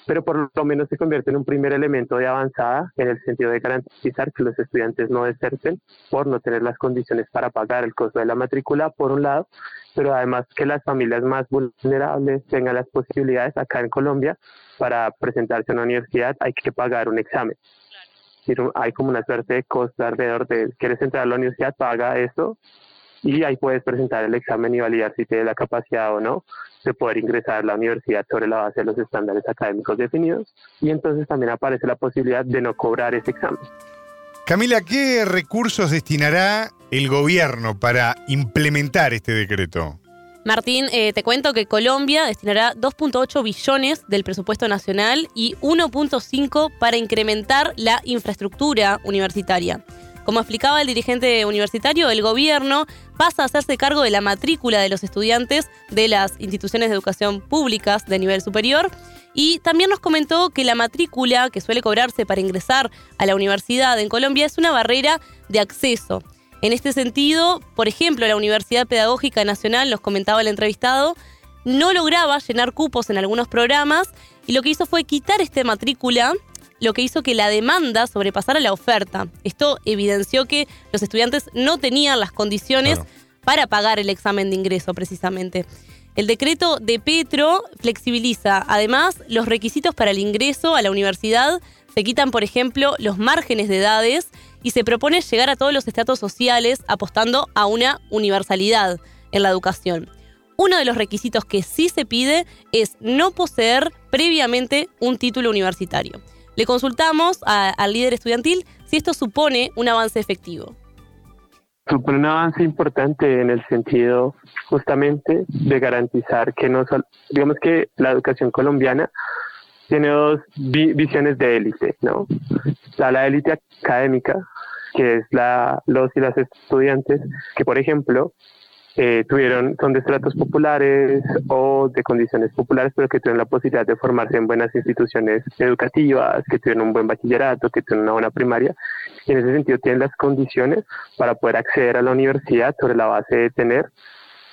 pero por lo menos se convierte en un primer elemento de avanzada en el sentido de garantizar que los estudiantes no deserten por no tener las condiciones para pagar el costo de la matrícula, por un lado, pero además que las familias más vulnerables tengan las posibilidades acá en Colombia para presentarse a una universidad hay que pagar un examen. Hay como una suerte de costo alrededor de, ¿quieres entrar a la universidad? Paga eso y ahí puedes presentar el examen y validar si tienes la capacidad o no de poder ingresar a la universidad sobre la base de los estándares académicos definidos y entonces también aparece la posibilidad de no cobrar ese examen. Camila, ¿qué recursos destinará el gobierno para implementar este decreto? Martín, eh, te cuento que Colombia destinará 2.8 billones del presupuesto nacional y 1.5 para incrementar la infraestructura universitaria. Como explicaba el dirigente universitario, el gobierno pasa a hacerse cargo de la matrícula de los estudiantes de las instituciones de educación públicas de nivel superior y también nos comentó que la matrícula que suele cobrarse para ingresar a la universidad en Colombia es una barrera de acceso. En este sentido, por ejemplo, la Universidad Pedagógica Nacional, nos comentaba el entrevistado, no lograba llenar cupos en algunos programas y lo que hizo fue quitar esta matrícula lo que hizo que la demanda sobrepasara la oferta. Esto evidenció que los estudiantes no tenían las condiciones para pagar el examen de ingreso precisamente. El decreto de Petro flexibiliza además los requisitos para el ingreso a la universidad. Se quitan, por ejemplo, los márgenes de edades y se propone llegar a todos los estratos sociales apostando a una universalidad en la educación. Uno de los requisitos que sí se pide es no poseer previamente un título universitario. Le consultamos al líder estudiantil si esto supone un avance efectivo. Supone un avance importante en el sentido justamente de garantizar que no digamos que la educación colombiana tiene dos visiones de élite, ¿no? Está la élite académica, que es la, los y las estudiantes, que por ejemplo eh, tuvieron, son de estratos populares o de condiciones populares, pero que tuvieron la posibilidad de formarse en buenas instituciones educativas, que tuvieron un buen bachillerato, que tuvieron una buena primaria, y en ese sentido tienen las condiciones para poder acceder a la universidad sobre la base de tener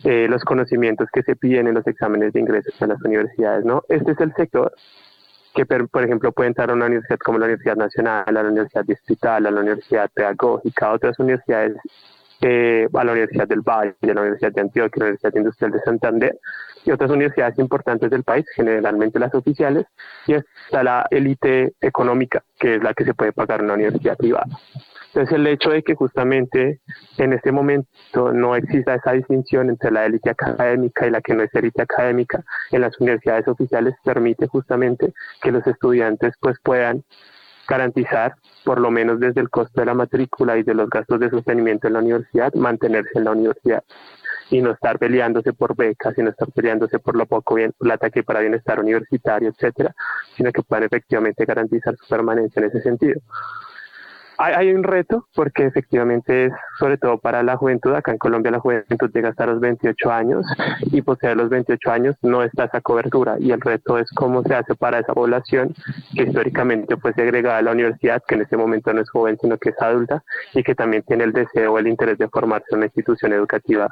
eh, los conocimientos que se piden en los exámenes de ingreso a las universidades, ¿no? Este es el sector que, por ejemplo, puede entrar a una universidad como la Universidad Nacional, la Universidad Distrital, a la Universidad Pedagógica, a otras universidades eh, a la Universidad del Valle, a la Universidad de Antioquia, a la Universidad Industrial de Santander y otras universidades importantes del país, generalmente las oficiales, y está la élite económica, que es la que se puede pagar una universidad privada. Entonces el hecho de que justamente en este momento no exista esa distinción entre la élite académica y la que no es élite académica en las universidades oficiales permite justamente que los estudiantes pues puedan garantizar, por lo menos desde el costo de la matrícula y de los gastos de sostenimiento en la universidad, mantenerse en la universidad y no estar peleándose por becas y no estar peleándose por lo poco bien, plata que para bienestar universitario, etcétera, sino que puedan efectivamente garantizar su permanencia en ese sentido. Hay, un reto porque efectivamente es sobre todo para la juventud, acá en Colombia la juventud llega hasta los 28 años y poseer los 28 años no está esa cobertura y el reto es cómo se hace para esa población que históricamente fue segregada a la universidad, que en este momento no es joven sino que es adulta y que también tiene el deseo o el interés de formarse en una institución educativa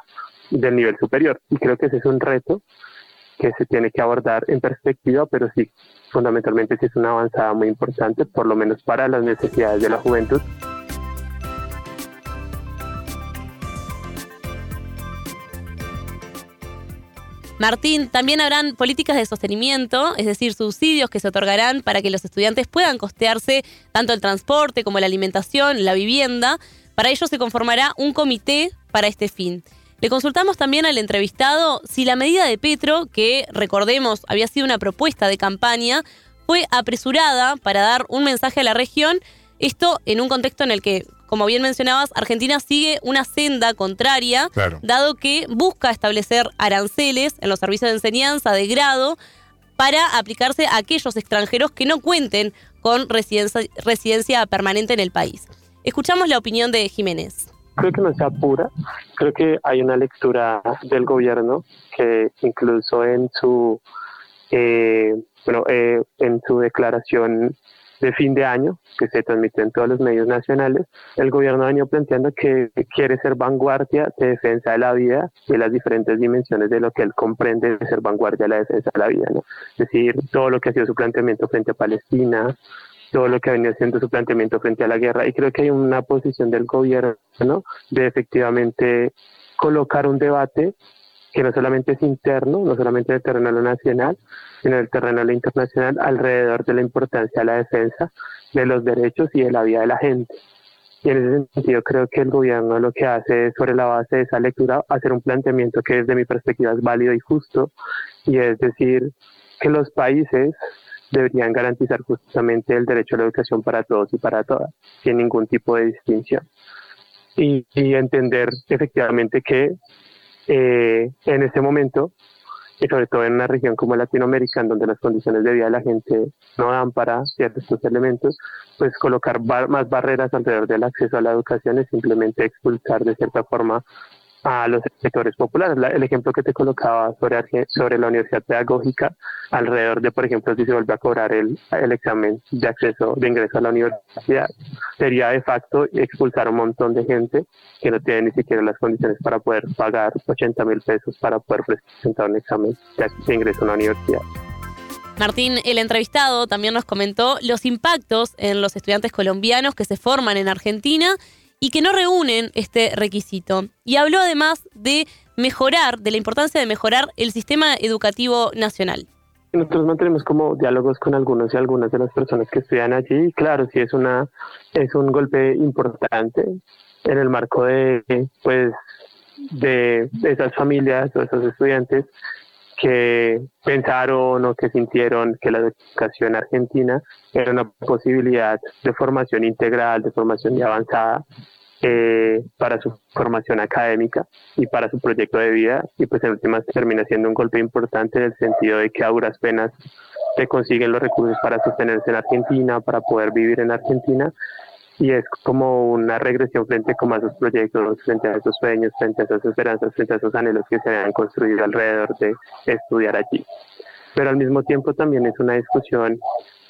del nivel superior. Y creo que ese es un reto que se tiene que abordar en perspectiva, pero sí, fundamentalmente sí es una avanzada muy importante, por lo menos para las necesidades de la juventud. Martín, también habrán políticas de sostenimiento, es decir, subsidios que se otorgarán para que los estudiantes puedan costearse tanto el transporte como la alimentación, la vivienda. Para ello se conformará un comité para este fin. Le consultamos también al entrevistado si la medida de Petro, que recordemos había sido una propuesta de campaña, fue apresurada para dar un mensaje a la región, esto en un contexto en el que, como bien mencionabas, Argentina sigue una senda contraria, dado que busca establecer aranceles en los servicios de enseñanza de grado para aplicarse a aquellos extranjeros que no cuenten con residencia, residencia permanente en el país. Escuchamos la opinión de Jiménez creo que no se apura. Creo que hay una lectura del gobierno que incluso en su eh, bueno eh, en su declaración de fin de año que se transmite en todos los medios nacionales, el gobierno ha venido planteando que quiere ser vanguardia de defensa de la vida y las diferentes dimensiones de lo que él comprende de ser vanguardia de la defensa de la vida, ¿no? Es decir, todo lo que ha sido su planteamiento frente a Palestina, todo lo que venido haciendo su planteamiento frente a la guerra. Y creo que hay una posición del gobierno de efectivamente colocar un debate que no solamente es interno, no solamente en el terreno nacional, sino en el terreno internacional, alrededor de la importancia de la defensa de los derechos y de la vida de la gente. Y en ese sentido creo que el gobierno lo que hace es, sobre la base de esa lectura, hacer un planteamiento que desde mi perspectiva es válido y justo, y es decir, que los países deberían garantizar justamente el derecho a la educación para todos y para todas, sin ningún tipo de distinción. Y, entender efectivamente que eh, en este momento, y sobre todo en una región como Latinoamérica, en donde las condiciones de vida de la gente no dan para ciertos elementos, pues colocar más barreras alrededor del acceso a la educación es simplemente expulsar de cierta forma a los sectores populares. el ejemplo que te colocaba sobre, sobre la universidad pedagógica, alrededor de, por ejemplo, si se vuelve a cobrar el, el examen de acceso, de ingreso a la universidad, sería de facto expulsar a un montón de gente que no tiene ni siquiera las condiciones para poder pagar 80 mil pesos para poder presentar un examen de ingreso a la universidad. Martín, el entrevistado, también nos comentó los impactos en los estudiantes colombianos que se forman en Argentina y que no reúnen este requisito. Y habló además de mejorar, de la importancia de mejorar el sistema educativo nacional. Nosotros mantenemos como diálogos con algunos y algunas de las personas que estudian allí. Claro, sí es una es un golpe importante en el marco de pues de esas familias o esos estudiantes que pensaron o que sintieron que la educación argentina era una posibilidad de formación integral, de formación avanzada eh, para su formación académica y para su proyecto de vida. Y pues en últimas termina siendo un golpe importante en el sentido de que a duras penas se consiguen los recursos para sostenerse en Argentina, para poder vivir en Argentina y es como una regresión frente como a esos proyectos, frente a esos sueños, frente a esas esperanzas, frente a esos anhelos que se han construido alrededor de estudiar allí. Pero al mismo tiempo también es una discusión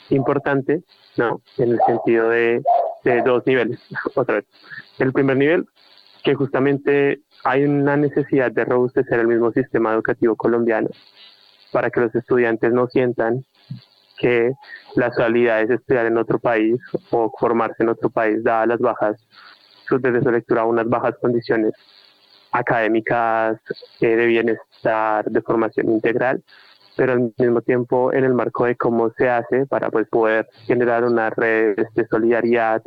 importante, ¿no? En el sentido de, de dos niveles, (laughs) otra vez. El primer nivel, que justamente hay una necesidad de robustecer el mismo sistema educativo colombiano para que los estudiantes no sientan que la salida es estudiar en otro país o formarse en otro país, dadas las bajas, desde su lectura, unas bajas condiciones académicas eh, de bienestar, de formación integral, pero al mismo tiempo en el marco de cómo se hace para pues, poder generar una red de solidaridad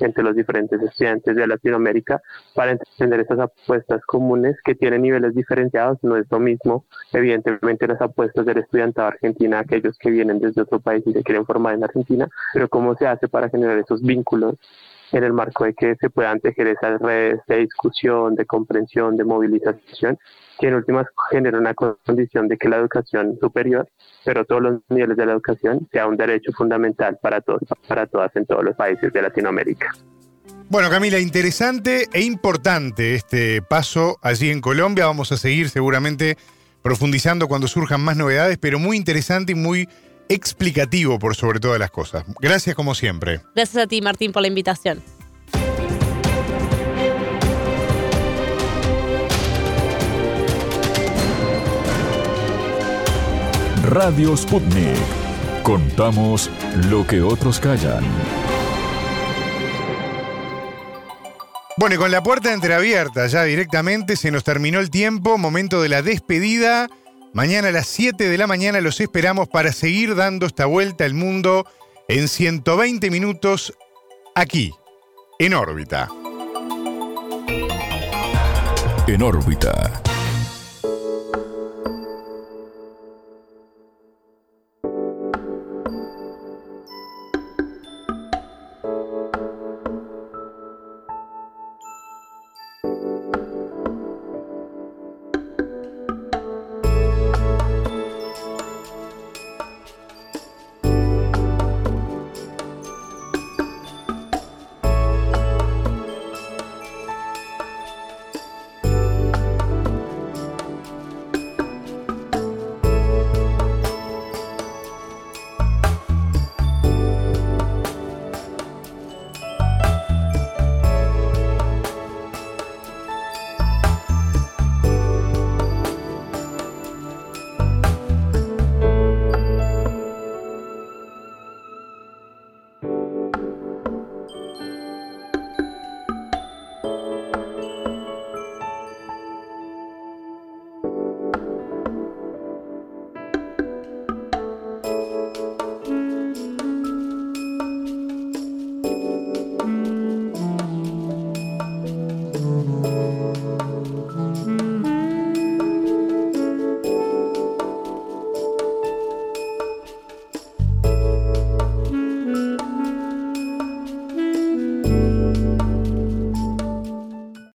entre los diferentes estudiantes de Latinoamérica para entender esas apuestas comunes que tienen niveles diferenciados. No es lo mismo, evidentemente, las apuestas del estudiantado argentina, aquellos que vienen desde otro país y se quieren formar en Argentina, pero cómo se hace para generar esos vínculos en el marco de que se puedan tejer esas redes de discusión, de comprensión, de movilización, que en últimas genera una condición de que la educación superior, pero todos los niveles de la educación, sea un derecho fundamental para todos, para todas en todos los países de Latinoamérica. Bueno, Camila, interesante e importante este paso allí en Colombia. Vamos a seguir seguramente profundizando cuando surjan más novedades, pero muy interesante y muy explicativo por sobre todas las cosas. Gracias como siempre. Gracias a ti, Martín, por la invitación. Radio Sputnik. Contamos lo que otros callan. Bueno, y con la puerta entreabierta ya directamente se nos terminó el tiempo, momento de la despedida Mañana a las 7 de la mañana los esperamos para seguir dando esta vuelta al mundo en 120 minutos aquí, en órbita. En órbita.